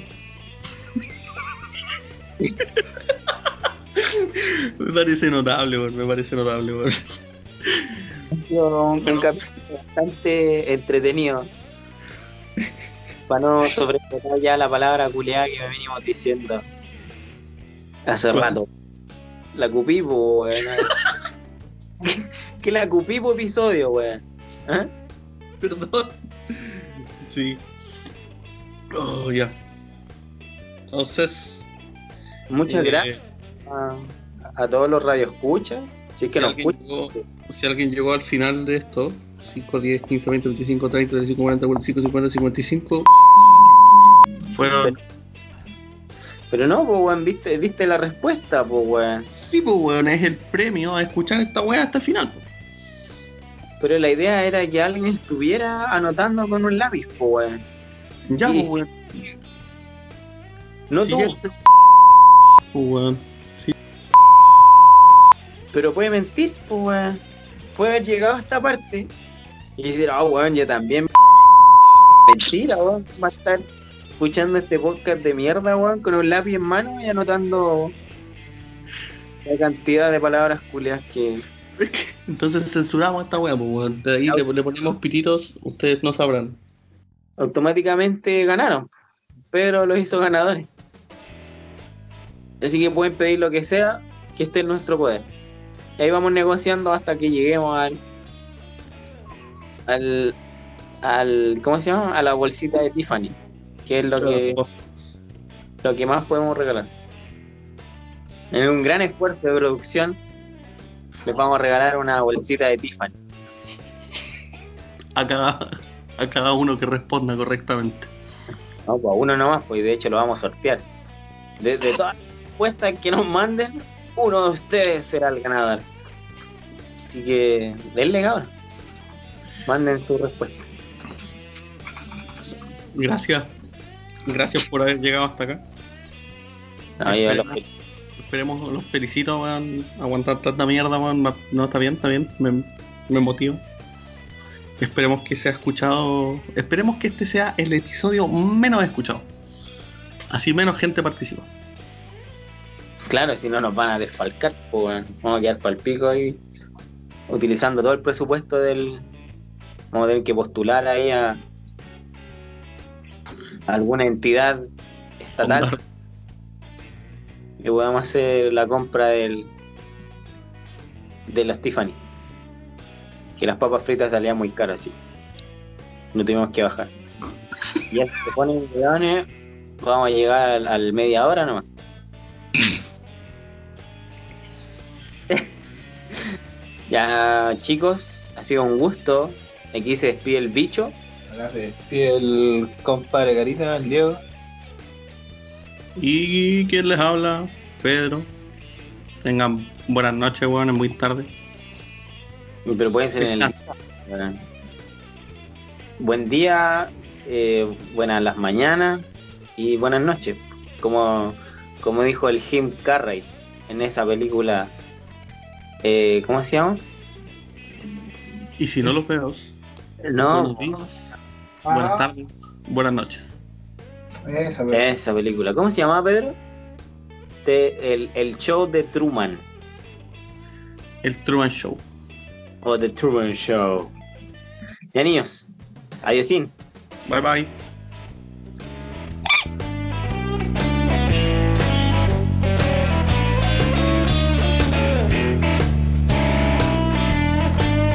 A: Me parece notable, weón, me parece notable,
B: sido un, un capítulo bastante entretenido. Para no sobrepasar ya la palabra culiada que me venimos diciendo hace
A: ¿Cuál?
B: rato. La cupipo, weón. que la cupipo episodio, weón. ¿Ah?
A: Perdón. Sí. Oh, ya. Entonces.
B: Muchas
A: eh,
B: gracias a, a todos los radioescuchas. Si es que
A: si
B: nos escuchan.
A: llegó- si alguien llegó al final de esto, 5, 10, 15, 20, 25, 30, 35, 40, 45, 50, 55, fueron.
B: Pero no, pues, weón, viste, viste la respuesta, pues, weón.
A: Sí, pues, weón, es el premio a escuchar esta weá hasta el final.
B: Pero la idea era que alguien estuviera anotando con un lápiz, pues, weón.
A: Ya, pues, weón.
B: No
A: Si
B: tú,
A: weón.
B: Pero puede mentir, pues, weón. Puede haber llegado a esta parte y decir, ah, weón, yo también. Mentira, weón. Va a estar escuchando este podcast de mierda, weón, con un lápiz en mano y anotando la cantidad de palabras culias que.
A: Entonces censuramos esta weá, pues, weón. De ahí le, le ponemos pititos, ustedes no sabrán.
B: automáticamente ganaron. Pero los hizo ganadores. Así que pueden pedir lo que sea que esté en nuestro poder. Y ahí vamos negociando hasta que lleguemos al. al. al ¿Cómo se llama? A la bolsita de Tiffany. Que es lo que, lo que más podemos regalar. En un gran esfuerzo de producción, les vamos a regalar una bolsita de Tiffany.
A: A cada, a cada uno que responda correctamente.
B: No, pues a uno nomás, pues de hecho lo vamos a sortear. De, de todas las respuestas que nos manden, uno de ustedes será el ganador. Así que denle cabrón. Manden su respuesta.
A: Gracias. Gracias por haber llegado hasta acá.
B: No, yo los-
A: Esperemos, los felicito, weón. Aguantar tanta mierda, weón. No, está bien, está bien. Me, me motiva. Esperemos que sea escuchado. Esperemos que este sea el episodio menos escuchado. Así menos gente participa.
B: claro, si no nos van a desfalcar, pues bueno, vamos a quedar para el pico ahí. Utilizando todo el presupuesto del. Vamos a tener que postular ahí a alguna entidad estatal.
A: Fondar.
B: y podamos hacer la compra del de las Tiffany. Que las papas fritas salían muy caras así no tuvimos que bajar. Y ya se ponen weones vamos a llegar al, al media hora nomás. Ya chicos ha sido un gusto. Aquí se despide el bicho
E: Se despide el compadre Carita, el Diego.
A: ¿Y quién les habla? Pedro. Tengan buenas noches, weón. Es muy tarde.
B: Pero pueden ser en el. Weón. Buen día, eh, buenas las mañanas y buenas noches. Como, como dijo el Jim Carrey en esa película, eh, ¿cómo se llama?
A: Y si no los veo,
B: No,
A: buenos días,
C: Ah.
A: buenas tardes, buenas noches.
E: Esa,
B: película. ¿Cómo se llama, Pedro? El, el show de Truman
A: El Truman Show.
B: o The Truman Show. Ya niños, adiosín.
A: Bye bye.